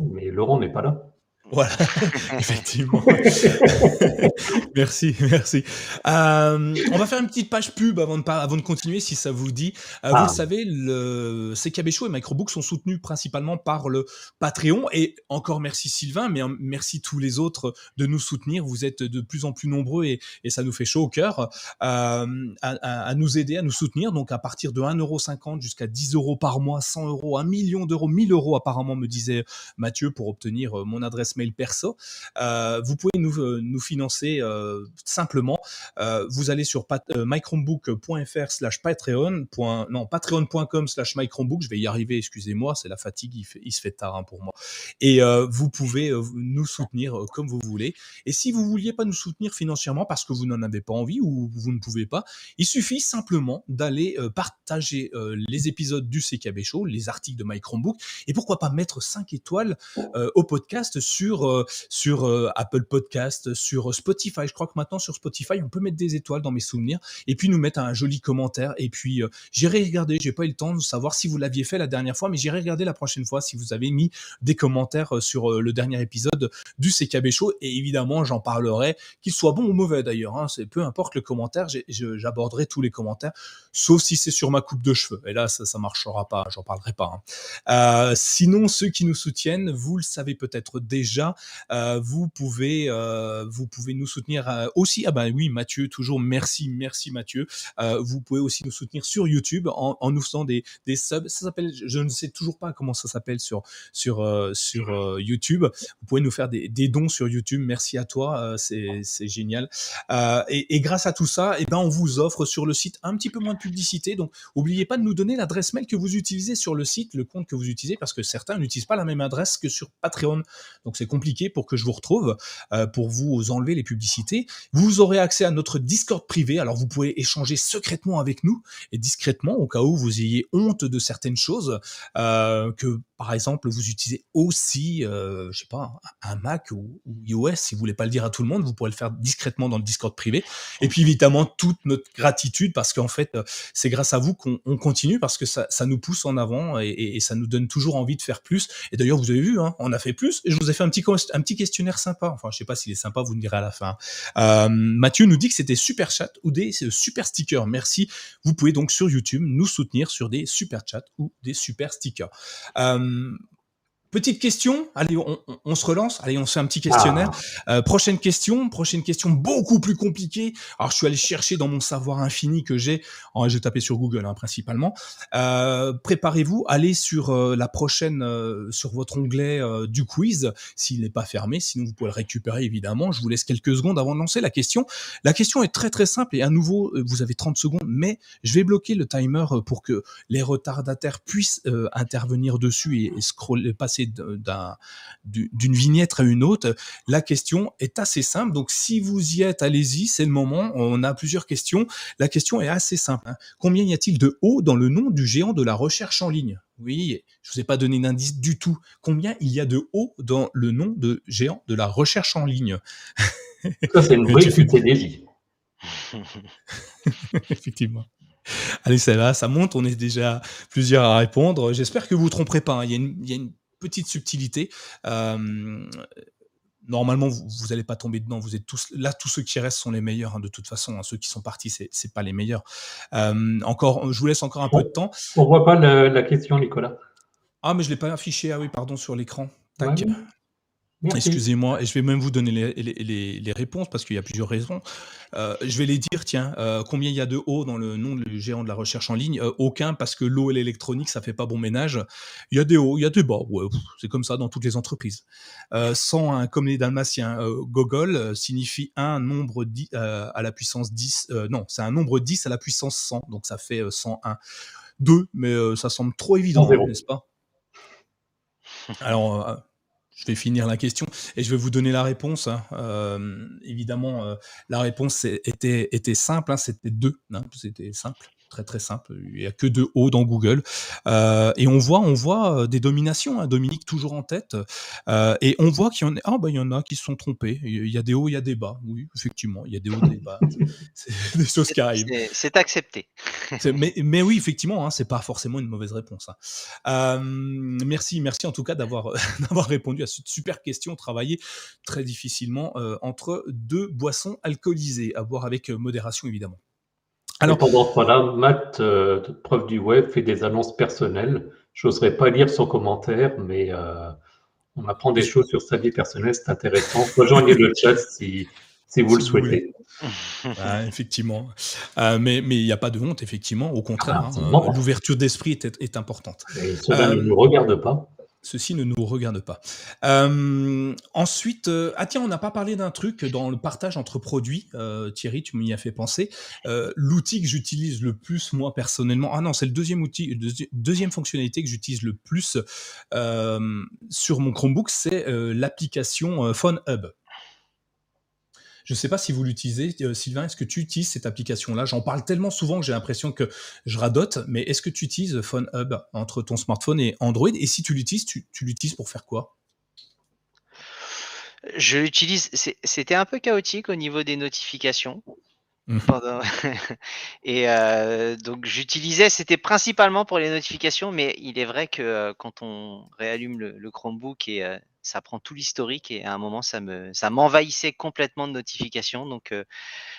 Mais Laurent n'est pas là. Voilà, effectivement. merci, merci. Euh, on va faire une petite page pub avant de, avant de continuer, si ça vous dit. Euh, vous le ah. savez, le CKB Show et Microbook sont soutenus principalement par le Patreon. Et encore merci Sylvain, mais merci tous les autres de nous soutenir. Vous êtes de plus en plus nombreux et, et ça nous fait chaud au cœur euh, à, à, nous aider, à nous soutenir. Donc à partir de 1,50€ jusqu'à 10 euros par mois, 100 euros, 1 million d'euros, 1000 euros apparemment, me disait Mathieu, pour obtenir mon adresse mail perso. Euh, vous pouvez nous, euh, financer euh, simplement. vous allez sur mychromebook.fr slash patreon. Non, patreon.com slash. Je vais y arriver, excusez-moi, c'est la fatigue, il, se fait tard hein, pour moi. Et vous pouvez nous soutenir comme vous voulez. Et si vous vouliez pas nous soutenir financièrement parce que vous n'en avez pas envie ou vous ne pouvez pas, il suffit simplement d'aller partager les épisodes du CKB Show, les articles de My et pourquoi pas mettre 5 étoiles au podcast sur sur, euh, euh, Apple Podcast, sur Spotify. Je crois que maintenant sur Spotify, on peut mettre des étoiles dans mes souvenirs et puis nous mettre un joli commentaire. Et puis euh, j'irai regarder, j'ai pas eu le temps de savoir si vous l'aviez fait la dernière fois, mais j'irai regarder la prochaine fois si vous avez mis des commentaires sur le dernier épisode du CKB Show. Et évidemment, j'en parlerai, qu'il soit bon ou mauvais d'ailleurs. Hein, c'est peu importe le commentaire, j'aborderai tous les commentaires, sauf si c'est sur ma coupe de cheveux. Et là, ça, ça marchera pas, j'en parlerai pas. Hein. sinon, ceux qui nous soutiennent, vous le savez peut-être déjà euh, vous pouvez euh, vous pouvez nous soutenir euh, aussi. Ah ben oui, Mathieu, toujours merci, merci Mathieu. vous pouvez aussi nous soutenir sur YouTube en, nous faisant des, des subs. Ça s'appelle, je ne sais toujours pas comment ça s'appelle sur sur sur YouTube. Vous pouvez nous faire des, des dons sur YouTube. Merci à toi, c'est génial. Et, et, grâce à tout ça, et eh ben on vous offre sur le site un petit peu moins de publicité. Donc, n'oubliez pas de nous donner l'adresse mail que vous utilisez sur le site, le compte que vous utilisez, parce que certains n'utilisent pas la même adresse que sur Patreon. Donc c'est compliqué pour que je vous retrouve, euh, pour vous enlever les publicités. Vous aurez accès à notre Discord privé, alors vous pouvez échanger secrètement avec nous et discrètement au cas où vous ayez honte de certaines choses, euh, que par exemple vous utilisez aussi, euh, je sais pas, un Mac ou, iOS, si vous voulez pas le dire à tout le monde, vous pourrez le faire discrètement dans le Discord privé. Et puis évidemment toute notre gratitude parce qu'en fait c'est grâce à vous qu'on continue parce que ça, ça, nous pousse en avant et, et, ça nous donne toujours envie de faire plus. Et d'ailleurs vous avez vu, hein, on a fait plus et je vous ai fait un petit un petit questionnaire sympa. Enfin, je sais pas s'il est sympa, vous me direz à la fin. Euh, Mathieu nous dit que c'était super chat ou des super stickers. Merci. Vous pouvez donc sur YouTube nous soutenir sur des super chats ou des super stickers. Euh, um, Petite question, allez, on, se relance, allez, on se fait un petit questionnaire. Ah. Euh, prochaine question, prochaine question beaucoup plus compliquée. Alors, je suis allé chercher dans mon savoir infini que j'ai, oh, j'ai tapé sur Google hein, principalement. Euh, préparez-vous, allez sur euh, la prochaine, sur votre onglet du quiz, s'il n'est pas fermé, sinon vous pouvez le récupérer évidemment. Je vous laisse quelques secondes avant de lancer la question. La question est très très simple et à nouveau, vous avez 30 secondes, mais je vais bloquer le timer pour que les retardataires puissent intervenir dessus et, et scroller, passer d'une vignette à une autre. La question est assez simple. Donc, si vous y êtes, allez-y, c'est le moment. On a plusieurs questions. La question est assez simple. Hein. Combien y a-t-il de O dans le nom du géant de la recherche en ligne? Oui, je vous ai pas donné d'indice du tout. Combien il y a de O dans le nom de géant de la recherche en ligne? Ça, c'est une vraie Effectivement. Allez, va, ça monte, on est déjà plusieurs à répondre. J'espère que vous ne vous tromperez pas. Hein. Il, y a une, petite subtilité. normalement, vous n'allez pas tomber dedans. Vous êtes tous là. Tous ceux qui restent sont les meilleurs. Hein, de toute façon, hein. ceux qui sont partis, c'est c'est pas les meilleurs. encore, je vous laisse encore un peu de temps. On voit pas la question, Nicolas. Ah, mais je l'ai pas affiché. Ah oui, pardon, sur l'écran. Tac. Excusez-moi, et je vais même vous donner les, réponses parce qu'il y a plusieurs raisons. Euh, je vais les dire, tiens, euh, combien il y a de hauts dans le nom du géant de la recherche en ligne? Euh, Aucun, parce que l'eau et l'électronique, ça fait pas bon ménage. Il y a des hauts, il y a des bas. c'est comme ça dans toutes les entreprises. sans un, comme les dalmatiens, Gogol signifie un nombre à la puissance 10. non, c'est un nombre 10 à la puissance 100, donc ça fait 101. 2, mais ça semble trop évident, n'est-ce pas? Alors, je vais finir la question et je vais vous donner la réponse. Hein. Euh, évidemment, euh, la réponse était, simple, hein, c'était deux. Hein, c'était simple très très simple. Il n'y a que deux hauts dans Google. Euh, et on voit, on voit euh, des dominations. Hein, Dominique toujours en tête. Euh, et on voit qu'il y en a, ah, bah, il y en a qui se sont trompés. Il y a des hauts, il y a des bas. Oui, effectivement, il y a des hauts, des bas. C'est des choses qui arrivent. C'est accepté. mais, mais, oui, effectivement, hein, c'est pas forcément une mauvaise réponse. Hein. merci, merci en tout cas d'avoir d'avoir répondu à cette super question travaillée très difficilement entre deux boissons alcoolisées à boire avec modération évidemment. Alors, pendant ce temps-là, Matt, euh, preuve du web, fait des annonces personnelles. Je n'oserais pas lire son commentaire, mais euh, on apprend des choses sur sa vie personnelle, c'est intéressant. Rejoignez le chat si, si vous le souhaitez. Ah, effectivement. Euh, mais il n'y a pas de honte, effectivement. Au contraire, ah, hein, l'ouverture d'esprit est, est, importante. Et cela ne nous regarde pas ceci ne nous regarde pas. Euh, ensuite, euh, ah tiens, on n'a pas parlé d'un truc dans le partage entre produits. Euh, Thierry, tu m'y as fait penser. L'outil que j'utilise le plus, moi personnellement, ah non, c'est le deuxième outil, deuxième fonctionnalité que j'utilise le plus sur mon Chromebook, c'est l'application Phone Hub. Je ne sais pas si vous l'utilisez, euh, Sylvain. Est-ce que tu utilises cette application-là? J'en parle tellement souvent que j'ai l'impression que je radote. Mais est-ce que tu utilises Phone Hub entre ton smartphone et Android? Et si tu l'utilises, tu, l'utilises pour faire quoi? Je l'utilise. C'était un peu chaotique au niveau des notifications. Mmh. et euh, donc j'utilisais, c'était principalement pour les notifications, mais il est vrai que euh, quand on réallume le, Chromebook et ça prend tout l'historique et à un moment ça me ça m'envahissait complètement de notifications. Donc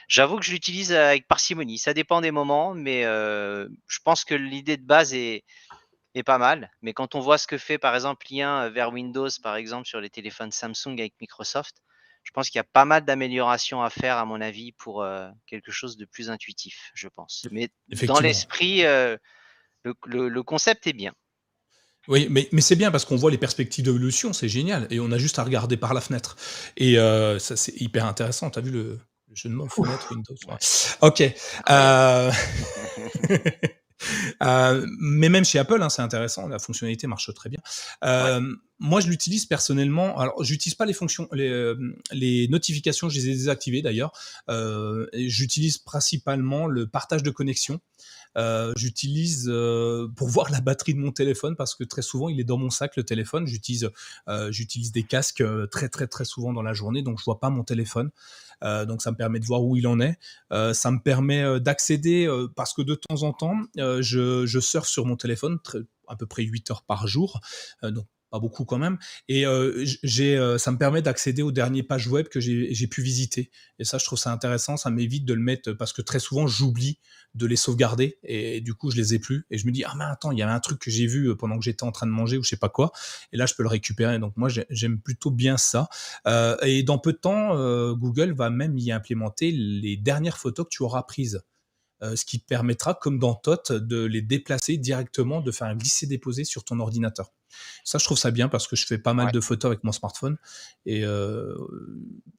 j'avoue que je l'utilise avec parcimonie. Ça dépend des moments, mais je pense que l'idée de base est, est pas mal. Mais quand on voit ce que fait par exemple lien vers Windows, par exemple sur les téléphones Samsung avec Microsoft, je pense qu'il y a pas mal d'améliorations à faire à mon avis pour quelque chose de plus intuitif, je pense. Mais dans l'esprit, le concept est bien. Oui, mais, mais c'est bien parce qu'on voit les perspectives d'évolution, c'est génial. Et on a juste à regarder par la fenêtre. Et euh, ça, c'est hyper intéressant. Tu as vu le, le, jeu de mots fenêtre Windows Ok. Euh... euh, mais même chez Apple, hein, c'est intéressant. La fonctionnalité marche très bien. Euh, moi, je l'utilise personnellement. Alors, j'utilise pas les fonctions, les, euh, les, notifications. Je les ai désactivées d'ailleurs. J'utilise principalement le partage de connexion. Euh, j'utilise euh, pour voir la batterie de mon téléphone parce que très souvent il est dans mon sac le téléphone. J'utilise euh, j'utilise des casques très très très souvent dans la journée donc je vois pas mon téléphone. donc ça me permet de voir où il en est. ça me permet d'accéder parce que de temps en temps je, je surfe sur mon téléphone à peu près 8 heures par jour. donc beaucoup quand même. Et euh, j'ai, euh, ça me permet d'accéder aux dernières pages web que j'ai pu visiter. Et ça, je trouve ça intéressant. Ça m'évite de le mettre parce que très souvent, j'oublie de les sauvegarder et, du coup, je les ai plus. Et je me dis, ah mais attends, il y avait un truc que j'ai vu pendant que j'étais en train de manger ou je sais pas quoi. Et là, je peux le récupérer. Donc moi, j'aime plutôt bien ça. Euh, et dans peu de temps, Google va même y implémenter les dernières photos que tu auras prises. Euh, ce qui permettra, comme dans TOT, de les déplacer directement, de faire un glisser-déposer sur ton ordinateur. Ça, je trouve ça bien parce que je fais pas mal de photos avec mon smartphone et euh,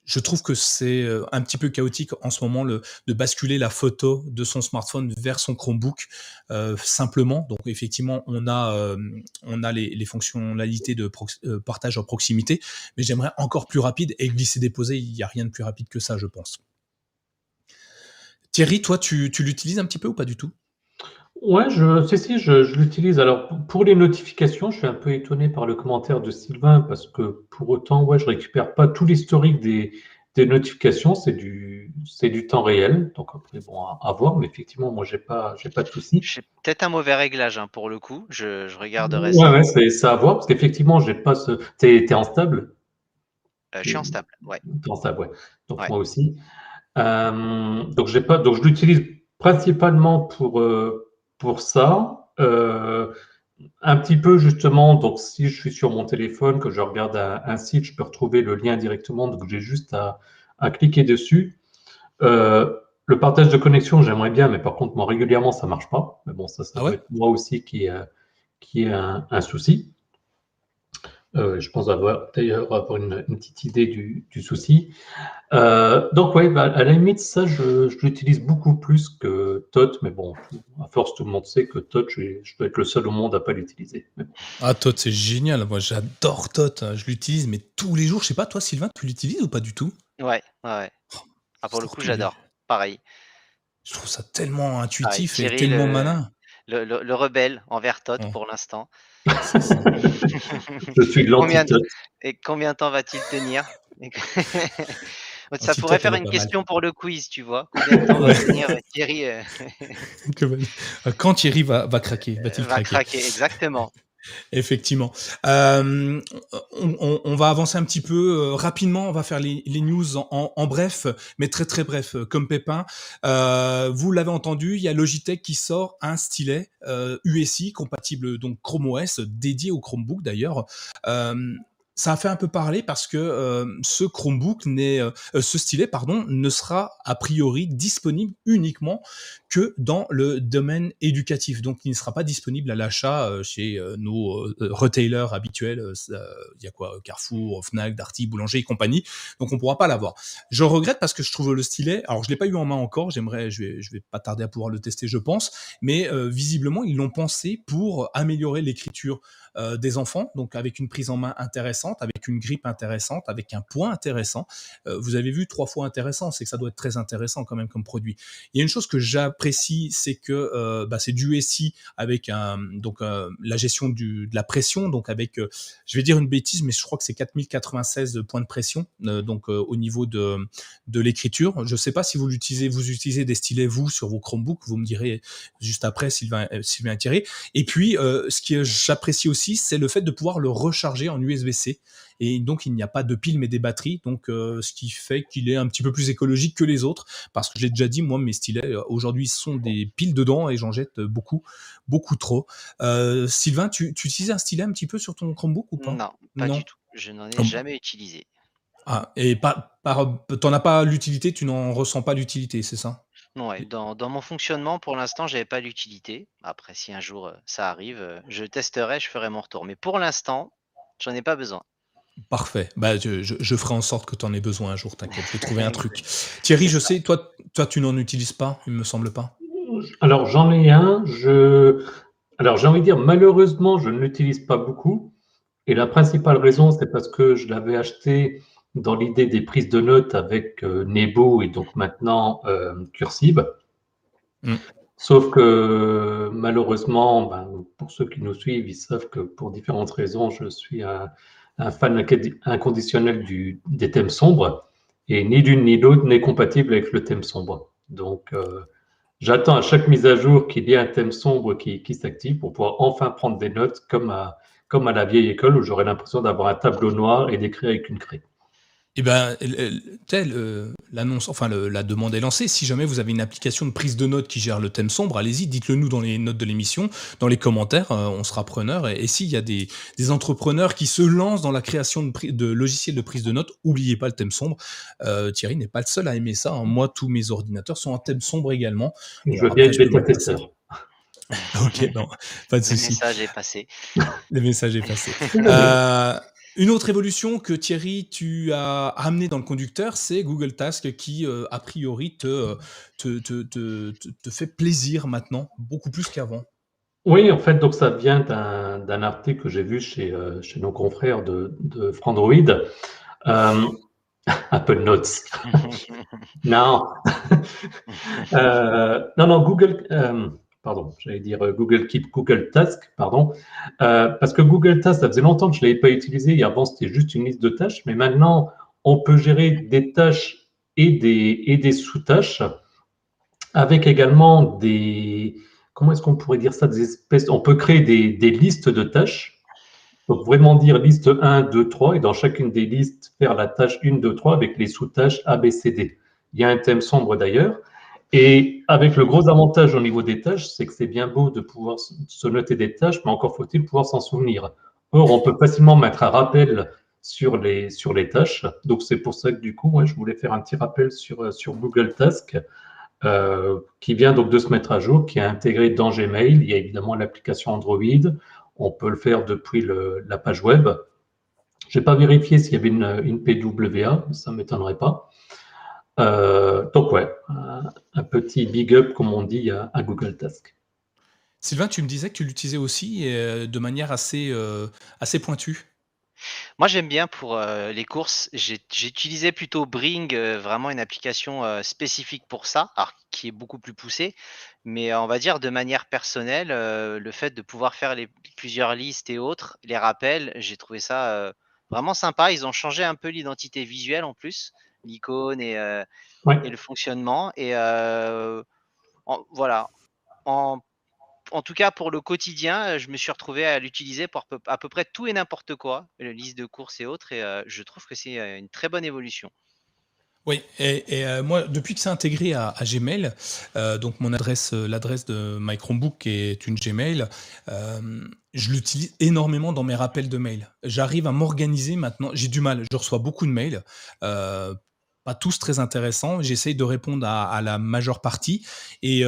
je trouve que c'est euh, un petit peu chaotique en ce moment le, de basculer la photo de son smartphone vers son Chromebook simplement. Donc effectivement, on a, on a les, fonctionnalités de partage en proximité, mais j'aimerais encore plus rapide et glisser-déposer, il n'y a rien de plus rapide que ça, je pense. Thierry, toi, tu, l'utilises un petit peu ou pas du tout? Ouais, je, si, si, je, l'utilise. Alors, pour les notifications, je suis un peu étonné par le commentaire de Sylvain parce que pour autant, ouais, je récupère pas tout l'historique des, notifications, c'est du, c'est du temps réel. Donc après, bon, à, voir, mais effectivement, moi, j'ai pas, j'ai pas de souci. J'ai peut-être un mauvais réglage hein, pour le coup. Je, je regarderai ça. Ouais, c'est ça à voir parce qu'effectivement, j'ai pas ce. T'es, es en stable? Euh, Je suis en stable, ouais. T'es en stable, ouais. Donc moi aussi. Euh, donc, j'ai pas, donc je l'utilise principalement pour, euh, pour ça. Euh, un petit peu justement, donc si je suis sur mon téléphone, que je regarde un, site, je peux retrouver le lien directement, donc j'ai juste à, à, cliquer dessus. le partage de connexion, j'aimerais bien, mais par contre, moi, régulièrement, ça marche pas. Mais bon, ça, ça ah moi aussi qui, qui est un, un souci. Euh, je pense avoir d'ailleurs avoir une, petite idée du, souci. Euh, donc oui, bah, à la limite, ça, je, l'utilise beaucoup plus que TOT, mais bon, à force, tout le monde sait que TOT, je, dois être le seul au monde à pas l'utiliser. Ah, TOT, c'est génial. Moi, j'adore TOT. Je l'utilise, mais tous les jours. Je sais pas, toi, Sylvain, tu l'utilises ou pas du tout? Ouais, ouais. Oh, ah, pour le coup, j'adore. Pareil. Je trouve ça tellement intuitif et tellement malin. Le, rebelle envers TOT pour l'instant. Je suis combien de, Et combien de temps va-t-il tenir Ça pourrait faire une question pour le quiz, tu vois. Combien de temps va tenir Thierry Quand Thierry va, va craquer Va-t-il va craquer Exactement. Effectivement. Euh, on, va avancer un petit peu euh, rapidement. On va faire les, news en, bref, mais très très bref, euh, comme Pépin. vous l'avez entendu, il y a Logitech qui sort un stylet USI compatible donc Chrome OS, dédié au Chromebook d'ailleurs ça a fait un peu parler parce que euh, ce Chromebook n'est, euh, ce stylet pardon, ne sera a priori disponible uniquement que dans le domaine éducatif. Donc, il ne sera pas disponible à l'achat euh, chez nos retailers habituels. Il y a quoi Carrefour, Fnac, Darty, Boulanger et compagnie. Donc, on pourra pas l'avoir. Je regrette parce que je trouve le stylet. Alors, je l'ai pas eu en main encore. J'aimerais, je vais, je vais pas tarder à pouvoir le tester, je pense. Mais visiblement, ils l'ont pensé pour améliorer l'écriture euh, des enfants, donc avec une prise en main intéressante, avec une grippe intéressante, avec un point intéressant. Euh, vous avez vu trois fois intéressant, c'est que ça doit être très intéressant quand même comme produit. Il y a une chose que j'apprécie, c'est que euh, bah, c'est du SI avec donc la gestion de la pression, donc avec, je vais dire une bêtise, mais je crois que c'est 4096 points de pression, donc au niveau de, de l'écriture. Je ne sais pas si vous l'utilisez, vous utilisez des stylets vous sur vos Chromebooks, vous me direz juste après Sylvain, Sylvain Thierry. Et puis, ce que j'apprécie aussi c'est le fait de pouvoir le recharger en USB-C. Et donc, il n'y a pas de pile, mais des batteries. Donc, euh, ce qui fait qu'il est un petit peu plus écologique que les autres. Parce que je l'ai déjà dit, moi, mes stylets, euh, aujourd'hui, sont des piles dedans et j'en jette beaucoup, beaucoup trop. Euh, Sylvain, tu, utilises un stylet un petit peu sur ton Chromebook ou pas? Non, pas du tout. Je n'en ai jamais utilisé. Ah, et pas, t'en as pas l'utilité, tu n'en ressens pas l'utilité, c'est ça? Ouais, dans, dans, mon fonctionnement, pour l'instant, j'avais pas l'utilité. Après, si un jour ça arrive, je testerai, je ferai mon retour. Mais pour l'instant, j'en ai pas besoin. Parfait. Bah, je, je, ferai en sorte que tu en aies besoin un jour, t'inquiète, je vais trouver un truc. Thierry, je sais, toi, toi tu n'en utilises pas, il me semble pas. Alors, j'en ai un. Je... Alors, j'ai envie de dire, malheureusement, je ne l'utilise pas beaucoup. Et la principale raison, c'est parce que je l'avais acheté dans l'idée des prises de notes avec euh, Nebo et donc maintenant euh, Cursive. Mm. Sauf que malheureusement, ben, pour ceux qui nous suivent, ils savent que pour différentes raisons, je suis un, fan inconditionnel du, des thèmes sombres et ni l'une ni l'autre n'est compatible avec le thème sombre. Donc, euh, j'attends à chaque mise à jour qu'il y ait un thème sombre qui, qui s'active pour pouvoir enfin prendre des notes comme à, comme à la vieille école où j'aurais l'impression d'avoir un tableau noir et d'écrire avec une craie. Eh ben, telle euh, l'annonce, enfin la demande est lancée. Si jamais vous avez une application de prise de notes qui gère le thème sombre, allez-y, dites-le nous dans les notes de l'émission, dans les commentaires, euh, on sera preneur. Et, s'il y a des, entrepreneurs qui se lancent dans la création de, de, logiciels de prise de notes, oubliez pas le thème sombre. Euh, Thierry n'est pas le seul à aimer ça. Hein. Moi, tous mes ordinateurs sont en thème sombre également. Je veux bien être bêta-testeur. ok, non, pas de souci. Le message est passé. Le message est passé. euh, une autre évolution que Thierry, tu as amené dans le conducteur, c'est Google Task qui, euh, a priori, te, te, te, te, fait plaisir maintenant, beaucoup plus qu'avant. Oui, en fait, donc ça vient d'un article que j'ai vu chez, euh, chez nos confrères de, de Frandroid. Euh, Apple Notes. non. non, non, Google pardon, j'allais dire euh, Google Keep, Google Task, pardon, euh, parce que Google Task, ça faisait longtemps que je ne l'avais pas utilisé, et avant c'était juste une liste de tâches, mais maintenant on peut gérer des tâches et des, et des sous-tâches, avec également des, comment est-ce qu'on pourrait dire ça, des espèces, on peut créer des, des listes de tâches, donc vraiment dire liste 1, 2, 3, et dans chacune des listes, faire la tâche 1, 2, 3 avec les sous-tâches A, B, C, D. Il y a un thème sombre d'ailleurs. Et avec le gros avantage au niveau des tâches, c'est que c'est bien beau de pouvoir se noter des tâches, mais encore faut-il pouvoir s'en souvenir. Or, on peut facilement mettre un rappel sur les, sur les tâches. Donc, c'est pour ça que du coup, je voulais faire un petit rappel sur, sur Google Task, euh, qui vient donc de se mettre à jour, qui est intégré dans Gmail. Il y a évidemment l'application Android. On peut le faire depuis la page web. Je n'ai pas vérifié s'il y avait une, une PWA, ça ne m'étonnerait pas. Euh, donc ouais, un petit big up, comme on dit, à, Google Task. Sylvain, tu me disais que tu l'utilisais aussi euh, de manière assez, euh, assez pointue. Moi, j'aime bien pour les courses. J'ai utilisé plutôt Bring, vraiment une application spécifique pour ça, alors, qui est beaucoup plus poussée. Mais on va dire de manière personnelle, le fait de pouvoir faire les, plusieurs listes et autres, les rappels, j'ai trouvé ça vraiment sympa. Ils ont changé un peu l'identité visuelle en plus l'icône et, euh, et, le fonctionnement. Et euh, voilà. En, en, tout cas, pour le quotidien, je me suis retrouvé à l'utiliser pour à peu près tout et n'importe quoi, la liste de courses et autres. Et euh, je trouve que c'est une très bonne évolution. Oui, et, moi, depuis que c'est intégré à, Gmail, donc mon adresse, l'adresse de My Chromebook est une Gmail, je l'utilise énormément dans mes rappels de mails. J'arrive à m'organiser maintenant. J'ai du mal, je reçois beaucoup de mails, tous très intéressants. J'essaye de répondre à, la majeure partie. Et,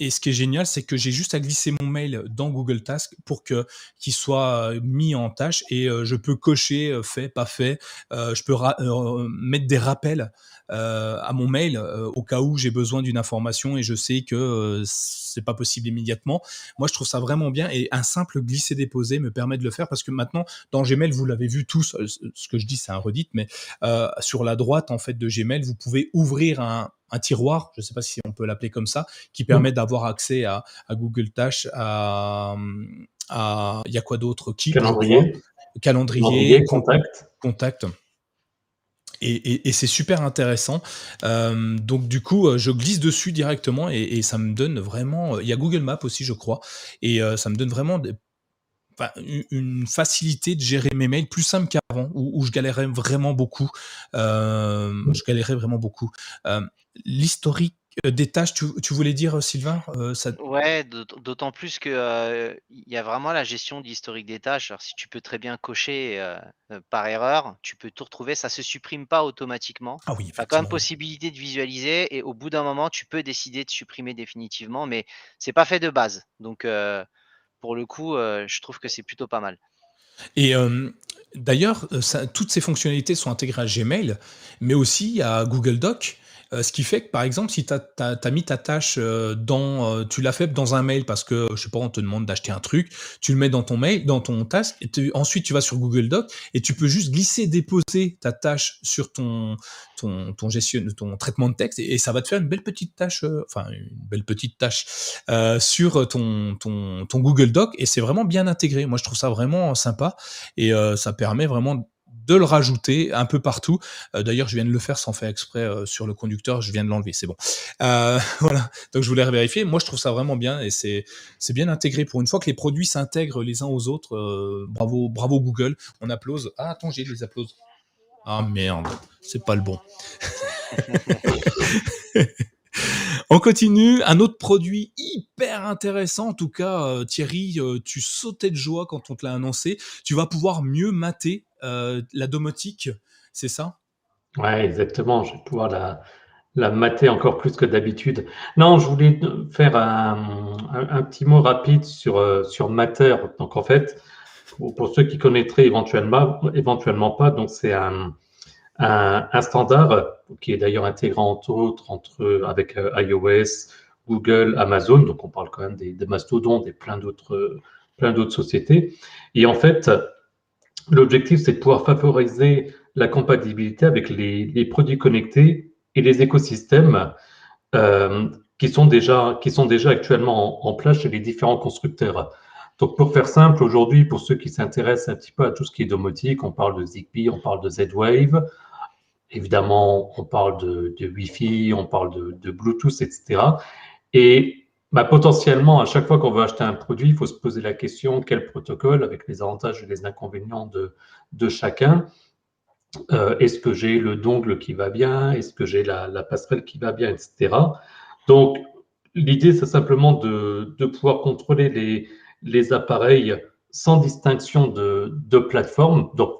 et ce qui est génial, c'est que j'ai juste à glisser mon mail dans Google Task pour que qu'il soit mis en tâche et je peux cocher fait, pas fait. je peux mettre des rappels à mon mail au cas où j'ai besoin d'une information et je sais que c'est pas possible immédiatement. Moi, je trouve ça vraiment bien et un simple glisser-déposer me permet de le faire parce que maintenant, dans Gmail, vous l'avez vu tous, euh, ce que je dis, c'est un redit, mais euh, sur la droite, en fait, de Gmail, vous pouvez ouvrir un, tiroir, je ne sais pas si on peut l'appeler comme ça, qui permet d'avoir accès à, Google Tâches, à, il y a quoi d'autre Calendrier. Calendrier, contact. Contact. Et, c'est super intéressant. Euh, donc du coup, euh, je glisse dessus directement et, ça me donne vraiment. Euh, il y a Google Maps aussi, je crois, et ça me donne vraiment une facilité de gérer mes mails plus simple qu'avant, où, je galérais vraiment beaucoup. je galérais vraiment beaucoup. L'historique euh, des tâches, tu, voulais dire, euh, Sylvain euh, ça... Ouais, d'autant plus que il y a vraiment la gestion de l'historique des tâches. Alors, si tu peux très bien cocher par erreur, tu peux tout retrouver. Ça se supprime pas automatiquement. Ah oui, tu as quand même possibilité de visualiser et au bout d'un moment, tu peux décider de supprimer définitivement, mais c'est pas fait de base. Donc, pour le coup, je trouve que c'est plutôt pas mal. Et d'ailleurs, toutes ces fonctionnalités sont intégrées à Gmail, mais aussi à Google Doc. Euh, ce qui fait que, par exemple, si tu as, mis ta tâche euh, dans, euh, tu l'as fait dans un mail parce que, je sais pas, on te demande d'acheter un truc, tu le mets dans ton mail, dans ton task, et ensuite tu vas sur Google Doc et tu peux juste glisser, déposer ta tâche sur ton, ton, ton gestion, ton traitement de texte et, ça va te faire une belle petite tâche, enfin une belle petite tâche sur ton, ton, ton Google Doc et c'est vraiment bien intégré. Moi, je trouve ça vraiment sympa et ça permet vraiment de le rajouter un peu partout. Euh, d'ailleurs, je viens de le faire sans faire exprès euh, sur le conducteur, je viens de l'enlever, c'est bon. Euh, voilà, donc je voulais vérifier. Moi, je trouve ça vraiment bien et c'est bien intégré. Pour une fois que les produits s'intègrent les uns aux autres, bravo, bravo Google. On applause. Ah, attends, j'ai les applauses. Ah merde, c'est pas le bon. On continue. Un autre produit hyper intéressant, en tout cas, Thierry, tu sautais de joie quand on te l'a annoncé. Tu vas pouvoir mieux mater la domotique, c'est ça? Ouais, exactement. Je vais pouvoir la, mater encore plus que d'habitude. Non, je voulais faire un, petit mot rapide sur, euh, sur Mater. Donc, en fait, pour, ceux qui connaîtraient éventuellement, éventuellement pas, donc c'est un, un, standard qui est d'ailleurs intégré entre autres entre, avec euh, iOS, Google, Amazon. Donc, on parle quand même des, des mastodontes et plein d'autres, plein d'autres sociétés. Et en fait, L'objectif, c'est de pouvoir favoriser la compatibilité avec les, produits connectés et les écosystèmes euh, qui, sont déjà, qui sont déjà actuellement en, place chez les différents constructeurs. Donc, pour faire simple, aujourd'hui, pour ceux qui s'intéressent un petit peu à tout ce qui est domotique, on parle de Zigbee, on parle de Z-Wave, évidemment, on parle de, Wi-Fi, on parle de, de Bluetooth, etc. Et bah, potentiellement, à chaque fois qu'on veut acheter un produit, il faut se poser la question quel protocole, avec les avantages et les inconvénients de, chacun. Euh, est-ce que j'ai le dongle qui va bien? Est-ce que j'ai la, passerelle qui va bien, etc. Donc, l'idée, c'est simplement de, pouvoir contrôler les, appareils sans distinction de, plateforme. Donc,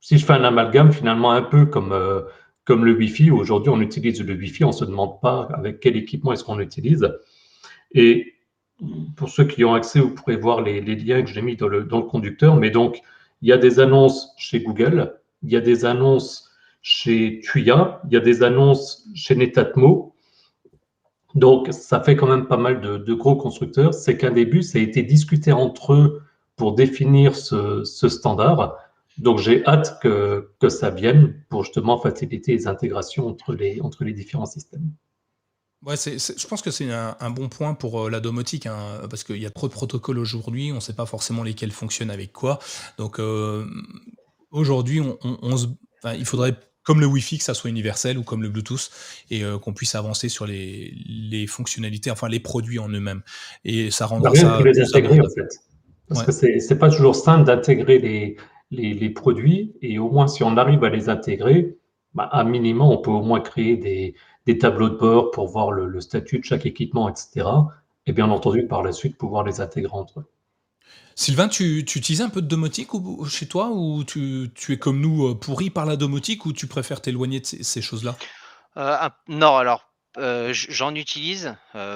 si je fais un amalgame, finalement, un peu comme, euh, le Wi-Fi, aujourd'hui, on utilise le Wi-Fi, on ne se demande pas avec quel équipement est-ce qu'on l'utilise. Et pour ceux qui ont accès, vous pourrez voir les, liens que j'ai mis dans le, conducteur. Mais donc, il y a des annonces chez Google, il y a des annonces chez Tuya, il y a des annonces chez Netatmo. Donc, ça fait quand même pas mal de, gros constructeurs. C'est qu'un début, ça a été discuté entre eux pour définir ce, standard. Donc, j'ai hâte que, que, ça vienne pour justement faciliter les intégrations entre les, entre les différents systèmes. Ouais, je pense que c'est un, bon point pour euh, la domotique, hein, parce qu'il y a trop de protocoles aujourd'hui, on ne sait pas forcément lesquels fonctionnent avec quoi. Donc euh, aujourd'hui, on, il faudrait, comme le Wi-Fi, que ça soit universel ou comme le Bluetooth, et euh, qu'on puisse avancer sur les, fonctionnalités, enfin les produits en eux-mêmes. Et ça rendra ça. les intégrer, en fait. Parce que c'est, n'est pas toujours simple d'intégrer les, produits, et au moins si on arrive à les intégrer, bah, à minimum, on peut au moins créer des des tableaux de bord pour voir le, statut de chaque équipement, etc. Et bien entendu, par la suite, pouvoir les intégrer entre eux. Sylvain, tu, tu utilises un peu de domotique ou, chez toi ou tu, es comme nous euh, pourri par la domotique ou tu préfères t'éloigner de ces, choses-là? Euh, Non, alors euh, j'en utilise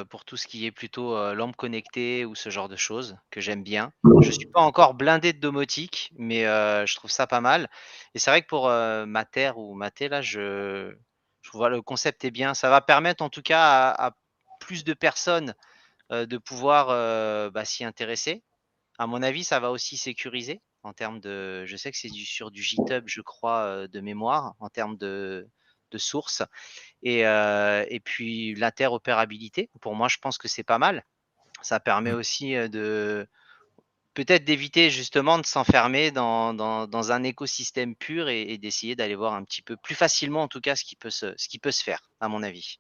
pour tout ce qui est plutôt lampe connectée ou ce genre de choses que j'aime bien. Je ne suis pas encore blindé de domotique, mais je trouve ça pas mal. Et c'est vrai que pour ma terre ou ma là, je, je vois le concept est bien. Ça va permettre en tout cas à, plus de personnes euh, de pouvoir euh, bah, s'y intéresser. À mon avis, ça va aussi sécuriser en termes de. Je sais que c'est du, sur du GitHub, je crois, euh, de mémoire, en termes de, de sources. Et, et puis l'interopérabilité, pour moi, je pense que c'est pas mal. Ça permet mmh. aussi de, peut-être d'éviter justement de s'enfermer dans, dans, un écosystème pur et, d'essayer d'aller voir un petit peu plus facilement, en tout cas, ce qui peut se, ce qui peut se faire, à mon avis.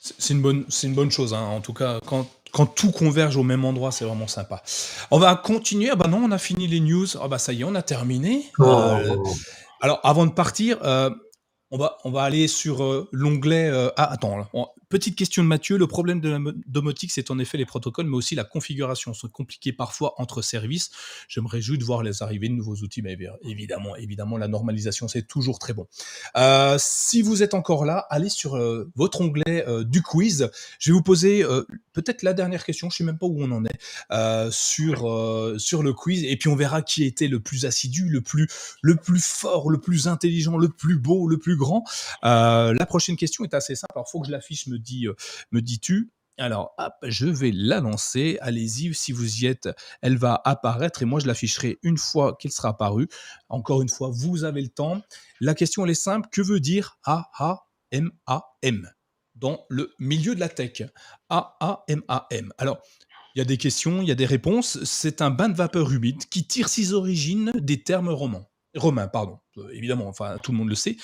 C'est une bonne, c'est une bonne chose, hein. en tout cas, quand, quand, tout converge au même endroit, c'est vraiment sympa. On va continuer. Ah bah non, on a fini les news. Ah bah ça y est, on a terminé. Oh. Euh, alors, avant de partir, euh, on va, on va aller sur euh, l'onglet. ah, attends, Petite question de Mathieu, le problème de la domotique, c'est en effet les protocoles, mais aussi la configuration sont compliquées parfois entre services. J'aimerais juste voir les arrivées de nouveaux outils, mais évidemment, évidemment, la normalisation, c'est toujours très bon. Euh, si vous êtes encore là, allez sur euh, votre onglet euh, du quiz. Je vais vous poser peut-être la dernière question, je sais même pas où on en est, sur, sur le quiz, et puis on verra qui était le plus assidu, le plus, le plus fort, le plus intelligent, le plus beau, le plus grand. la prochaine question est assez simple, alors il faut que je l'affiche, euh, me dis-tu. Alors, hop, je vais la lancer. Allez-y, si vous y êtes, elle va apparaître et moi je l'afficherai une fois qu'elle sera apparue. Encore une fois, vous avez le temps. La question elle est simple. Que veut dire A-A-M-A-M dans le milieu de la tech? A-A-M-A-M. Alors, il y a des questions, il y a des réponses. C'est un bain de vapeur humide qui tire ses origines des termes romans Romain, pardon. évidemment, enfin, tout le monde le sait.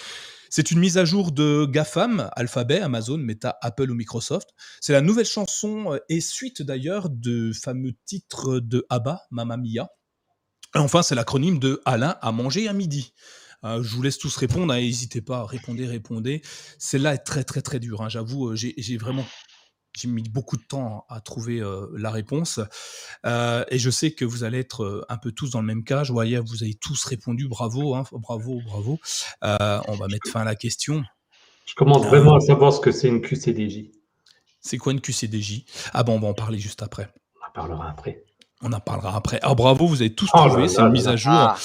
C'est une mise à jour de GAFAM, Alphabet, Amazon, Meta, Apple ou Microsoft. C'est la nouvelle chanson et suite d'ailleurs de fameux titre de ABBA, Mamma Mia. Et enfin, c'est l'acronyme de Alain à manger à midi. je vous laisse tous répondre, hein, n'hésitez pas, répondez, répondez. Celle-là est très très très dure, hein. j'avoue, j'ai vraiment j'ai mis beaucoup de temps à trouver la réponse. et je sais que vous allez être un peu tous dans le même cas. Je voyais, vous avez tous répondu bravo, hein, bravo, bravo. on va mettre fin à la question. Je commence vraiment à savoir ce que c'est une QCDJ. C'est quoi une QCDJ Ah bon, on va en parler juste après. On en parlera après. On en parlera après. Ah bravo, vous avez tous oh trouvé, c'est une mise à jour. Ah.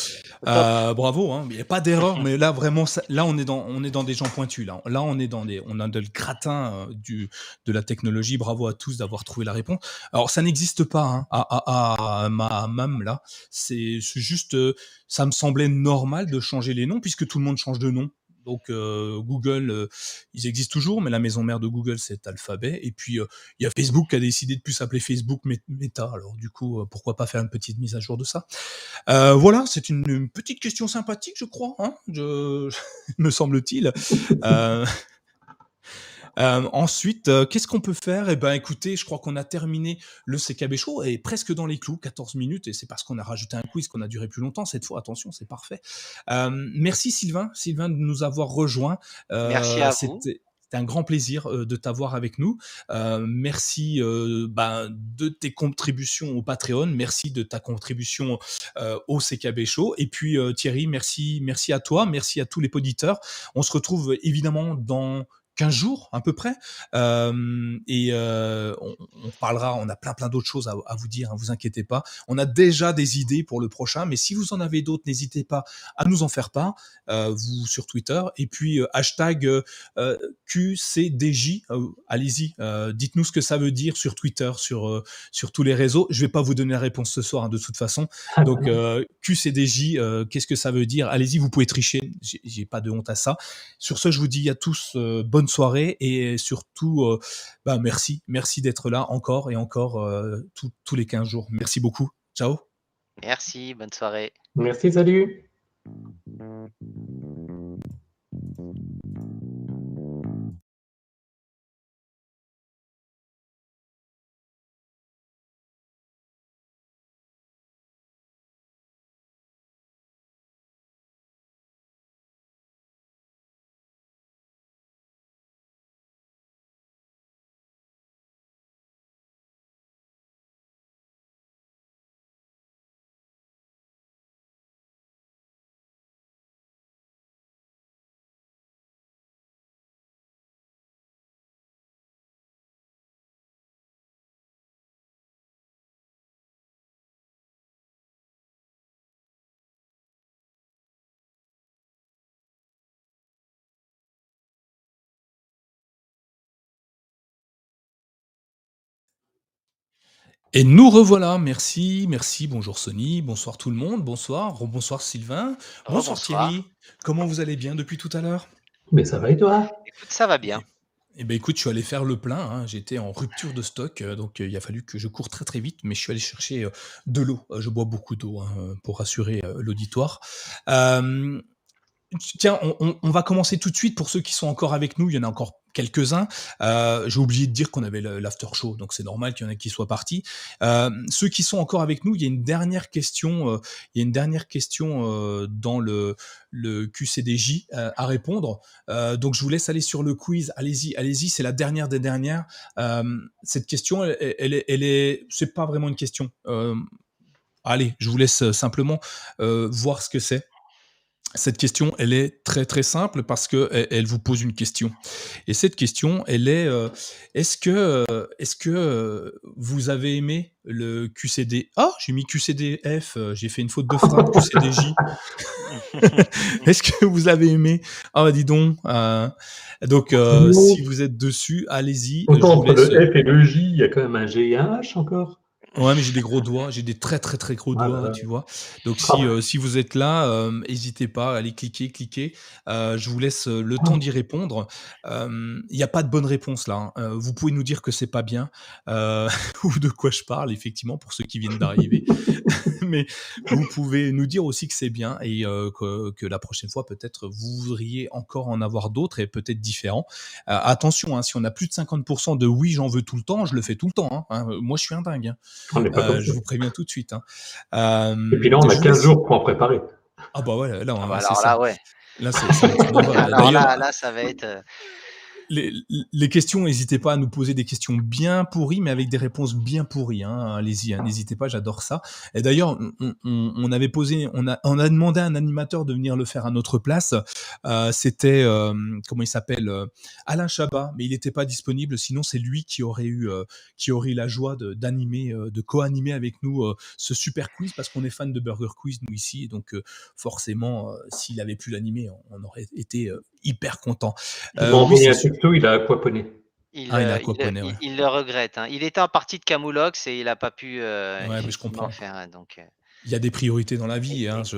Euh, bravo, hein. il n'y a pas d'erreur, mais là vraiment, là on est dans, on est dans des gens pointus. Là, là on est dans des, on a de le gratin euh, du, de la technologie. Bravo à tous d'avoir trouvé la réponse. Alors ça n'existe pas hein, à, à, ma mam là. C'est juste, euh, ça me semblait normal de changer les noms puisque tout le monde change de nom. Donc Google, ils existent toujours, mais la maison mère de Google, c'est Alphabet. Et puis, il y a Facebook qui a décidé de plus s'appeler Facebook Meta. Alors du coup, pourquoi pas faire une petite mise à jour de ça? Voilà, c'est une, petite question sympathique, je crois, hein, me semble-t-il. Euh, ensuite, euh, qu'est-ce qu'on peut faire? Eh ben, écoutez, je crois qu'on a terminé le CKB Show et presque dans les clous, 14 minutes, et c'est parce qu'on a rajouté un quiz qu'on a duré plus longtemps cette fois. Attention, c'est parfait. Euh, merci Sylvain, Sylvain de nous avoir rejoint. merci à vous. C'était un grand plaisir de t'avoir avec nous. merci ben, de tes contributions au Patreon. Merci de ta contribution au CKB Show. Et puis Thierry, merci, merci à toi. Merci à tous les auditeurs. On se retrouve évidemment dans 15 jours à peu près. et on, parlera, on a plein plein d'autres choses à, vous dire, ne hein, vous inquiétez pas. On a déjà des idées pour le prochain, mais si vous en avez d'autres, n'hésitez pas à nous en faire part, vous sur Twitter. Et puis hashtag QCDJ, allez-y, dites-nous ce que ça veut dire sur Twitter, sur, sur tous les réseaux. Je vais pas vous donner la réponse ce soir hein, de toute façon. Ah Donc QCDJ, qu'est-ce que ça veut dire? Allez-y, vous pouvez tricher, j'ai pas de honte à ça. Sur ce, je vous dis à tous bonne soirée et surtout, euh, bah, merci. Merci d'être là encore et encore euh, tous les 15 jours. Merci beaucoup. Ciao. Merci, bonne soirée. Merci, salut. Et nous revoilà, merci, merci, bonjour Sony, bonsoir tout le monde, bonsoir, bonsoir Sylvain, bonsoir Thierry, comment vous allez bien depuis tout à l'heure? Mais ça va et toi? Écoute, ça va bien. Eh ben écoute, je suis allé faire le plein, hein, j'étais en rupture de stock, euh, donc euh, il a fallu que je cours très très vite, mais je suis allé chercher euh, de l'eau, je bois beaucoup d'eau hein, pour rassurer l'auditoire. Tiens, on, va commencer tout de suite. Pour ceux qui sont encore avec nous. Il y en a encore quelques-uns. Euh, j'ai oublié de dire qu'on avait l'after show, donc c'est normal qu'il y en ait qui soient partis. Euh, ceux qui sont encore avec nous, il y a une dernière question. Euh, il y a une dernière question dans le, QCDJ à répondre. donc je vous laisse aller sur le quiz. Allez-y, allez-y. C'est la dernière des dernières. cette question, elle, elle est, c'est pas vraiment une question. allez, je vous laisse simplement voir ce que c'est. Cette question, elle est très très simple parce que elle, vous pose une question. Et cette question, elle est euh, est-ce que euh, est-ce que euh, vous avez aimé le QCD Ah, j'ai mis QCDF, j'ai fait une faute de frappe QCDJ. est-ce que vous avez aimé? Ah, bah, dis donc. donc, si vous êtes dessus, allez-y. entre le F et le J, il y a quand même un G et un H encore. Ouais, mais j'ai des gros doigts, j'ai des très très très gros doigts, tu vois. Donc si, euh, si vous êtes là, n'hésitez pas à aller cliquer, cliquer. je vous laisse le temps d'y répondre. Il n'y a pas de bonne réponse là. Hein. vous pouvez nous dire que c'est pas bien ou de quoi je parle, effectivement, pour ceux qui viennent d'arriver. mais vous pouvez nous dire aussi que c'est bien et que, que, la prochaine fois, peut-être, vous voudriez encore en avoir d'autres et peut-être différents. attention, hein, si on a plus de 50% de oui, j'en veux tout le temps, je le fais tout le temps. Hein. Moi, je suis un dingue. Euh, je vous préviens tout de suite. Hein. Euh, et puis là, on a 15 jours pour en préparer. Ah bah ouais, là, on, ah bah alors là, ouais. Là, ça là, là, ça va être. Euh, les, questions, n'hésitez pas à nous poser des questions bien pourries, mais avec des réponses bien pourries. Hein. Allez-y, hein, n'hésitez pas, j'adore ça. Et d'ailleurs, on, avait posé, on a, on a demandé à un animateur de venir le faire à notre place. Euh, c'était, euh, comment il s'appelle, euh, Alain Chabat, mais il n'était pas disponible. Sinon, c'est lui qui aurait eu, qui aurait eu la joie d'animer, de, co-animer avec nous ce super quiz, parce qu'on est fan de Burger Quiz nous ici, donc forcément, s'il avait pu l'animer, on aurait été hyper content. Euh, il a aquaponé. Il, ah, il, a il, il, le regrette. Hein. Il était en partie de Camoulox et il n'a pas pu euh, ouais, mais je comprends. faire. Hein, donc, euh. Il y a des priorités dans la vie. Hein, je...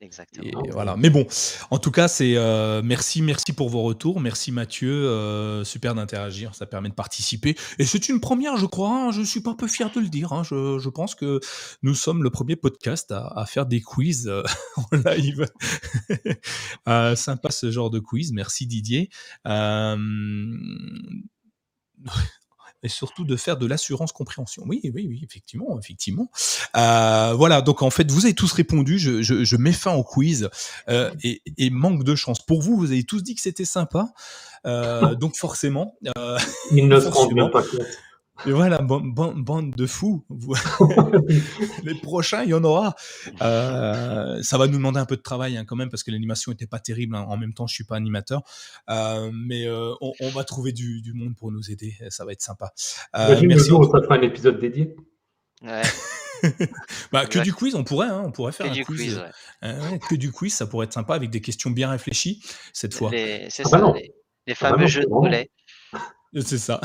Exactement. voilà. Mais bon, en tout cas, c'est euh, merci, merci pour vos retours. Merci Mathieu, euh, super d'interagir, ça permet de participer. Et c'est une première, je crois. Hein, je suis pas un peu fier de le dire. Hein, je, pense que nous sommes le premier podcast à, à faire des quiz euh, en live. sympa ce genre de quiz. Merci Didier et surtout de faire de l'assurance compréhension. Oui, oui, oui, effectivement, effectivement. Euh, voilà, donc en fait, vous avez tous répondu. Je, je, je mets fin au quiz euh, et, et, manque de chance. Pour vous, vous avez tous dit que c'était sympa, euh, donc forcément. Euh, Il ne se rend pas compte. Et voilà, bande de fous. les prochains, il y en aura. Euh, ça va nous demander un peu de travail hein, quand même parce que l'animation n'était pas terrible. Hein. En même temps, je suis pas animateur, euh, mais euh, on, va trouver du, monde pour nous aider. Ça va être sympa. Euh, merci. Jour, ça fera un épisode dédié. Ouais. bah, que du quiz, on pourrait, hein, on pourrait faire que un du quiz. ouais. que du quiz, ça pourrait être sympa avec des questions bien réfléchies cette fois. C'est ah ça, bah les, les, fameux ah bah jeux de boulet. C'est ça.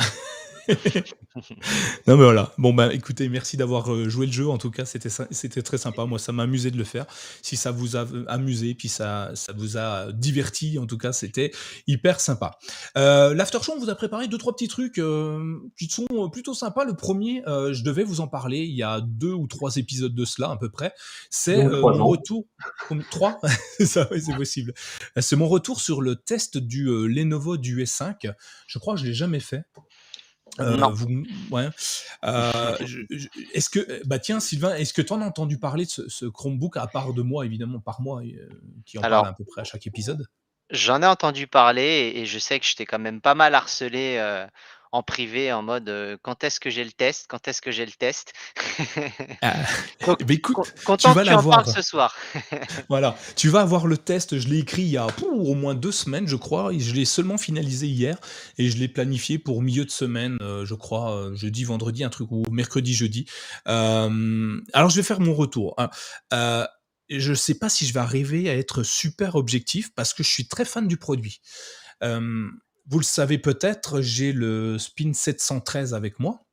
non mais voilà. Bon bah écoutez, merci d'avoir euh, joué le jeu. En tout cas, c'était c'était très sympa. Moi, ça m'a amusé de le faire. Si ça vous a amusé, puis ça ça vous a diverti, en tout cas, c'était hyper sympa. Euh, L'after show, on vous a préparé deux trois petits trucs euh, qui sont plutôt sympas. Le premier, euh, je devais vous en parler il y a deux ou trois épisodes de cela à peu près. C'est mon retour. Trois, ça c'est possible. C'est mon retour sur le test du Lenovo du S5. Je crois que je l'ai jamais fait. Euh, non. ouais. Euh, est-ce que, bah tiens, Sylvain, est-ce que tu en as entendu parler de ce, Chromebook à part de moi, évidemment, par moi, euh, qui en parle à peu près à chaque épisode? J'en ai entendu parler et, je sais que je t'ai quand même pas mal harcelé en privé en mode quand est-ce que j'ai le test Quand est-ce que j'ai le test? Ah, écoute, tu vas l'avoir ce soir. voilà, tu vas avoir le test. Je l'ai écrit il y a au moins deux semaines, je crois. Et je l'ai seulement finalisé hier et je l'ai planifié pour milieu de semaine, je crois, jeudi, vendredi, un truc ou mercredi, jeudi. alors je vais faire mon retour. Hein. je ne sais pas si je vais arriver à être super objectif parce que je suis très fan du produit. Vous le savez peut-être, j'ai le Spin 713 avec moi.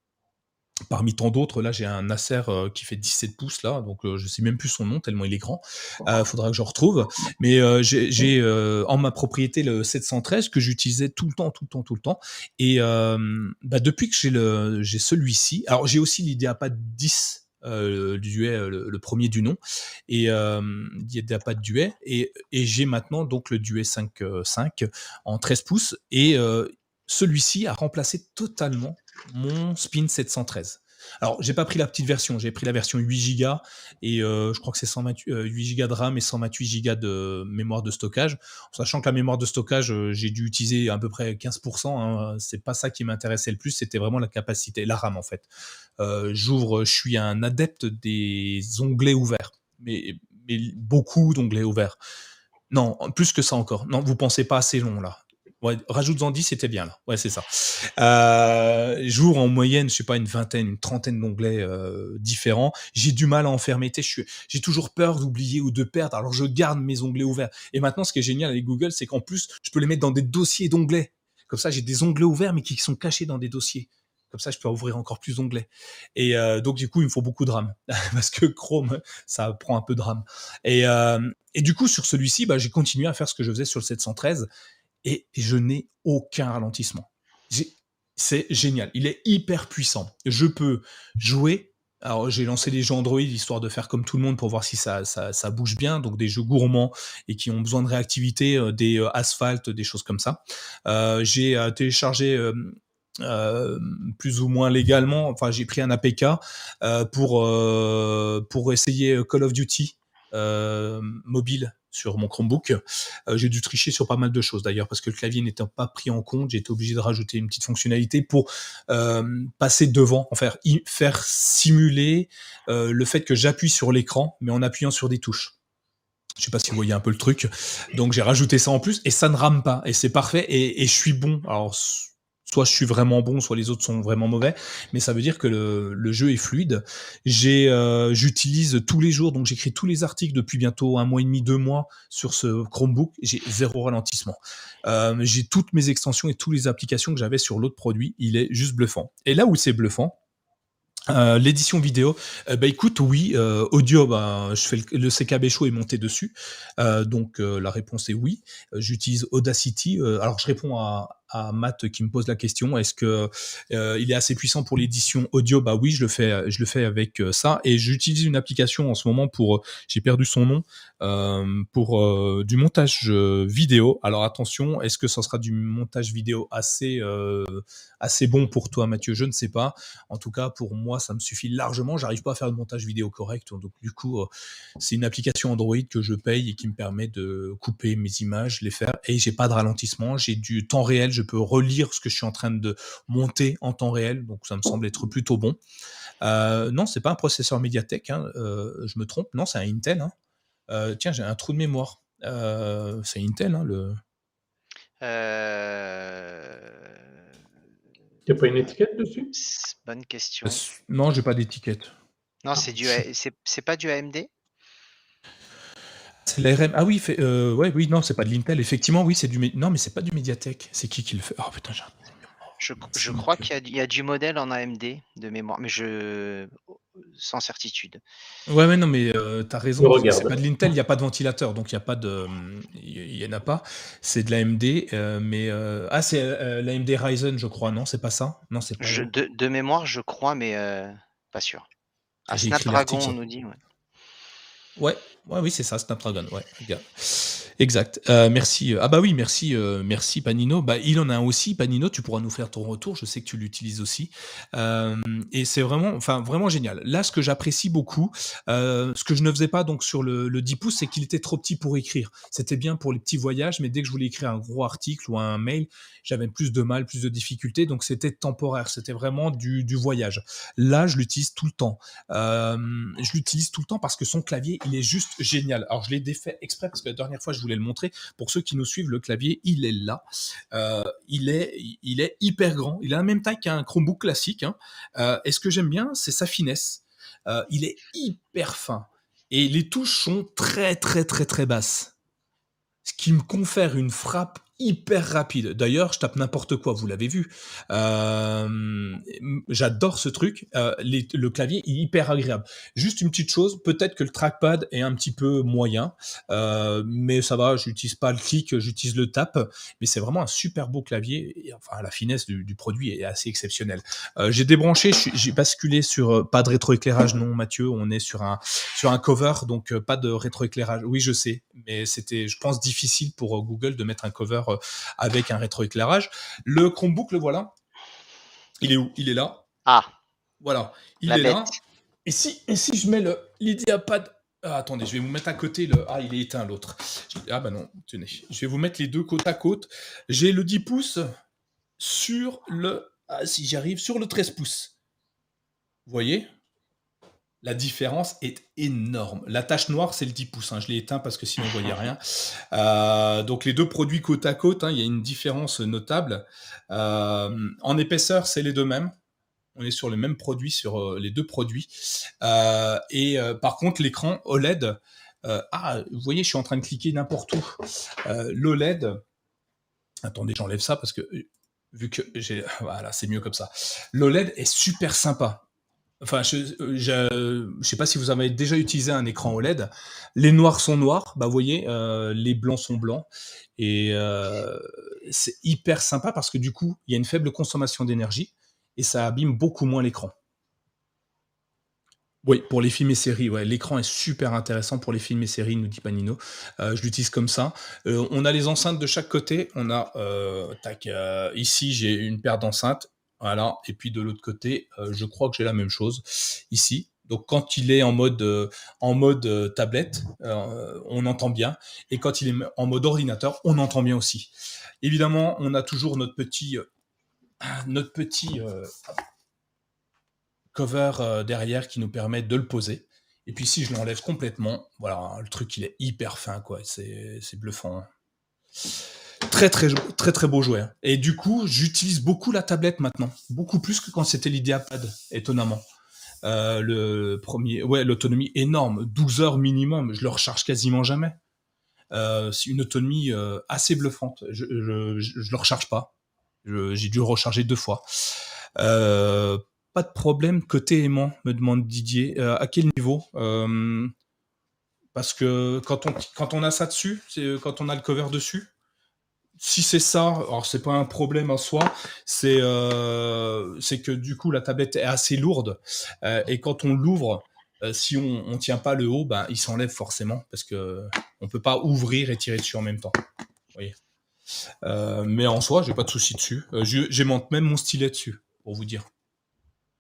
Parmi tant d'autres, là j'ai un Acer euh, qui fait 17 pouces là, donc euh, je sais même plus son nom tellement il est grand. Euh, faudra que je retrouve. Mais euh, j'ai euh, en ma propriété le 713 que j'utilisais tout le temps, tout le temps, tout le temps. Et bah, depuis que j'ai le j'ai celui-ci, alors j'ai aussi l'IdeaPad 10 euh, duet, euh, le, premier du nom, et euh, il n'y a pas de duet, et, et j'ai maintenant donc le duet 5.5 en 13 pouces, et celui-ci a remplacé totalement mon Spin 713. Alors, j'ai pas pris la petite version, j'ai pris la version 8 Go et euh, je crois que c'est 8 Go de RAM et 128 Go de mémoire de stockage. sachant que la mémoire de stockage, euh, j'ai dû utiliser à peu près 15%. Hein, c'est pas ça qui m'intéressait le plus, c'était vraiment la capacité, la RAM en fait. Euh, j'ouvre, je suis un adepte des onglets ouverts, mais, mais beaucoup d'onglets ouverts. Non, plus que ça encore. Non, vous pensez pas assez long là. Ouais, rajoute-en 10, c'était bien là. Ouais, c'est ça. Euh, jour en moyenne, je sais pas, une vingtaine, une trentaine d'onglets euh, différents. J'ai du mal à enfermer. J'ai toujours peur d'oublier ou de perdre. Alors je garde mes onglets ouverts. Et maintenant, ce qui est génial avec Google, c'est qu'en plus, je peux les mettre dans des dossiers d'onglets. Comme ça, j'ai des onglets ouverts, mais qui sont cachés dans des dossiers. Comme ça, je peux ouvrir encore plus d'onglets. Et donc, du coup, il me faut beaucoup de RAM parce que Chrome, ça prend un peu de RAM. Et, et du coup, sur celui-ci, bah, j'ai continué à faire ce que je faisais sur le 713 et je n'ai aucun ralentissement. C'est génial. Il est hyper puissant. Je peux jouer alors j'ai lancé des jeux Android histoire de faire comme tout le monde pour voir si ça, bouge bien, donc des jeux gourmands et qui ont besoin de réactivité, euh, des euh, asphaltes, des choses comme ça. Euh, j'ai téléchargé plus ou moins légalement, enfin j'ai pris un APK pour essayer Call of Duty mobile sur mon Chromebook. Euh, j'ai dû tricher sur pas mal de choses d'ailleurs parce que le clavier n'étant pas pris en compte, j'ai été obligé de rajouter une petite fonctionnalité pour euh, passer devant, en faire, faire simuler euh, le fait que j'appuie sur l'écran mais en appuyant sur des touches. Je sais pas si vous voyez un peu le truc. Donc j'ai rajouté ça en plus et ça ne rame pas et c'est parfait et, et je suis bon. Alors soit je suis vraiment bon, soit les autres sont vraiment mauvais, mais ça veut dire que le, jeu est fluide. Euh, j'utilise tous les jours, donc j'écris tous les articles depuis bientôt un mois et demi, deux mois sur ce Chromebook. J'ai zéro ralentissement. Euh, j'ai toutes mes extensions et toutes les applications que j'avais sur l'autre produit. Il est juste bluffant. Et là où c'est bluffant, euh, l'édition vidéo, bah écoute, oui, audio, bah, je fais le, CKB Show est monté dessus, donc la réponse est oui. J'utilise Audacity. alors je réponds à, à Matt qui me pose la question est-ce que euh, il est assez puissant pour l'édition audio? Bah oui, je le fais, je le fais avec euh, ça et j'utilise une application en ce moment pour, euh, j'ai perdu son nom, pour du montage vidéo. Alors attention, est-ce que ça sera du montage vidéo assez assez bon pour toi, Mathieu? Je ne sais pas. En tout cas, pour moi, ça me suffit largement. J'arrive pas à faire de montage vidéo correct, donc du coup, c'est une application Android que je paye et qui me permet de couper mes images, les faire et j'ai pas de ralentissement, j'ai du temps réel. Je peux relire ce que je suis en train de monter en temps réel, donc ça me semble être plutôt bon. Euh, non, c'est pas un processeur Mediatek, hein, euh, je me trompe, non, c'est un Intel. Hein. Euh, tiens, j'ai un trou de mémoire. c'est Intel, hein, le. Il n'y a pas une étiquette dessus? Bonne question. non, j'ai pas d'étiquette. Non, c'est du, c'est pas du AMD c'est l'ARM. Ah oui, fait, euh, ouais, oui, non, c'est pas de l'Intel. Effectivement, oui, c'est du. Non, mais c'est pas du Mediatek. C'est qui qui le fait? Oh putain, j'ai je, je crois qu'il y, a du modèle en AMD de mémoire, mais je sans certitude. Ouais, mais non, mais euh, tu as raison. C'est pas de l'Intel, il n'y a pas de ventilateur, donc il y a pas de, il y, en a pas. C'est de l'AMD, euh, mais euh, ah, c'est l'AMD Ryzen, je crois, non, c'est pas ça, non, c'est pas. de, de, mémoire, je crois, mais pas sûr. Ah, Snapdragon, on nous dit. Ouais. Ouais, ouais, oui, c'est ça, Snapdragon, ouais. Exact. Euh, merci. Ah bah oui, merci, euh, merci Panino. Bah il en a un aussi, Panino. Tu pourras nous faire ton retour. Je sais que tu l'utilises aussi. Euh, et c'est vraiment, enfin vraiment génial. Là, ce que j'apprécie beaucoup, ce que je ne faisais pas donc sur le, le 10 pouces, c'est qu'il était trop petit pour écrire. C'était bien pour les petits voyages, mais dès que je voulais écrire un gros article ou un mail, j'avais plus de mal, plus de difficultés. Donc c'était temporaire. C'était vraiment du, du voyage. Là, je l'utilise tout le temps. je l'utilise tout le temps parce que son clavier, il est juste génial. Alors je l'ai défait exprès parce que la dernière fois je voulais le montrer. Pour ceux qui nous suivent, le clavier, il est là. Euh, il, est, il est hyper grand. Il a la même taille qu'un Chromebook classique. Hein. Euh, et ce que j'aime bien, c'est sa finesse. Euh, il est hyper fin. Et les touches sont très, très, très, très basses. Ce qui me confère une frappe hyper rapide. D'ailleurs, je tape n'importe quoi, vous l'avez vu. Euh, j'adore ce truc. Euh, le clavier est hyper agréable. Juste une petite chose, peut-être que le trackpad est un petit peu moyen, euh, mais ça va, j'utilise pas le clic, j'utilise le tap, mais c'est vraiment un super beau clavier. Enfin, la finesse du, produit est assez exceptionnelle. j'ai débranché, j'ai basculé sur pas de rétroéclairage, non, Mathieu, on est sur un sur un cover, donc pas de rétroéclairage. Oui, je sais, mais c'était, je pense, difficile pour Google de mettre un cover euh, avec un rétroéclairage. Le Chromebook, le voilà. Il est où? Il est là. Ah. Voilà. Il est là. Et si, et si je mets le l'Ideapad ah, attendez, je vais vous mettre à côté le. Ah, il est éteint l'autre. Ah, bah non, tenez. Je vais vous mettre les deux côte à côte. J'ai le 10 pouces sur le. Ah, si j'y arrive, sur le 13 pouces. Vous voyez? La différence est énorme. La tache noire, c'est le 10 pouces. Hein. Je l'ai éteint parce que sinon, on ne voyait rien. Euh, donc, les deux produits côte à côte, hein, il y a une différence notable. Euh, en épaisseur, c'est les deux mêmes. On est sur le même produit, sur euh, les deux produits. et par contre, l'écran OLED, ah, vous voyez, je suis en train de cliquer n'importe où. L'OLED, attendez, j'enlève ça parce que vu que j'ai, voilà, c'est mieux comme ça. L'OLED est super sympa. Enfin, je, je, sais pas si vous avez déjà utilisé un écran OLED. Les noirs sont noirs, bah vous voyez, euh, les blancs sont blancs, et euh, c'est hyper sympa parce que du coup, il y a une faible consommation d'énergie et ça abîme beaucoup moins l'écran. Oui, pour les films et séries, ouais, l'écran est super intéressant pour les films et séries, nous dit Panino. Euh, je l'utilise comme ça. On a les enceintes de chaque côté. On a, tac, ici j'ai une paire d'enceintes, voilà. Et puis de l'autre côté, je crois que j'ai la même chose ici. Donc quand il est en mode en mode tablette, on entend bien, et quand il est en mode ordinateur, on entend bien aussi. Évidemment, on a toujours notre petit notre petit cover euh, derrière qui nous permet de le poser. Et puis si je l'enlève complètement, voilà, le truc il est hyper fin, quoi. C'est, bluffant. Hein. Très très très très beau jouet. Hein. Et du coup, j'utilise beaucoup la tablette maintenant, beaucoup plus que quand c'était l'idéapad, étonnamment. Euh, le premier, ouais, l'autonomie énorme, 12 heures minimum, je le recharge quasiment jamais. Euh, c'est une autonomie assez bluffante. Je, je, le recharge pas. j'ai dû le recharger deux fois. Euh, pas de problème côté aimant, me demande Didier. Euh, à quel niveau euh, Parce que quand on, quand on a ça dessus, c'est euh, quand on a le cover dessus, si c'est ça, alors c'est pas un problème en soi, c'est c'est que du coup la tablette est assez lourde et quand on l'ouvre, si on, on tient pas le haut, ben il s'enlève forcément parce que on peut pas ouvrir et tirer dessus en même temps. Vous mais en soi, j'ai pas de souci dessus. j'ai même mon stylet dessus pour vous dire.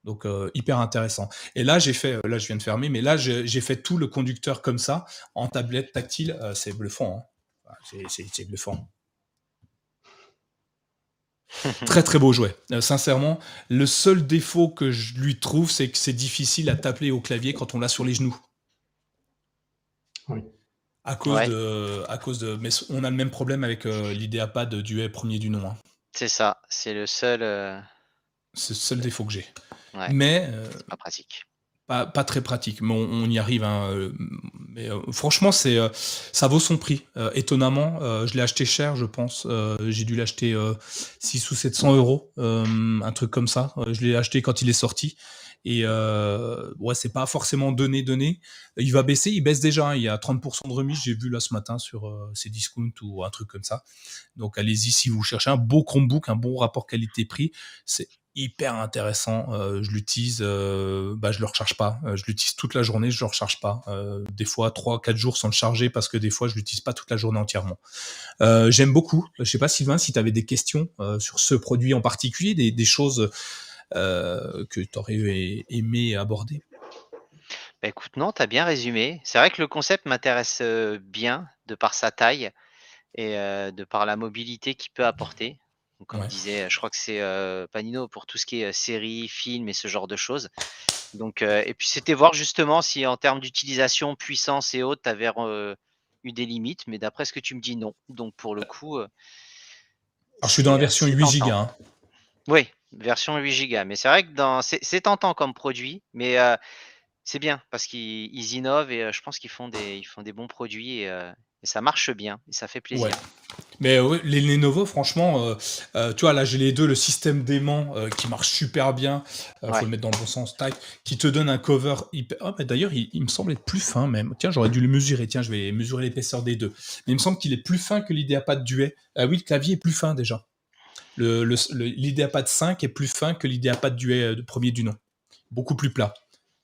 Donc euh, hyper intéressant. Et là j'ai fait, là je viens de fermer, mais là j'ai fait tout le conducteur comme ça en tablette tactile. Euh, c'est bluffant. Hein. c'est bluffant. très très beau jouet. Euh, sincèrement, le seul défaut que je lui trouve, c'est que c'est difficile à taper au clavier quand on l'a sur les genoux. Oui. À cause de, à cause de, mais on a le même problème avec l'idéapad du premier du nom. Hein. C'est ça, c'est le seul. C'est le seul défaut que j'ai. Mais euh, pas pratique. Pas, très pratique, mais on, y arrive. Hein, euh, mais euh, franchement, c'est ça vaut son prix. étonnamment, je l'ai acheté cher, je pense. J'ai dû l'acheter 6 ou 700 euros, un truc comme ça. je l'ai acheté quand il est sorti. Et ouais, c'est pas forcément donné, donné. Il va baisser, il baisse déjà. Hein. il y a 30% de remise, j'ai vu là ce matin sur ces discounts ou un truc comme ça. Donc allez-y si vous cherchez un beau Chromebook, un bon rapport qualité-prix. C'est hyper intéressant. Euh, je l'utilise, euh, bah, je le recharge pas. Euh, je l'utilise toute la journée, je le recharge pas. des fois, 3-4 jours sans le charger parce que des fois, je l'utilise pas toute la journée entièrement. J'aime beaucoup. Je sais pas, Sylvain, si tu avais des questions sur ce produit en particulier, des, choses que tu aurais aimé aborder? Bah écoute, non, tu as bien résumé. C'est vrai que le concept m'intéresse bien de par sa taille et de par la mobilité qu'il peut apporter comme disait, je crois que c'est Panino pour tout ce qui est séries, films et ce genre de choses. Donc, et puis c'était voir justement si en termes d'utilisation, puissance et autres, tu avais eu des limites, mais d'après ce que tu me dis, non. Donc pour le coup. Alors je suis dans la version 8 Go. Hein. Oui, version 8 Go. Mais c'est vrai que dans... c'est tentant comme produit, mais c'est bien parce qu'ils innovent et je pense qu'ils font des, ils font des bons produits et, et ça marche bien et ça fait plaisir. Mais les Lenovo, franchement, euh, euh, tu vois, là j'ai les deux, le système d'aimant euh, qui marche super bien, il faut le mettre dans le bon sens, tac, qui te donne un cover hyper. Oh, D'ailleurs, il, me semble être plus fin même. Tiens, j'aurais dû le mesurer, tiens, je vais mesurer l'épaisseur des deux. Mais il me semble qu'il est plus fin que l'Ideapad Duet. Ah oui, le clavier est plus fin déjà. L'Ideapad 5 est plus fin que l'Ideapad Duet premier du nom. Beaucoup plus plat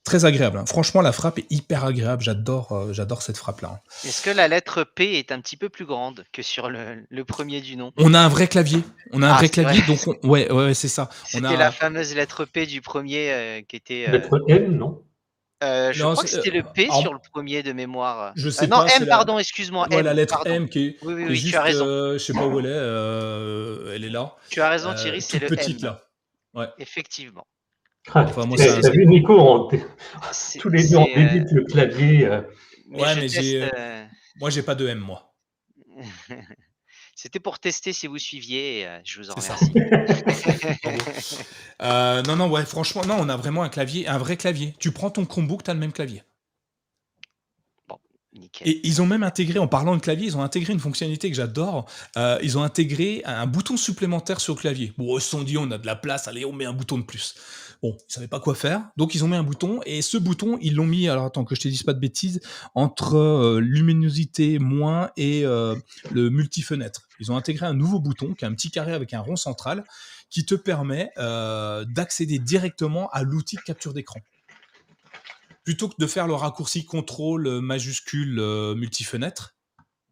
très agréable. Hein. Franchement, la frappe est hyper agréable. J'adore, euh, j'adore cette frappe-là. Hein. Est-ce que la lettre P est un petit peu plus grande que sur le, premier du nom? On a un vrai clavier. On a un ah, vrai clavier, donc ouais, ouais, c'est ça. C'était la fameuse lettre P du premier euh, qui était. Euh, lettre M, non? je crois que c'était le P sur le premier de mémoire. Je sais non, M, pardon, excuse-moi. Ouais, la lettre M qui est, oui, oui, oui, tu as raison. je sais pas où elle est. elle est là. Tu as raison, Thierry, c'est le petite, M. là. Ouais. Effectivement. Enfin, moi, c'est vu, Nico, tous les deux, on débite le clavier. Euh. ouais, mais j'ai, euh, euh, moi, j'ai pas de M, moi. C'était pour tester si vous suiviez. je vous en remercie. non, non, ouais, franchement, non, on a vraiment un clavier, un vrai clavier. Tu prends ton Chromebook, tu as le même clavier. Et ils ont même intégré, en parlant de clavier, ils ont intégré une fonctionnalité que j'adore. Euh, ils ont intégré un bouton supplémentaire sur le clavier. Bon, ils se sont dit, on a de la place, allez, on met un bouton de plus. Bon, ils savaient pas quoi faire, donc ils ont mis un bouton, et ce bouton, ils l'ont mis, alors attends que je te dise pas de bêtises, entre euh, luminosité moins et euh, le multi-fenêtre. Ils ont intégré un nouveau bouton, qui est un petit carré avec un rond central, qui te permet d'accéder directement à l'outil de capture d'écran plutôt que de faire le raccourci contrôle euh, majuscule euh, multi-fenêtre,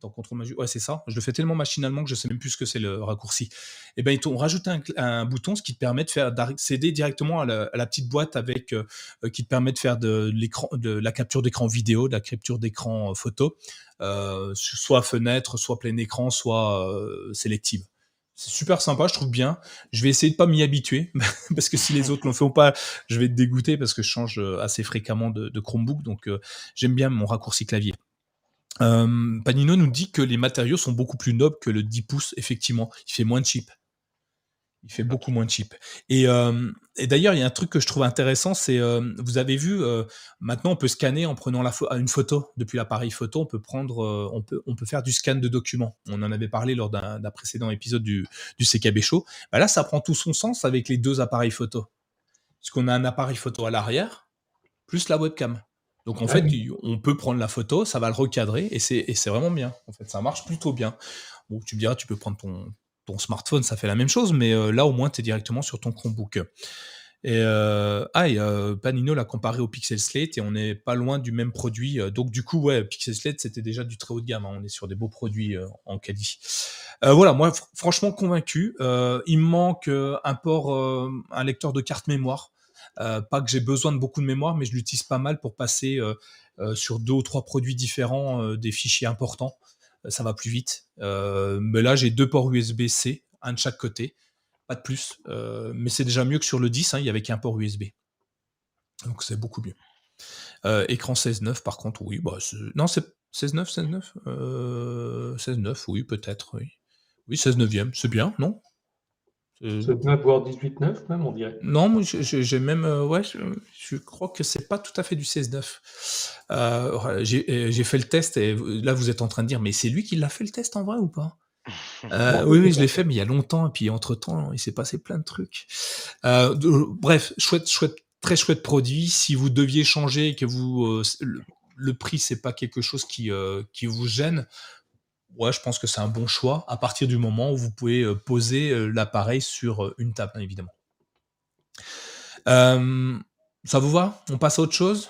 donc contrôle majuscule, ouais c'est ça, je le fais tellement machinalement que je sais même plus ce que c'est le raccourci. Et eh ben ils t'ont rajouté un, bouton, ce qui te permet de faire d'accéder directement à la, petite boîte avec euh, qui te permet de faire de l'écran, de la capture d'écran vidéo, de la capture d'écran photo, soit fenêtre, soit plein écran, soit sélective. C'est super sympa, je trouve bien. Je vais essayer de pas m'y habituer parce que si les autres l'ont fait ou pas, je vais être dégoûté parce que je change euh, assez fréquemment de, Chromebook, donc euh, j'aime bien mon raccourci clavier. Euh, Panino nous dit que les matériaux sont beaucoup plus nobles que le 10 pouces, effectivement. Il fait moins de chip. Il fait beaucoup moins de cheap. Et, euh, et d'ailleurs, il y a un truc que je trouve intéressant, c'est euh, vous avez vu, euh, maintenant on peut scanner en prenant la une photo depuis l'appareil photo, on peut prendre, on peut, on peut faire du scan de documents. On en avait parlé lors d'un précédent épisode du, du CKB Show. Bah là, ça prend tout son sens avec les deux appareils photo, parce qu'on a un appareil photo à l'arrière plus la webcam. Donc en ah fait, on peut prendre la photo, ça va le recadrer et c'est vraiment bien. En fait, ça marche plutôt bien. Bon, tu me diras, tu peux prendre ton, ton smartphone, ça fait la même chose, mais euh, là, au moins, tu es directement sur ton Chromebook. Et, euh, euh, Panino l'a comparé au Pixel Slate et on n'est pas loin du même produit. donc, du coup, ouais, Pixel Slate, c'était déjà du très haut de gamme. Hein. on est sur des beaux produits en quali. voilà, moi, franchement convaincu. il me manque un port, un lecteur de carte mémoire. pas que j'ai besoin de beaucoup de mémoire, mais je l'utilise pas mal pour passer sur deux ou trois produits différents des fichiers importants ça va plus vite. Euh, mais là, j'ai deux ports USB-C, un de chaque côté, pas de plus. Euh, mais c'est déjà mieux que sur le 10, hein, il n'y avait qu'un port USB. Donc c'est beaucoup mieux. Euh, écran 16.9, par contre, oui. Bah, non, c'est 16.9, 16.9 16.9, oui, peut-être, oui. Oui, 16 neuvième, c'est bien, non? 16.9, voire 18.9 même, on dirait. Non, moi j'ai même, ouais, je, crois que c'est pas tout à fait du 16.9. Euh, j'ai fait le test et là vous êtes en train de dire, mais c'est lui qui l'a fait le test en vrai ou pas? Euh, oui, oui, je l'ai fait, mais il y a longtemps, et puis entre-temps, il s'est passé plein de trucs. Euh, bref, chouette, chouette, très chouette produit. Si vous deviez changer et que vous, le, prix, c'est pas quelque chose qui, qui vous gêne, ouais, je pense que c'est un bon choix à partir du moment où vous pouvez poser l'appareil sur une table, hein, évidemment. ça vous va? On passe à autre chose?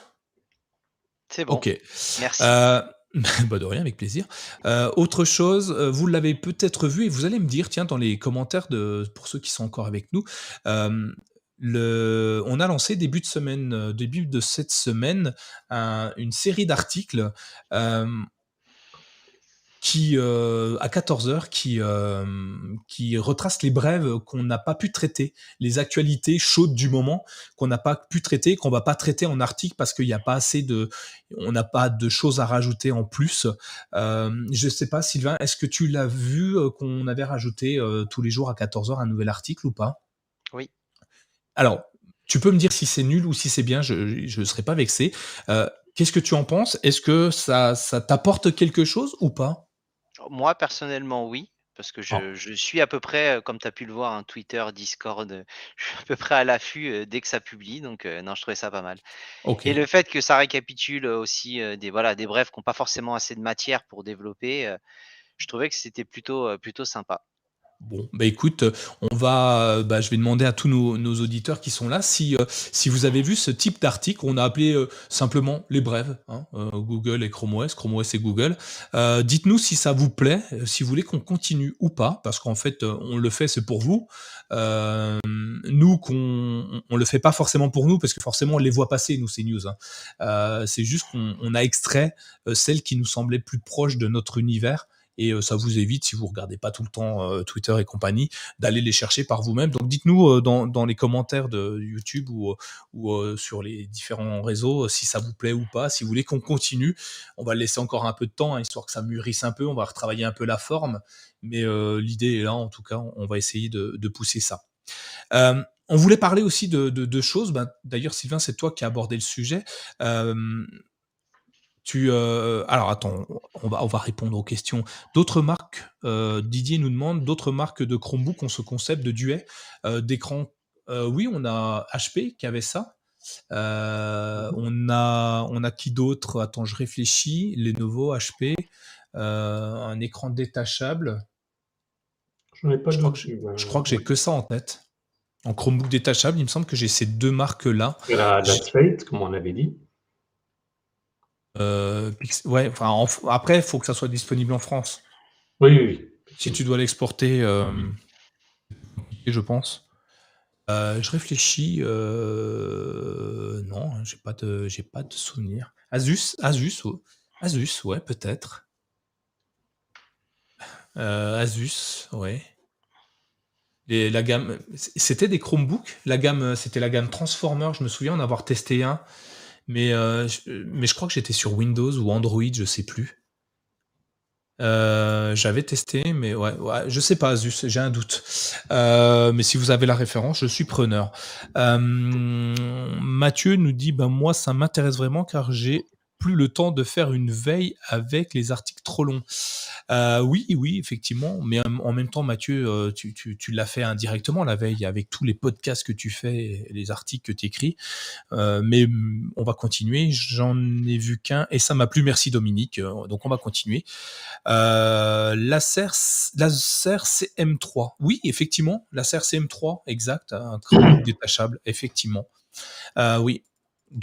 C'est bon. Ok. Merci. Euh, bah de rien, avec plaisir. Euh, autre chose, euh, vous l'avez peut-être vu et vous allez me dire, tiens, dans les commentaires de, pour ceux qui sont encore avec nous, le, on a lancé début de semaine, début de cette semaine, une série d'articles qui euh, à 14 heures qui euh, qui retrace les brèves qu'on n'a pas pu traiter, les actualités chaudes du moment qu'on n'a pas pu traiter, qu'on va pas traiter en article parce qu'il n'y a pas assez de, on n'a pas de choses à rajouter en plus. Euh, je sais pas, Sylvain, est-ce que tu l'as vu euh, qu'on avait rajouté euh, tous les jours à 14 heures un nouvel article ou pas? Oui. Alors, tu peux me dire si c'est nul ou si c'est bien, je ne serai pas vexé. Qu'est-ce que tu en penses? Est-ce que ça, ça t'apporte quelque chose ou pas? Moi, personnellement, oui, parce que ah. je, suis à peu près, comme tu as pu le voir, un Twitter, Discord, je suis à peu près à l'affût dès que ça publie, donc non, je trouvais ça pas mal. Et le fait que ça récapitule aussi des, voilà, des brefs qui n'ont pas forcément assez de matière pour développer, je trouvais que c'était plutôt, plutôt sympa. Bon, bah écoute, on va, bah, je vais demander à tous nos, auditeurs qui sont là si, euh, si vous avez vu ce type d'article. On a appelé euh, simplement les brèves, hein, euh, Google et Chrome OS, Chrome OS et Google. Dites-nous si ça vous plaît, si vous voulez qu'on continue ou pas, parce qu'en fait, on le fait, c'est pour vous. nous, qu'on, on le fait pas forcément pour nous, parce que forcément, on les voit passer, nous, ces news. Hein. c'est juste qu'on a extrait celles qui nous semblaient plus proches de notre univers et ça vous évite, si vous regardez pas tout le temps Twitter et compagnie, d'aller les chercher par vous-même. Donc dites-nous dans, les commentaires de YouTube ou, sur les différents réseaux si ça vous plaît ou pas, si vous voulez qu'on continue. On va laisser encore un peu de temps, hein, histoire que ça mûrisse un peu, on va retravailler un peu la forme, mais l'idée est là, en tout cas, on va essayer de, de pousser ça. on voulait parler aussi de, de, de choses. Ben, D'ailleurs, Sylvain, c'est toi qui as abordé le sujet Tu, alors attends, on va, on va répondre aux questions. D'autres marques, Didier nous demande, d'autres marques de Chromebook ont ce concept de duet d'écran. oui, on a HP qui avait ça. On a, on a qui d'autre? Attends, je réfléchis. Lenovo, HP, un écran détachable. Je, pas je, crois que, je crois que j'ai que ça en tête. En Chromebook détachable, il me semble que j'ai ces deux marques-là. La, la comme on avait dit. Euh, ouais, enfin, après, il faut que ça soit disponible en France. Oui, oui. Si tu dois l'exporter, euh, je pense. Euh, je réfléchis. non, j'ai pas de, j'ai pas de souvenir. Asus, Asus, Asus, ouais, peut-être. Asus, ouais. la gamme, c'était des Chromebooks? La gamme, c'était la gamme Transformer. Je me souviens en avoir testé un. Mais, euh, je, mais je crois que j'étais sur Windows ou Android, je sais plus. Euh, j'avais testé, mais ouais, ouais, je sais pas, j'ai un doute. Euh, mais si vous avez la référence, je suis preneur. Mathieu nous dit, ben moi, ça m'intéresse vraiment car j'ai plus le temps de faire une veille avec les articles trop longs. Euh, oui, oui, effectivement, mais en même temps, Mathieu, euh, tu, tu, l'as fait indirectement la veille avec tous les podcasts que tu fais, les articles que tu écris. Euh, mais on va continuer. J'en ai vu qu'un et ça m'a plu. Merci Dominique. Donc on va continuer. la CER, la CM3. Oui, effectivement, la CM3, exact, un détachable, effectivement. oui,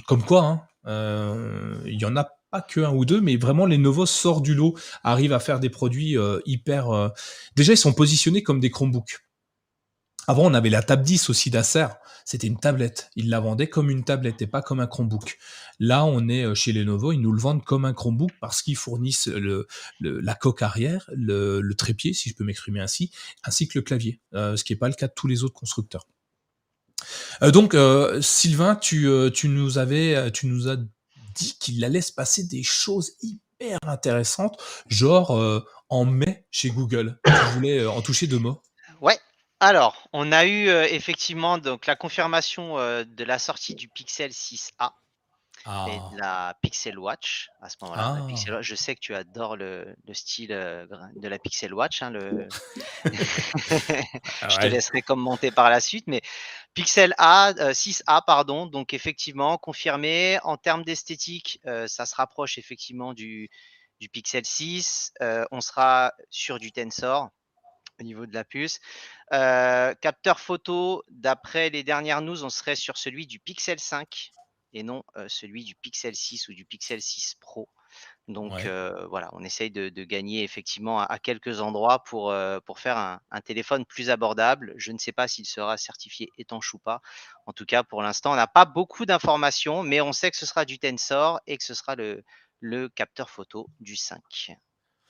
comme quoi, hein, euh, il y en a pas que un ou deux, mais vraiment les Novos sortent du lot, arrivent à faire des produits euh, hyper. Euh, déjà, ils sont positionnés comme des Chromebooks. Avant, on avait la Tab 10 aussi d'Acer. C'était une tablette. Ils la vendaient comme une tablette et pas comme un Chromebook. Là, on est chez Lenovo. Ils nous le vendent comme un Chromebook parce qu'ils fournissent le, la coque arrière, le, trépied, si je peux m'exprimer ainsi, ainsi que le clavier. ce qui n'est pas le cas de tous les autres constructeurs. Euh, donc, euh, Sylvain, tu, euh, tu, nous avais, tu nous as dit qu'il allait se passer des choses hyper intéressantes, genre en mai chez Google. Tu voulais en toucher deux mots Ouais. Alors, on a eu effectivement donc la confirmation de la sortie du Pixel 6a et ah. de la Pixel Watch à ce moment-là. Ah. Je sais que tu adores le, style euh, de la Pixel Watch. Hein, le... Ah je te laisserai commenter par la suite, mais Pixel A, 6A, euh, pardon, donc effectivement confirmé. En termes d'esthétique, euh, ça se rapproche effectivement du, du Pixel 6. on sera sur du Tensor au niveau de la puce. capteur photo, d'après les dernières news, on serait sur celui du Pixel 5 et non celui du Pixel 6 ou du Pixel 6 Pro. Donc voilà, on essaye de, gagner effectivement à, quelques endroits pour, pour faire un, téléphone plus abordable. Je ne sais pas s'il sera certifié étanche ou pas. En tout cas, pour l'instant, on n'a pas beaucoup d'informations, mais on sait que ce sera du Tensor et que ce sera le, le capteur photo du 5.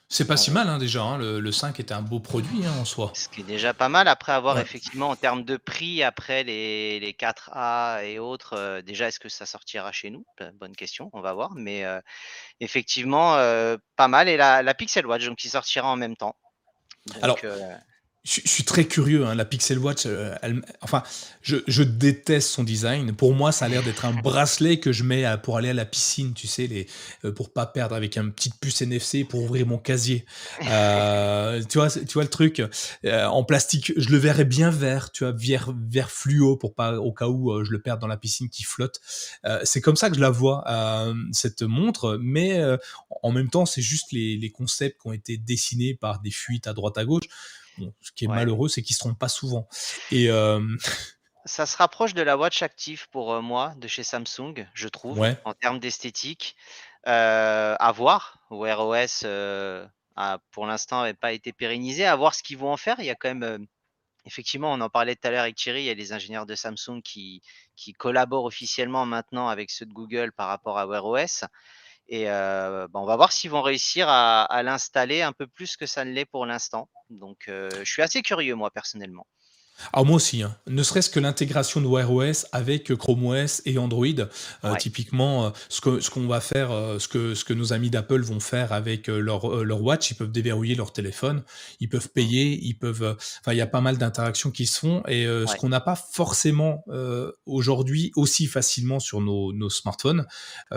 C'est pas si mal hein, déjà, hein. le, 5 était un beau produit hein, en soi. Ce qui est déjà pas mal après avoir effectivement en termes de prix, après les, les 4A et autres, euh, déjà est-ce que ça sortira chez nous? Bonne question, on va voir. Mais euh, effectivement, euh, pas mal. Et la, la, Pixel Watch, donc qui sortira en même temps. Alors, je, suis très curieux. Hein, la Pixel Watch, euh, enfin, je, déteste son design. Pour moi, ça a l'air d'être un bracelet que je mets pour aller à la piscine, tu sais, les, euh, pour pas perdre avec une petite puce NFC pour ouvrir mon casier. Euh, tu vois, tu vois le truc en plastique. Je le verrais bien vert, tu vois, vert, vert fluo pour pas au cas où je le perde dans la piscine qui flotte. c'est comme ça que je la vois cette montre, mais en même temps, c'est juste les, les concepts qui ont été dessinés par des fuites à droite à gauche ce qui est malheureux, c'est qu'ils se trompent pas souvent. Et ça se rapproche de la Watch Active pour moi de chez Samsung, je trouve, en termes d'esthétique. à voir. Wear OS pour l'instant n'avait pas été pérennisé. À voir ce qu'ils vont en faire. Il y a quand même Effectivement, on en parlait tout à l'heure avec Thierry, il y a des ingénieurs de Samsung qui, qui, collaborent officiellement maintenant avec ceux de Google par rapport à Wear OS. Et bah, on va voir s'ils vont réussir à, l'installer un peu plus que ça ne l'est pour l'instant. Donc je suis assez curieux moi personnellement. Alors moi aussi, hein. ne serait-ce que l'intégration de Wear OS avec Chrome OS et Android. Euh, typiquement, euh, ce qu'on va faire, euh, ce que ce que nos amis d'Apple vont faire avec leur leur watch, ils peuvent déverrouiller leur téléphone, ils peuvent payer, ils peuvent. Enfin, il y a pas mal d'interactions qui se font et ce qu'on n'a pas forcément aujourd'hui aussi facilement sur nos, nos smartphones,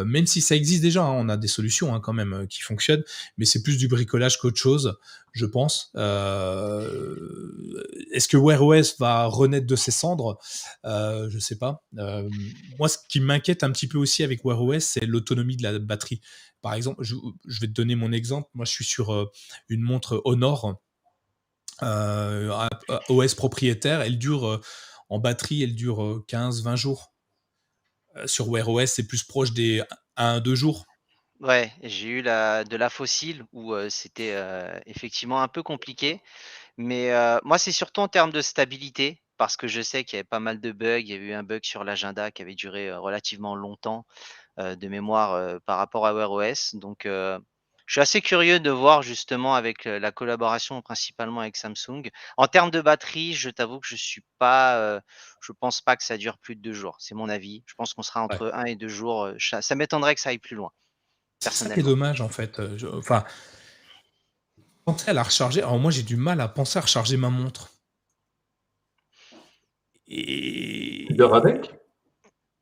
même si ça existe déjà, hein, on a des solutions hein, quand même qui fonctionnent, mais c'est plus du bricolage qu'autre chose je pense. Euh, est-ce que Wear OS va renaître de ses cendres? Euh, Je ne sais pas. Euh, moi, ce qui m'inquiète un petit peu aussi avec Wear OS, c'est l'autonomie de la batterie. Par exemple, je, vais te donner mon exemple. Moi, je suis sur une montre Honor OS propriétaire. Elle dure en batterie, elle dure 15-20 jours. sur Wear OS, c'est plus proche des 1-2 jours. Ouais, j'ai eu la de la fossile où, c'était, effectivement un peu compliqué. Mais, moi, c'est surtout en termes de stabilité, parce que je sais qu'il y avait pas mal de bugs. Il y avait eu un bug sur l'agenda qui avait duré, relativement longtemps, de mémoire, par rapport à Wear OS. Donc, je suis assez curieux de voir justement avec, la collaboration principalement avec Samsung. En termes de batterie, je t'avoue que je suis pas, je pense pas que ça dure plus de deux jours. C'est mon avis. Je pense qu'on sera entre un et deux jours, ça m'étonnerait que ça aille plus loin. C'est dommage en fait. Euh, enfin, penser à la recharger. Alors moi j'ai du mal à penser à recharger ma montre. Et... Tu dors avec?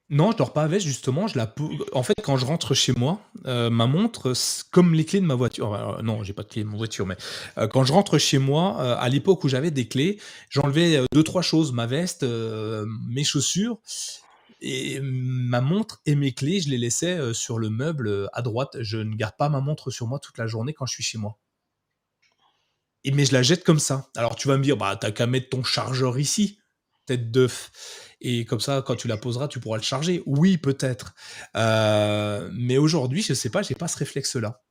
Non, je dors pas avec justement. Je la En fait, quand je rentre chez moi, euh, ma montre, comme les clés de ma voiture. Non, non, j'ai pas de clés de ma voiture, mais euh, quand je rentre chez moi, à l'époque où j'avais des clés, j'enlevais deux trois choses ma veste, mes chaussures, et ma montre et mes clés, je les laissais sur le meuble à droite. Je ne garde pas ma montre sur moi toute la journée quand je suis chez moi. Et mais je la jette comme ça. Alors tu vas me dire, bah t'as qu'à mettre ton chargeur ici, tête d'œuf. Et comme ça, quand tu la poseras, tu pourras le charger. Oui, peut-être. mais aujourd'hui, je sais pas, j'ai pas ce réflexe-là.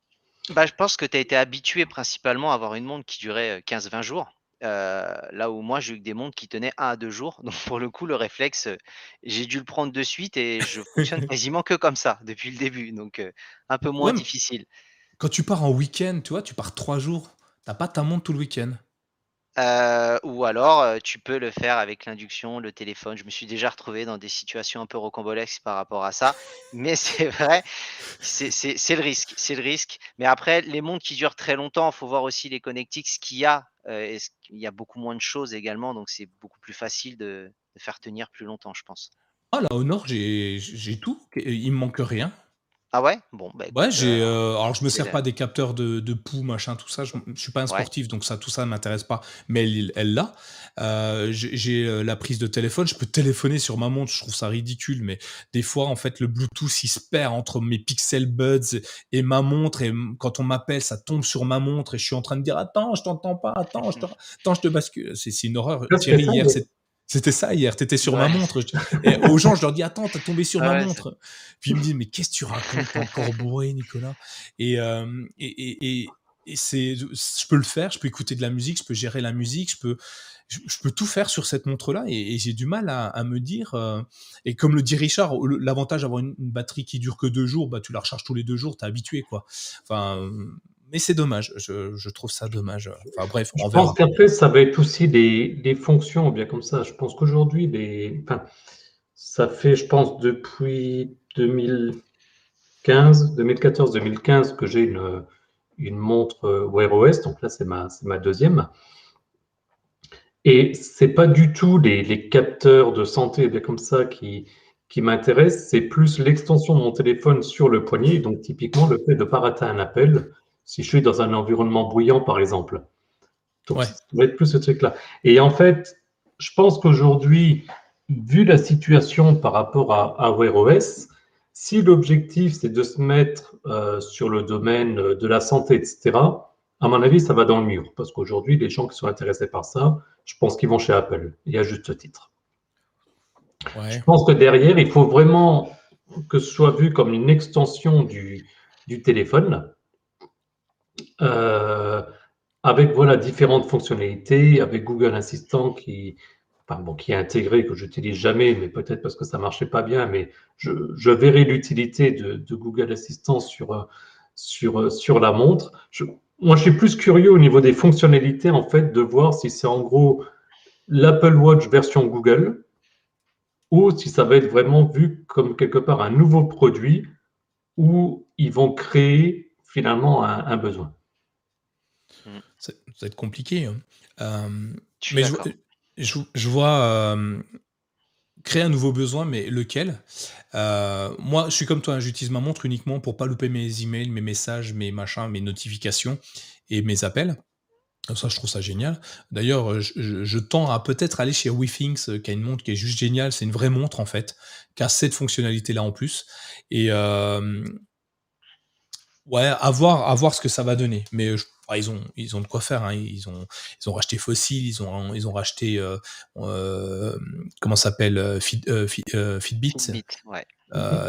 Bah, je pense que tu as été habitué principalement à avoir une montre qui durait 15-20 jours. Euh, là où moi, j'ai eu des montres qui tenaient un à deux jours. Donc pour le coup, le réflexe, j'ai dû le prendre de suite et je fonctionne quasiment que comme ça depuis le début. Donc un peu moins difficile. quand tu pars en week-end, tu vois, tu pars trois jours, t'as pas ta montre tout le week-end? Euh, ou alors, tu peux le faire avec l'induction, le téléphone. Je me suis déjà retrouvé dans des situations un peu rocambolesques par rapport à ça. Mais c'est vrai, c'est le risque. C'est le risque. Mais après, les montres qui durent très longtemps, il faut voir aussi les connectiques qu'il y a. il y a beaucoup moins de choses également, donc c'est beaucoup plus facile de, faire tenir plus longtemps, je pense. Ah, la Honor, j'ai tout. Il me manque rien. Ah ouais? Bon, bah, Ouais, j'ai, euh, euh, alors je me sers pas des capteurs de de pouls, machin, tout ça, je je suis pas un sportif, donc ça, tout ça m'intéresse pas, mais elle elle l'a. Euh, j'ai la prise de téléphone, je peux téléphoner sur ma montre, je trouve ça ridicule, mais des fois, en fait, le Bluetooth, il se perd entre mes Pixel Buds et ma montre et quand on m'appelle, ça tombe sur ma montre et je suis en train de dire: «Attends, je t'entends pas, attends, je te attends, je te bascule». C'est c'est une horreur. Thierry, hier, c'est c'était ça hier, t'étais sur ma montre. Et aux gens, je leur dis attends, t'as tombé sur ma montre. Puis ils me disent mais qu'est-ce que tu racontes? Encore bourré, Nicolas et, euh, et, et, et c'est, je peux le faire, je peux écouter de la musique, je peux gérer la musique, je peux, je, peux tout faire sur cette montre-là. Et, j'ai du mal à, à me dire. Euh, et comme le dit Richard, l'avantage d'avoir une, une, batterie qui dure que deux jours, bah tu la recharges tous les deux jours, t'es habitué quoi. Enfin mais c'est dommage. Je, trouve ça dommage. Enfin bref, on Je pense qu'après, ça va être aussi des, fonctions, bien comme ça. Je pense qu'aujourd'hui, enfin, ça fait, je pense, depuis 2015, 2014-2015 que j'ai une, une montre euh, Wear OS. Donc là, c'est ma, ma deuxième. Et c'est pas du tout les, capteurs de santé, bien comme ça, qui, qui m'intéressent. C'est plus l'extension de mon téléphone sur le poignet. Donc typiquement, le fait de ne pas rater un appel si je suis dans un environnement bruyant, par exemple. Donc, ça va être plus ce truc-là. Et en fait, je pense qu'aujourd'hui, vu la situation par rapport à, Wear OS, si l'objectif c'est de se mettre euh, sur le domaine de la santé, etc., à mon avis, ça va dans le mur. Parce qu'aujourd'hui, les gens qui sont intéressés par ça, je pense qu'ils vont chez Apple, et à juste titre. Je pense que derrière, il faut vraiment que ce soit vu comme une extension du, du téléphone euh, avec voilà, différentes fonctionnalités, avec Google Assistant qui, bon, qui est intégré, que je n'utilise jamais, mais peut-être parce que ça marchait pas bien, mais je, verrai l'utilité de, Google Assistant sur, sur, sur la montre. Moi, je suis plus curieux au niveau des fonctionnalités, en fait, de voir si c'est en gros l'Apple Watch version Google ou si ça va être vraiment vu comme quelque part un nouveau produit où ils vont créer finalement un, besoin. Ça, va être compliqué. Hein. Euh, mais je, vois euh, créer un nouveau besoin, mais lequel? Euh, Moi, je suis comme toi, hein, j'utilise ma montre uniquement pour pas louper mes emails, mes messages, mes machins, mes notifications et mes appels. Ça, je trouve ça génial. D'ailleurs, je, tends à peut-être aller chez WeThings, qui a une montre qui est juste géniale. C'est une vraie montre, en fait, qui a cette fonctionnalité-là en plus. Et ouais, à voir, à voir ce que ça va donner. Mais ils, ont, ils ont de quoi faire. Hein. Ils, ont, ils ont racheté Fossil, ils ont, ils ont racheté, comment s'appelle, Fitbit.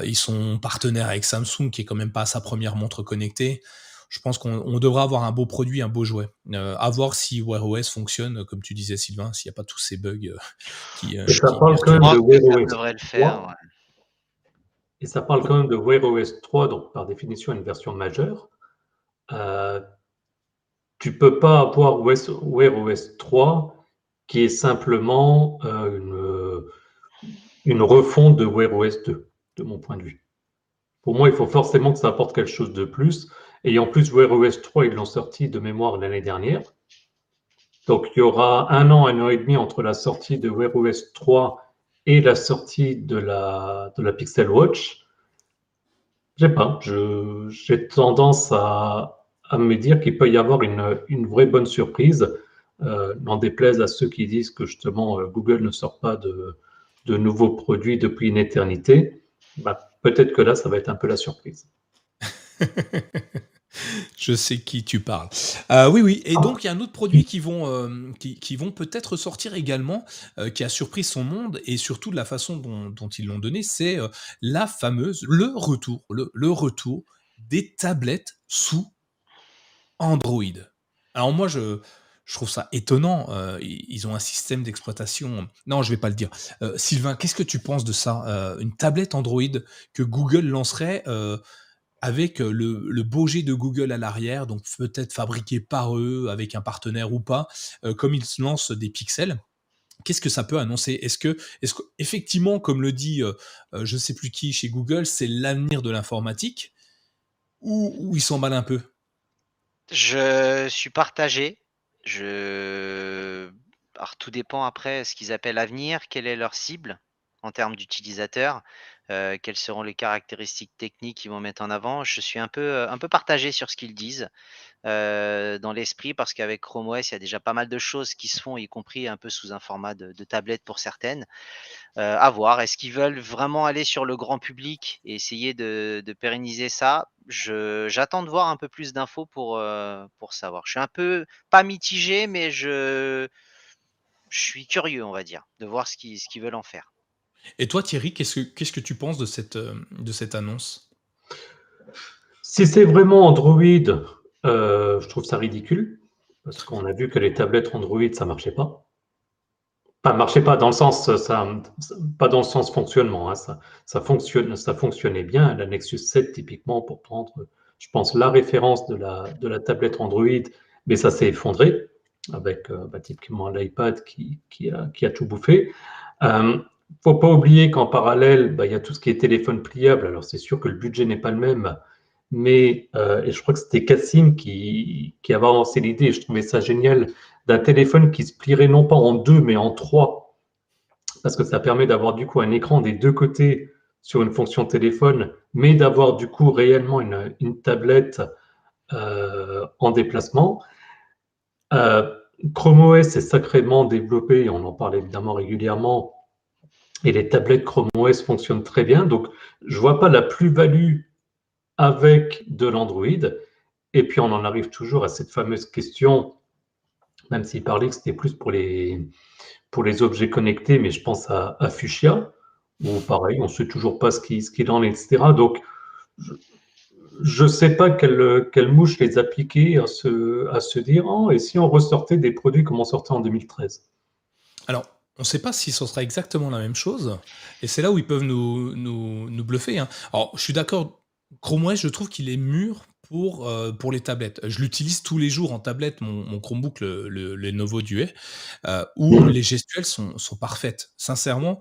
ils sont partenaires avec Samsung, qui est quand même pas sa première montre connectée je pense qu'on devra avoir un beau produit, un beau jouet. Euh, à voir si Wear OS fonctionne, comme tu disais Sylvain, s'il n'y a pas tous ces bugs euh, qui, euh, ça parle quand même de Wear OS 3. Et ça parle quand même de Wear OS 3, donc par définition une version majeure. Euh, tu peux pas avoir Wear OS 3 qui est simplement une, une refonte de Wear OS 2, de mon point de vue. Pour moi, il faut forcément que ça apporte quelque chose de plus. Et en plus, Wear OS 3, ils l'ont sorti de mémoire l'année dernière. Donc, il y aura un an, un an et demi entre la sortie de Wear OS 3 et la sortie de la, de la Pixel Watch. Je sais pas, j'ai tendance à, à, me dire qu'il peut y avoir une, une vraie bonne surprise. Euh, n'en déplaise à ceux qui disent que justement euh, Google ne sort pas de, de nouveaux produits depuis une éternité. Bah, Peut-être que là, ça va être un peu la surprise. Je sais qui tu parles. Euh, oui, oui. Et donc, il y a un autre produit qui vont, euh, qui, vont peut-être sortir également, euh, qui a surpris son monde et surtout de la façon dont, ils l'ont donné, c'est la fameuse, le retour, le, retour des tablettes sous Android. Alors moi, je, trouve ça étonnant. ils ont un système d'exploitation. Non, je vais pas le dire. Sylvain, qu'est-ce que tu penses de ça Une tablette Android que Google lancerait avec le, beau jet de Google à l'arrière, donc peut-être fabriqué par eux, avec un partenaire ou pas, comme ils lancent des pixels? Qu'est-ce que ça peut annoncer? Est-ce que, est effectivement, comme le dit je ne sais plus qui chez Google, c'est l'avenir de l'informatique ou, ou ils s'emballent un peu? Je suis partagé. Je... Alors, tout dépend après ce qu'ils appellent avenir, quelle est leur cible en termes d'utilisateurs. Euh, quelles seront les caractéristiques techniques qu'ils vont mettre en avant? Je suis un peu, euh, un peu partagé sur ce qu'ils disent euh, dans l'esprit parce qu'avec Chrome OS, il y a déjà pas mal de choses qui se font, y compris un peu sous un format de, tablette pour certaines. à voir. Est-ce qu'ils veulent vraiment aller sur le grand public et essayer de, pérenniser ça? J'attends de voir un peu plus d'infos pour, pour savoir. Je suis un peu pas mitigé, mais je, je suis curieux, on va dire, de voir ce qu'ils veulent en faire. Et toi, Thierry, qu'est-ce que, que tu penses de cette, euh, de cette annonce? Si c'est vraiment Android, euh, je trouve ça ridicule, parce qu'on a vu que les tablettes Android, ça ne marchait pas. Pas marchait pas dans le sens, ça, pas dans le sens fonctionnement. Hein, ça, ça, fonctionne, ça fonctionnait bien. La Nexus 7, typiquement, pour prendre, je pense, la référence de la, de la tablette Android, mais ça s'est effondré avec euh, bah, typiquement l'iPad qui, qui, a, qui, a, tout bouffé. Faut pas oublier qu'en parallèle, bah, il y a tout ce qui est téléphone pliable. Alors, c'est sûr que le budget n'est pas le même, mais euh, et je crois que c'était Cassim qui, qui avait avancé l'idée, je trouvais ça génial, d'un téléphone qui se plierait non pas en deux, mais en trois, parce que ça permet d'avoir du coup un écran des deux côtés sur une fonction téléphone, mais d'avoir du coup réellement une, une tablette euh, en déplacement. Euh, Chrome OS est sacrément développé, on en parle évidemment régulièrement, et les tablettes Chrome OS fonctionnent très bien. Donc, je ne vois pas la plus-value avec de l'Android. Et puis, on en arrive toujours à cette fameuse question, même s'il parlait que c'était plus pour les, pour les objets connectés, mais je pense à, Fuchsia, où pareil, on ne sait toujours pas ce qu'il ce en est, etc. Donc, je ne sais pas quelle, quelle, mouche les appliquer à se, à se dire, et si on ressortait des produits comme on sortait en 2013 Alors, on ne sait pas si ce sera exactement la même chose. Et c'est là où ils peuvent nous, nous, bluffer. Hein. Alors, je suis d'accord. Chrome OS, je trouve qu'il est mûr pour, euh, pour les tablettes. Je l'utilise tous les jours en tablette, mon, Chromebook, le, le Lenovo Duet, euh, où les gestuelles sont, sont parfaites. Sincèrement,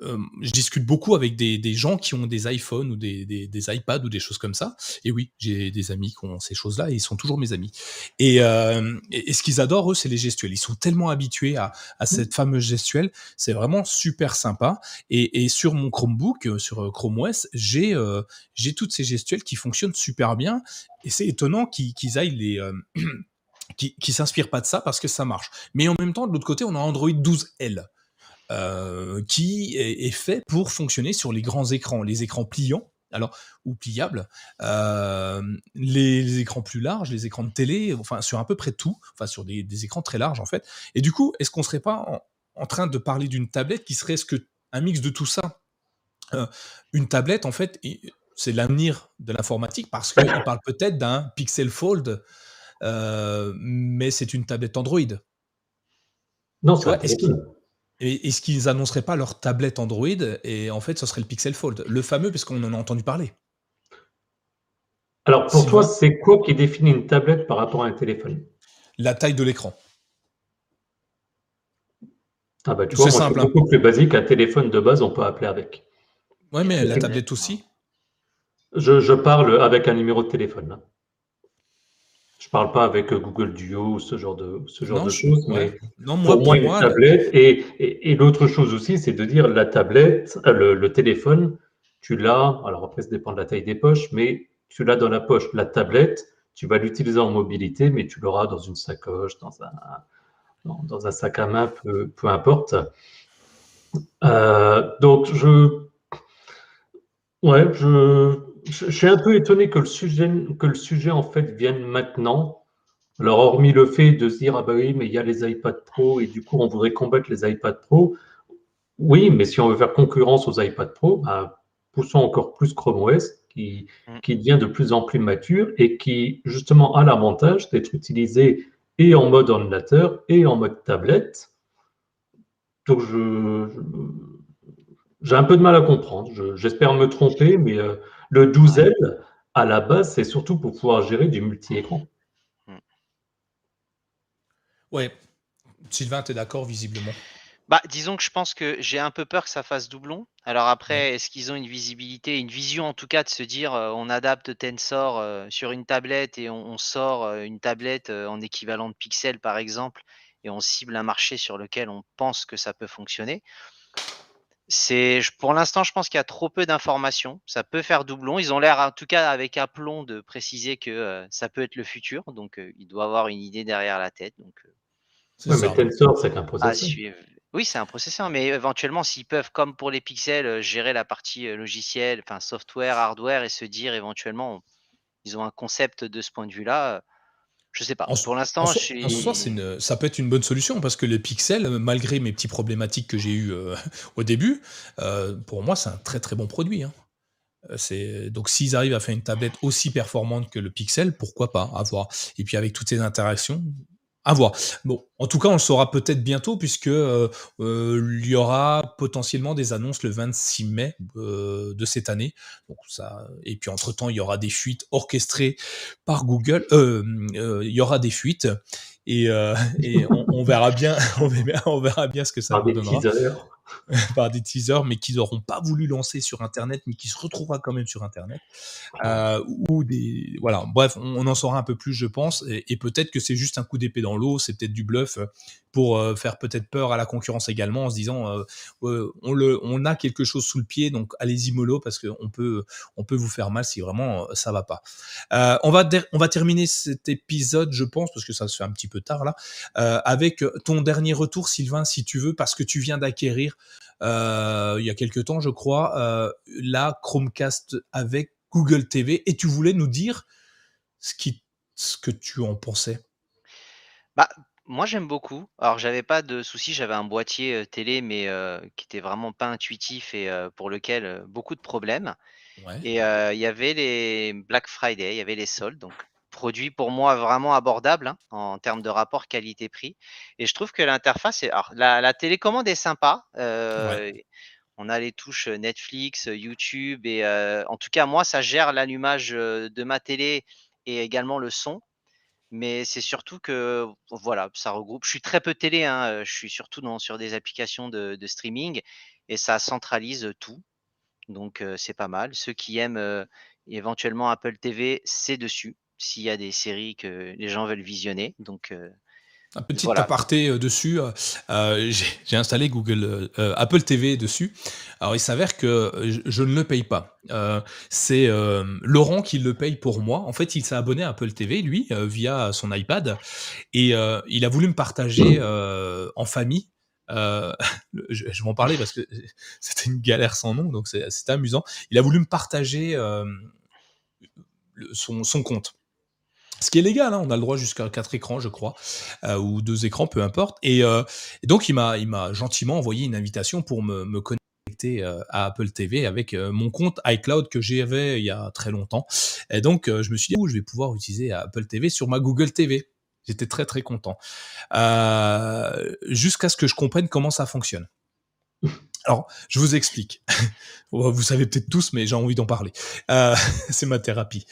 je discute beaucoup avec des, des, gens qui ont des iPhones ou des, des, des, iPads ou des choses comme ça. Et oui, j'ai des amis qui ont ces choses-là et ils sont toujours mes amis. Et, euh, et, ce qu'ils adorent, eux, c'est les gestuels. Ils sont tellement habitués à, à mmh. cette fameuse gestuelle. C'est vraiment super sympa. Et, et, sur mon Chromebook, euh, sur euh, Chrome OS, j'ai euh, j'ai toutes ces gestuelles qui fonctionnent super bien. Et c'est étonnant qu'ils aillent les... Euh, qui, qui s'inspirent pas de ça parce que ça marche. Mais en même temps, de l'autre côté, on a Android 12L. Euh, qui est, fait pour fonctionner sur les grands écrans, les écrans pliants, alors ou pliables, euh, les, écrans plus larges, les écrans de télé, enfin sur à peu près tout, enfin sur des, écrans très larges en fait. Et du coup, est-ce qu'on serait pas en, train de parler d'une tablette qui serait ce que un mix de tout ça euh, Une tablette en fait, c'est l'avenir de l'informatique parce qu'on parle peut-être d'un Pixel Fold, mais c'est une tablette Android. Non, c'est est-ce et est-ce qu'ils annonceraient pas leur tablette Android et en fait ce serait le Pixel Fold, le fameux parce qu'on en a entendu parler. Alors pour toi, c'est quoi qui définit une tablette par rapport à un téléphone? La taille de l'écran. Ah bah tu vois, c'est hein. beaucoup plus basique. Un téléphone de base, on peut appeler avec. Ouais, mais la tablette aussi? Je, je, parle avec un numéro de téléphone. Là. Je parle pas avec euh, Google Duo ou ce genre de, ce genre de choses, mais non, moi, pour moi, une tablette. Et, et, l'autre chose aussi, c'est de dire la tablette, euh, le, téléphone, tu l'as, alors après, ça dépend de la taille des poches, mais tu l'as dans la poche. La tablette, tu vas l'utiliser en mobilité, mais tu l'auras dans une sacoche, dans un, dans, un sac à main, peu, peu importe. Euh, donc, je. Ouais, je je, suis un peu étonné que le sujet, que le sujet en fait vienne maintenant. Alors, hormis le fait de se dire, ah bah oui, mais il y a les iPad Pro et du coup, on voudrait combattre les iPad Pro. Oui, mais si on veut faire concurrence aux iPad Pro, bah, poussons encore plus Chrome OS qui, mm. qui devient de plus en plus mature et qui, justement, a l'avantage d'être utilisé et en mode ordinateur et en mode tablette. Donc, je, j'ai un peu de mal à comprendre. J'espère me tromper, mais euh, le 12L, à la base, c'est surtout pour pouvoir gérer du multi-écran. Hmm. Ouais. Sylvain, tu es d'accord visiblement? Bah, disons que je pense que j'ai un peu peur que ça fasse doublon. Alors après, est-ce qu'ils ont une visibilité, une vision en tout cas de se dire euh, on adapte Tensor euh, sur une tablette et on, sort euh, une tablette en équivalent de pixels par exemple et on cible un marché sur lequel on pense que ça peut fonctionner? C'est, pour l'instant, je pense qu'il y a trop peu d'informations. Ça peut faire doublon. Ils ont l'air, en tout cas, avec aplomb, de préciser que euh, ça peut être le futur. Donc, euh, il doit avoir une idée derrière la tête. Donc, euh, mais Tensor, c'est qu'un processeur. Oui, c'est un processeur, mais éventuellement, s'ils peuvent, comme pour les pixels, gérer la partie logicielle, enfin software, hardware, et se dire éventuellement, ils ont un concept de ce point de vue-là je sais pas. pour l'instant, ça peut être une bonne solution parce que le Pixel, malgré mes petites problématiques que j'ai eues euh, au début, euh, pour moi, c'est un très très bon produit. Hein. Euh, donc s'ils arrivent à faire une tablette aussi performante que le Pixel, pourquoi pas avoir. Et puis avec toutes ces interactions, à voir. Bon, en tout cas, on le saura peut-être bientôt puisque euh, euh, il y aura potentiellement des annonces le 26 mai euh, de cette année. Donc ça, et puis entre temps, il y aura des fuites orchestrées par Google. il y aura des fuites et, on, verra bien, on verra, bien ce que ça donnera. par des teasers, mais qu'ils n'auront pas voulu lancer sur Internet, mais qui se retrouvera quand même sur Internet. Euh, ou des, voilà. Bref, on, en saura un peu plus, je pense, et, peut-être que c'est juste un coup d'épée dans l'eau, c'est peut-être du bluff pour euh, faire peut-être peur à la concurrence également, en se disant, euh, on le, on a quelque chose sous le pied, donc allez-y mollo parce qu'on peut, on peut vous faire mal si vraiment ça va pas. on va, on va terminer cet épisode, je pense, parce que ça se fait un petit peu tard là, avec ton dernier retour, Sylvain, si tu veux, parce que tu viens d'acquérir euh, il y a quelques temps, je crois, euh, la Chromecast avec Google TV, et tu voulais nous dire ce, qui, ce que tu en pensais? Bah, moi j'aime beaucoup. Alors j'avais pas de soucis, j'avais un boîtier euh, télé mais qui était vraiment pas intuitif et pour lequel beaucoup de problèmes. Et il y avait les Black Friday, il y avait les soldes, donc produit pour moi vraiment abordable hein, en termes de rapport qualité-prix. Et je trouve que l'interface, est... Alors, la, télécommande est sympa. Euh, On a les touches Netflix, YouTube et en tout cas moi ça gère l'allumage de ma télé et également le son. Mais c'est surtout que voilà, ça regroupe. Je suis très peu télé, hein, je suis surtout dans, sur des applications de, streaming et ça centralise tout. Donc c'est pas mal. Ceux qui aiment éventuellement Apple TV, c'est dessus s'il y a des séries que les gens veulent visionner. Donc un petit aparté euh, dessus, euh, euh, j'ai installé Google Apple TV dessus. Alors il s'avère que je, ne le paye pas. c'est Laurent qui le paye pour moi. En fait, il s'est abonné à Apple TV lui via son iPad et il a voulu me partager en famille. je, vais m'en parler parce que c'était une galère sans nom, donc c'était amusant. Il a voulu me partager son, son compte. Ce qui est légal, hein, on a le droit jusqu'à quatre écrans, je crois, euh, ou deux écrans, peu importe. Et, euh, donc, il m'a, il m'a gentiment envoyé une invitation pour me, me connecter euh, à Apple TV avec mon compte iCloud que j'avais il y a très longtemps. Et donc, je me suis dit, oh, je vais pouvoir utiliser Apple TV sur ma Google TV. J'étais très très content. Jusqu'à ce que je comprenne comment ça fonctionne. Alors, je vous explique. vous savez peut-être tous, mais j'ai envie d'en parler. c'est ma thérapie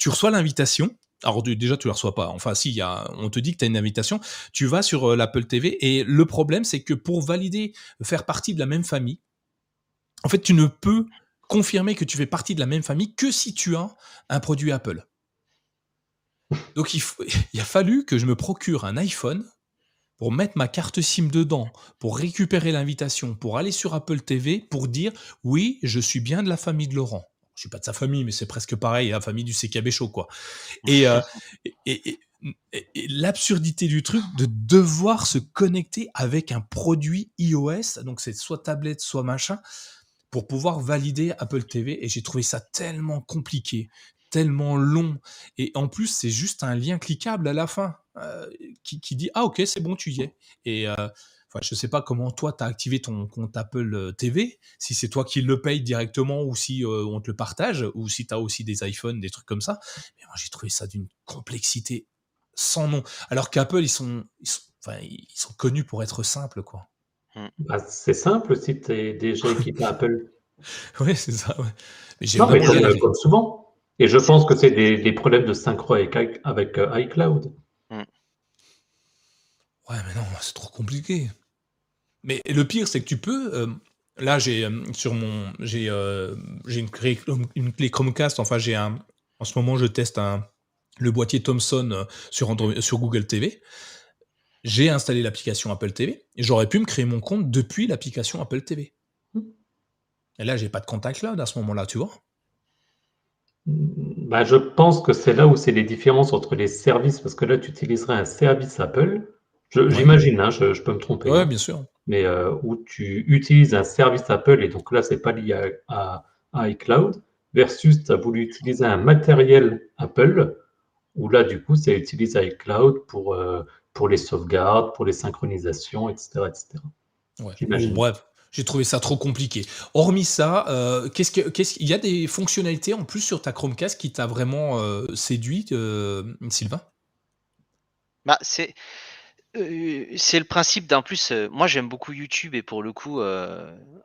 tu reçois l'invitation. Alors déjà, tu la reçois pas. Enfin, si, on te dit que tu as une invitation. Tu vas sur euh, l'Apple TV et le problème, c'est que pour valider, faire partie de la même famille, en fait, tu ne peux confirmer que tu fais partie de la même famille que si tu as un produit Apple. Donc il a fallu que je me procure un iPhone pour mettre ma carte SIM dedans, pour récupérer l'invitation, pour aller sur Apple TV, pour dire oui, je suis bien de la famille de Laurent je suis pas de sa famille, mais c'est presque pareil, la famille du CKB Show, quoi. Euh, et, et, l'absurdité du truc de devoir se connecter avec un produit iOS, donc c'est soit tablette, soit machin, pour pouvoir valider Apple TV. Et j'ai trouvé ça tellement compliqué, tellement long. Et en plus, c'est juste un lien cliquable à la fin euh, qui, dit Ah, ok, c'est bon, tu y es. Et. Euh, Enfin, je sais pas comment toi tu as activé ton compte Apple euh, TV, si c'est toi qui le payes directement ou si euh, on te le partage, ou si tu as aussi des iPhones, des trucs comme ça. Mais moi j'ai trouvé ça d'une complexité sans nom. Alors qu'Apple, ils sont, ils sont, enfin, ils sont connus pour être simples, quoi. Hmm. Bah, c'est simple si tu es déjà équipé Apple. oui, c'est ça. Ouais. Mais j'ai comme, souvent. Et je pense que c'est des, problèmes de synchro avec, avec euh, iCloud. Hmm. Ouais, mais non, c'est trop compliqué. Mais le pire, c'est que tu peux. Euh, là, j'ai euh, sur mon, j'ai euh, une clé, Chromecast. Enfin, j'ai un. En ce moment, je teste le boîtier Thomson sur Google TV. J'ai installé l'application Apple TV j'aurais pu me créer mon compte depuis l'application Apple TV. Et là, j'ai pas de contact là à ce moment-là, tu vois. Bah, je pense que c'est là où c'est les différences entre les services, parce que là, tu utiliserais un service Apple. J'imagine, hein, je, peux me tromper. Oui, hein. bien sûr mais euh, où tu utilises un service Apple, et donc là, c'est pas lié à, iCloud, versus tu as voulu utiliser un matériel Apple, où là, du coup, c'est utiliser iCloud pour, euh, pour les sauvegardes, pour les synchronisations, etc. etc. bref, j'ai trouvé ça trop compliqué. Hormis ça, euh, qu'est-ce que, qu'est-ce qu'il y a des fonctionnalités en plus sur ta Chromecast qui t'a vraiment séduit, Sylvain? Bah, c'est c'est le principe d'un plus, moi j'aime beaucoup YouTube et pour le coup,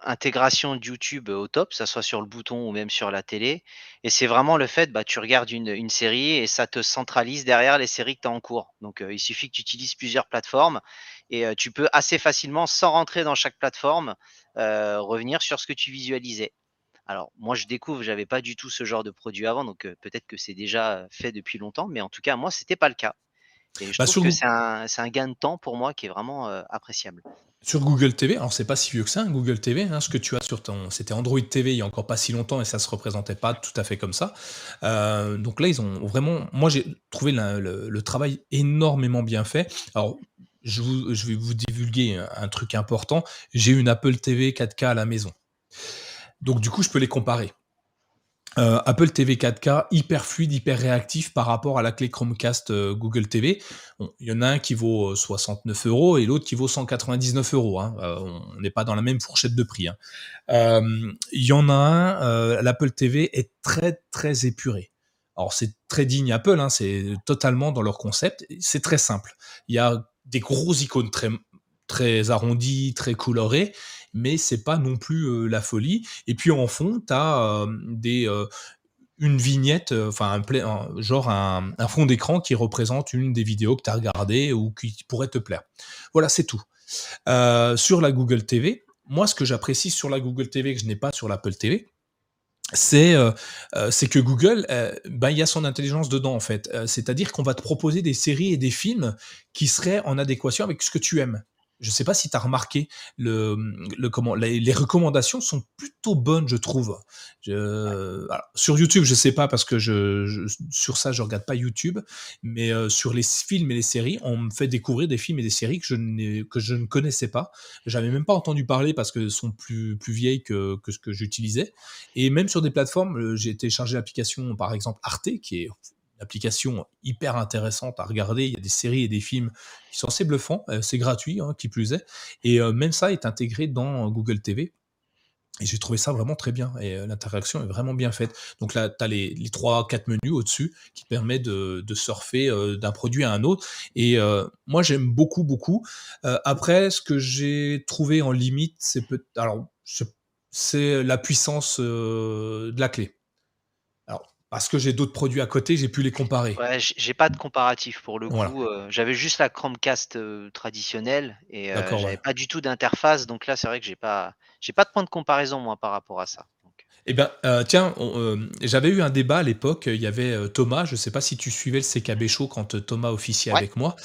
intégration de YouTube, au top, ça soit sur le bouton ou même sur la télé et c'est vraiment le fait, bah, tu regardes une série et ça te centralise derrière les séries que tu as en cours. Donc, il suffit que tu utilises plusieurs plateformes et tu peux assez facilement, sans rentrer dans chaque plateforme, revenir sur ce que tu visualisais. Alors moi je découvre, j'avais pas du tout ce genre de produit avant donc, peut-être que c'est déjà fait depuis longtemps mais en tout cas moi c'était pas le cas. Et je bah, trouve que c'est un, gain de temps pour moi qui est vraiment appréciable. Sur Google TV, alors c'est pas si vieux que ça, un Google TV, hein, ce que tu as sur ton, c'était Android TV il y a encore pas si longtemps et ça se représentait pas tout à fait comme ça. donc là ils ont vraiment, moi j'ai trouvé le, travail énormément bien fait. Alors je, je vais vous divulguer un truc important. J'ai une Apple TV 4K à la maison, donc du coup je peux les comparer. Euh, Apple TV 4K hyper fluide, hyper réactif par rapport à la clé Chromecast euh, Google TV. Il y en a un qui vaut 69 euh, euros et l'autre qui vaut 199 euros. Hein. on n'est pas dans la même fourchette de prix. Hein. Il y en a un, l'Apple TV est très très épuré. Alors c'est très digne Apple, hein, c'est totalement dans leur concept. C'est très simple. Il y a des gros icônes très très arrondi, très coloré, mais c'est pas non plus la folie. Et puis en fond, tu as des une vignette, enfin un, genre un, fond d'écran qui représente une des vidéos que tu as regardées ou qui pourrait te plaire. Voilà, c'est tout. sur la Google TV, moi ce que j'apprécie sur la Google TV que je n'ai pas sur l'Apple TV, c'est que Google, bah, il y a son intelligence dedans en fait. C'est-à-dire qu'on va te proposer des séries et des films qui seraient en adéquation avec ce que tu aimes. Je ne sais pas si tu as remarqué, le, le comment, les, recommandations sont plutôt bonnes, je trouve. sur YouTube, je ne sais pas parce que je, sur ça, je ne regarde pas YouTube, mais euh, sur les films et les séries, on me fait découvrir des films et des séries que je, que je ne connaissais pas. J'avais même pas entendu parler parce qu'elles sont plus, plus vieilles que, que ce que j'utilisais. Et même sur des plateformes, euh, j'ai téléchargé l'application, par exemple, Arte, qui est application hyper intéressante à regarder. Il y a des séries et des films qui sont assez bluffants. Euh, c'est gratuit, hein, qui plus est. Et euh, même ça est intégré dans Google TV. Et j'ai trouvé ça vraiment très bien. Et euh, l'interaction est vraiment bien faite. Donc là, tu as les, les 3-4 menus au-dessus qui permettent de, surfer d'un produit à un autre. Et moi, j'aime beaucoup, beaucoup. après, ce que j'ai trouvé en limite, c'est peut alors c'est la puissance de la clé parce que j'ai d'autres produits à côté, j'ai pu les comparer. Ouais, j'ai pas de comparatif pour le coup. Euh, j'avais juste la Chromecast euh, traditionnelle et euh, j'avais pas du tout d'interface. Donc là, c'est vrai que j'ai pas, j'ai pas de point de comparaison moi par rapport à ça. Eh bien, tiens, j'avais eu un débat à l'époque. Il y avait Thomas, je ne sais pas si tu suivais le CKB Show quand Thomas officiait avec moi,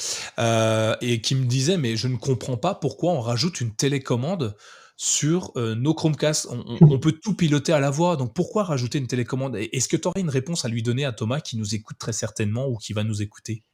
et qui me disait Mais je ne comprends pas pourquoi on rajoute une télécommande sur euh, nos Chromecast. On, peut tout piloter à la voix, donc pourquoi rajouter une télécommande? Est-ce que tu aurais une réponse à lui donner à Thomas qui nous écoute très certainement ou qui va nous écouter?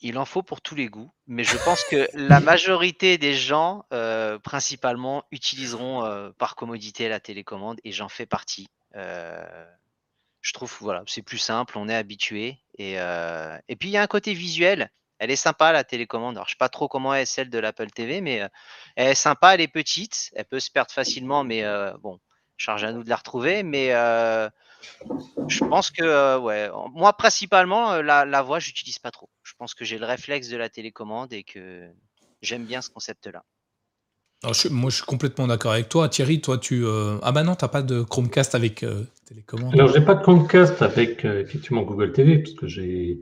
Il en faut pour tous les goûts, mais je pense que la majorité des gens, euh, principalement, utiliseront euh, par commodité la télécommande et j'en fais partie. je trouve voilà, c'est plus simple, on est habitué et, et puis il y a un côté visuel elle est sympa la télécommande. Alors, je sais pas trop comment est celle de l'Apple TV, mais euh, elle est sympa, elle est petite, elle peut se perdre facilement, mais euh, bon, charge à nous de la retrouver. Mais euh, je pense que, ouais, moi principalement, la, la voix, j'utilise pas trop. Je pense que j'ai le réflexe de la télécommande et que j'aime bien ce concept-là. moi, je suis complètement d'accord avec toi. Thierry, toi, tu. Ah bah non, tu n'as pas de Chromecast avec télécommande? Alors, j'ai pas de Chromecast avec effectivement Google TV, parce que j'ai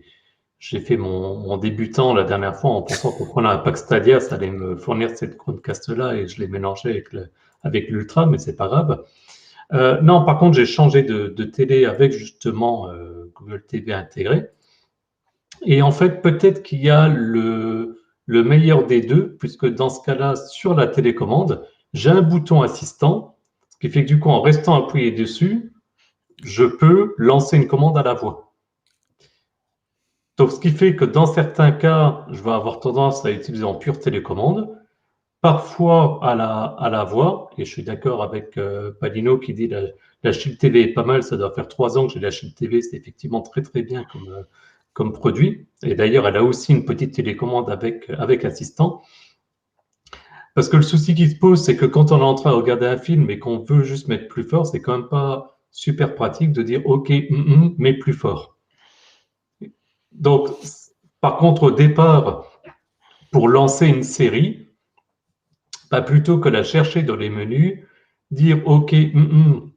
j'ai fait mon, débutant la dernière fois en pensant qu'on prenait un pack Stadia, ça allait me fournir cette Chromecast-là et je l'ai mélangé avec, l'Ultra, mais c'est pas grave. Euh, non, par contre, j'ai changé de, télé avec justement euh, Google TV intégré. Et en fait, peut-être qu'il y a le, le meilleur des deux, puisque dans ce cas-là, sur la télécommande, j'ai un bouton assistant, ce qui fait que du coup, en restant appuyé dessus, je peux lancer une commande à la voix. Donc, ce qui fait que dans certains cas, je vais avoir tendance à utiliser en pure télécommande, parfois à la, à la voix, et je suis d'accord avec euh, Palino qui dit la, la Shield TV est pas mal, ça doit faire trois ans que j'ai la Shield TV, c'est effectivement très très bien comme, euh, comme produit. Et d'ailleurs, elle a aussi une petite télécommande avec, avec assistant. Parce que le souci qui se pose, c'est que quand on est en train de regarder un film et qu'on veut juste mettre plus fort, c'est quand même pas super pratique de dire OK, mm, mm, mais plus fort. Donc, par contre, au départ, pour lancer une série, plutôt que la chercher dans les menus, dire OK, mm, mm,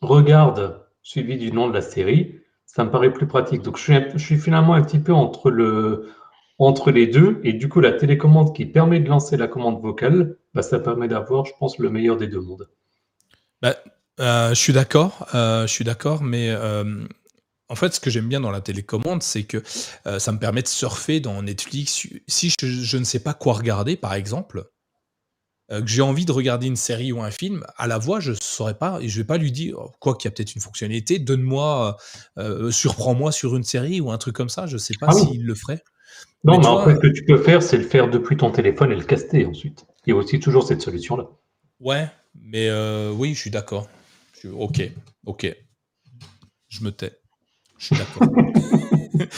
regarde, suivi du nom de la série, ça me paraît plus pratique. Donc, je suis, finalement un petit peu entre, le, entre les deux. Et du coup, la télécommande qui permet de lancer la commande vocale, bah, ça permet d'avoir, je pense, le meilleur des deux mondes. Bah, euh, je suis d'accord, euh, je suis d'accord, mais euh, en fait, ce que j'aime bien dans la télécommande, c'est que euh, ça me permet de surfer dans Netflix. Si je, ne sais pas quoi regarder, par exemple, euh, que j'ai envie de regarder une série ou un film, à la voix, je ne saurais pas, et je ne vais pas lui dire, quoi qu'il y a peut-être une fonctionnalité, donne-moi, euh, surprends-moi sur une série ou un truc comme ça, je ne sais pas ah s'il le ferait. Non, mais, après, ce que tu peux faire, c'est le faire depuis ton téléphone et le caster ensuite. Il y a aussi toujours cette solution-là. Ouais, mais oui, je suis d'accord. Ok, ok. Je me tais. Je suis d'accord.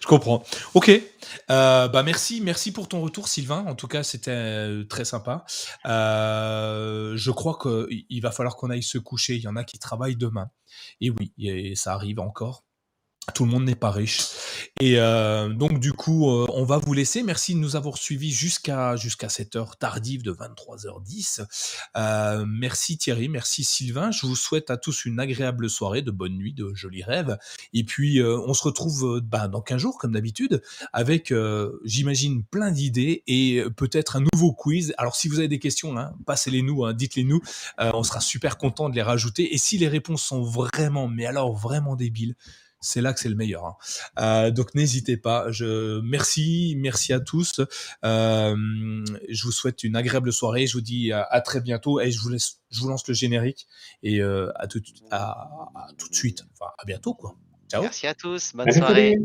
je comprends. Ok. Euh, bah merci, merci pour ton retour, Sylvain. En tout cas, c'était euh, très sympa. Euh, je crois qu'il va falloir qu'on aille se coucher. Il y en a qui travaillent demain. Et oui, et ça arrive encore. Tout le monde n'est pas riche. Et euh, donc du coup, euh, on va vous laisser. Merci de nous avoir suivis jusqu'à jusqu'à cette heure tardive de 23h10. Euh, merci Thierry, merci Sylvain. Je vous souhaite à tous une agréable soirée, de bonnes nuits, de jolis rêves. Et puis on se retrouve bah, dans 15 jours comme d'habitude avec, j'imagine, plein d'idées et peut-être un nouveau quiz. Alors si vous avez des questions, hein, passez-les nous, hein, dites-les nous. on sera super content de les rajouter. Et si les réponses sont vraiment, mais alors vraiment débiles, c'est là que c'est le meilleur. Hein. Euh, donc n'hésitez pas. Je merci, merci à tous. Euh, je vous souhaite une agréable soirée. Je vous dis à, très bientôt et je vous laisse, je vous lance le générique et euh, à, tout, à, tout de suite. Enfin à bientôt quoi. Ciao. Merci à tous. Bonne soirée.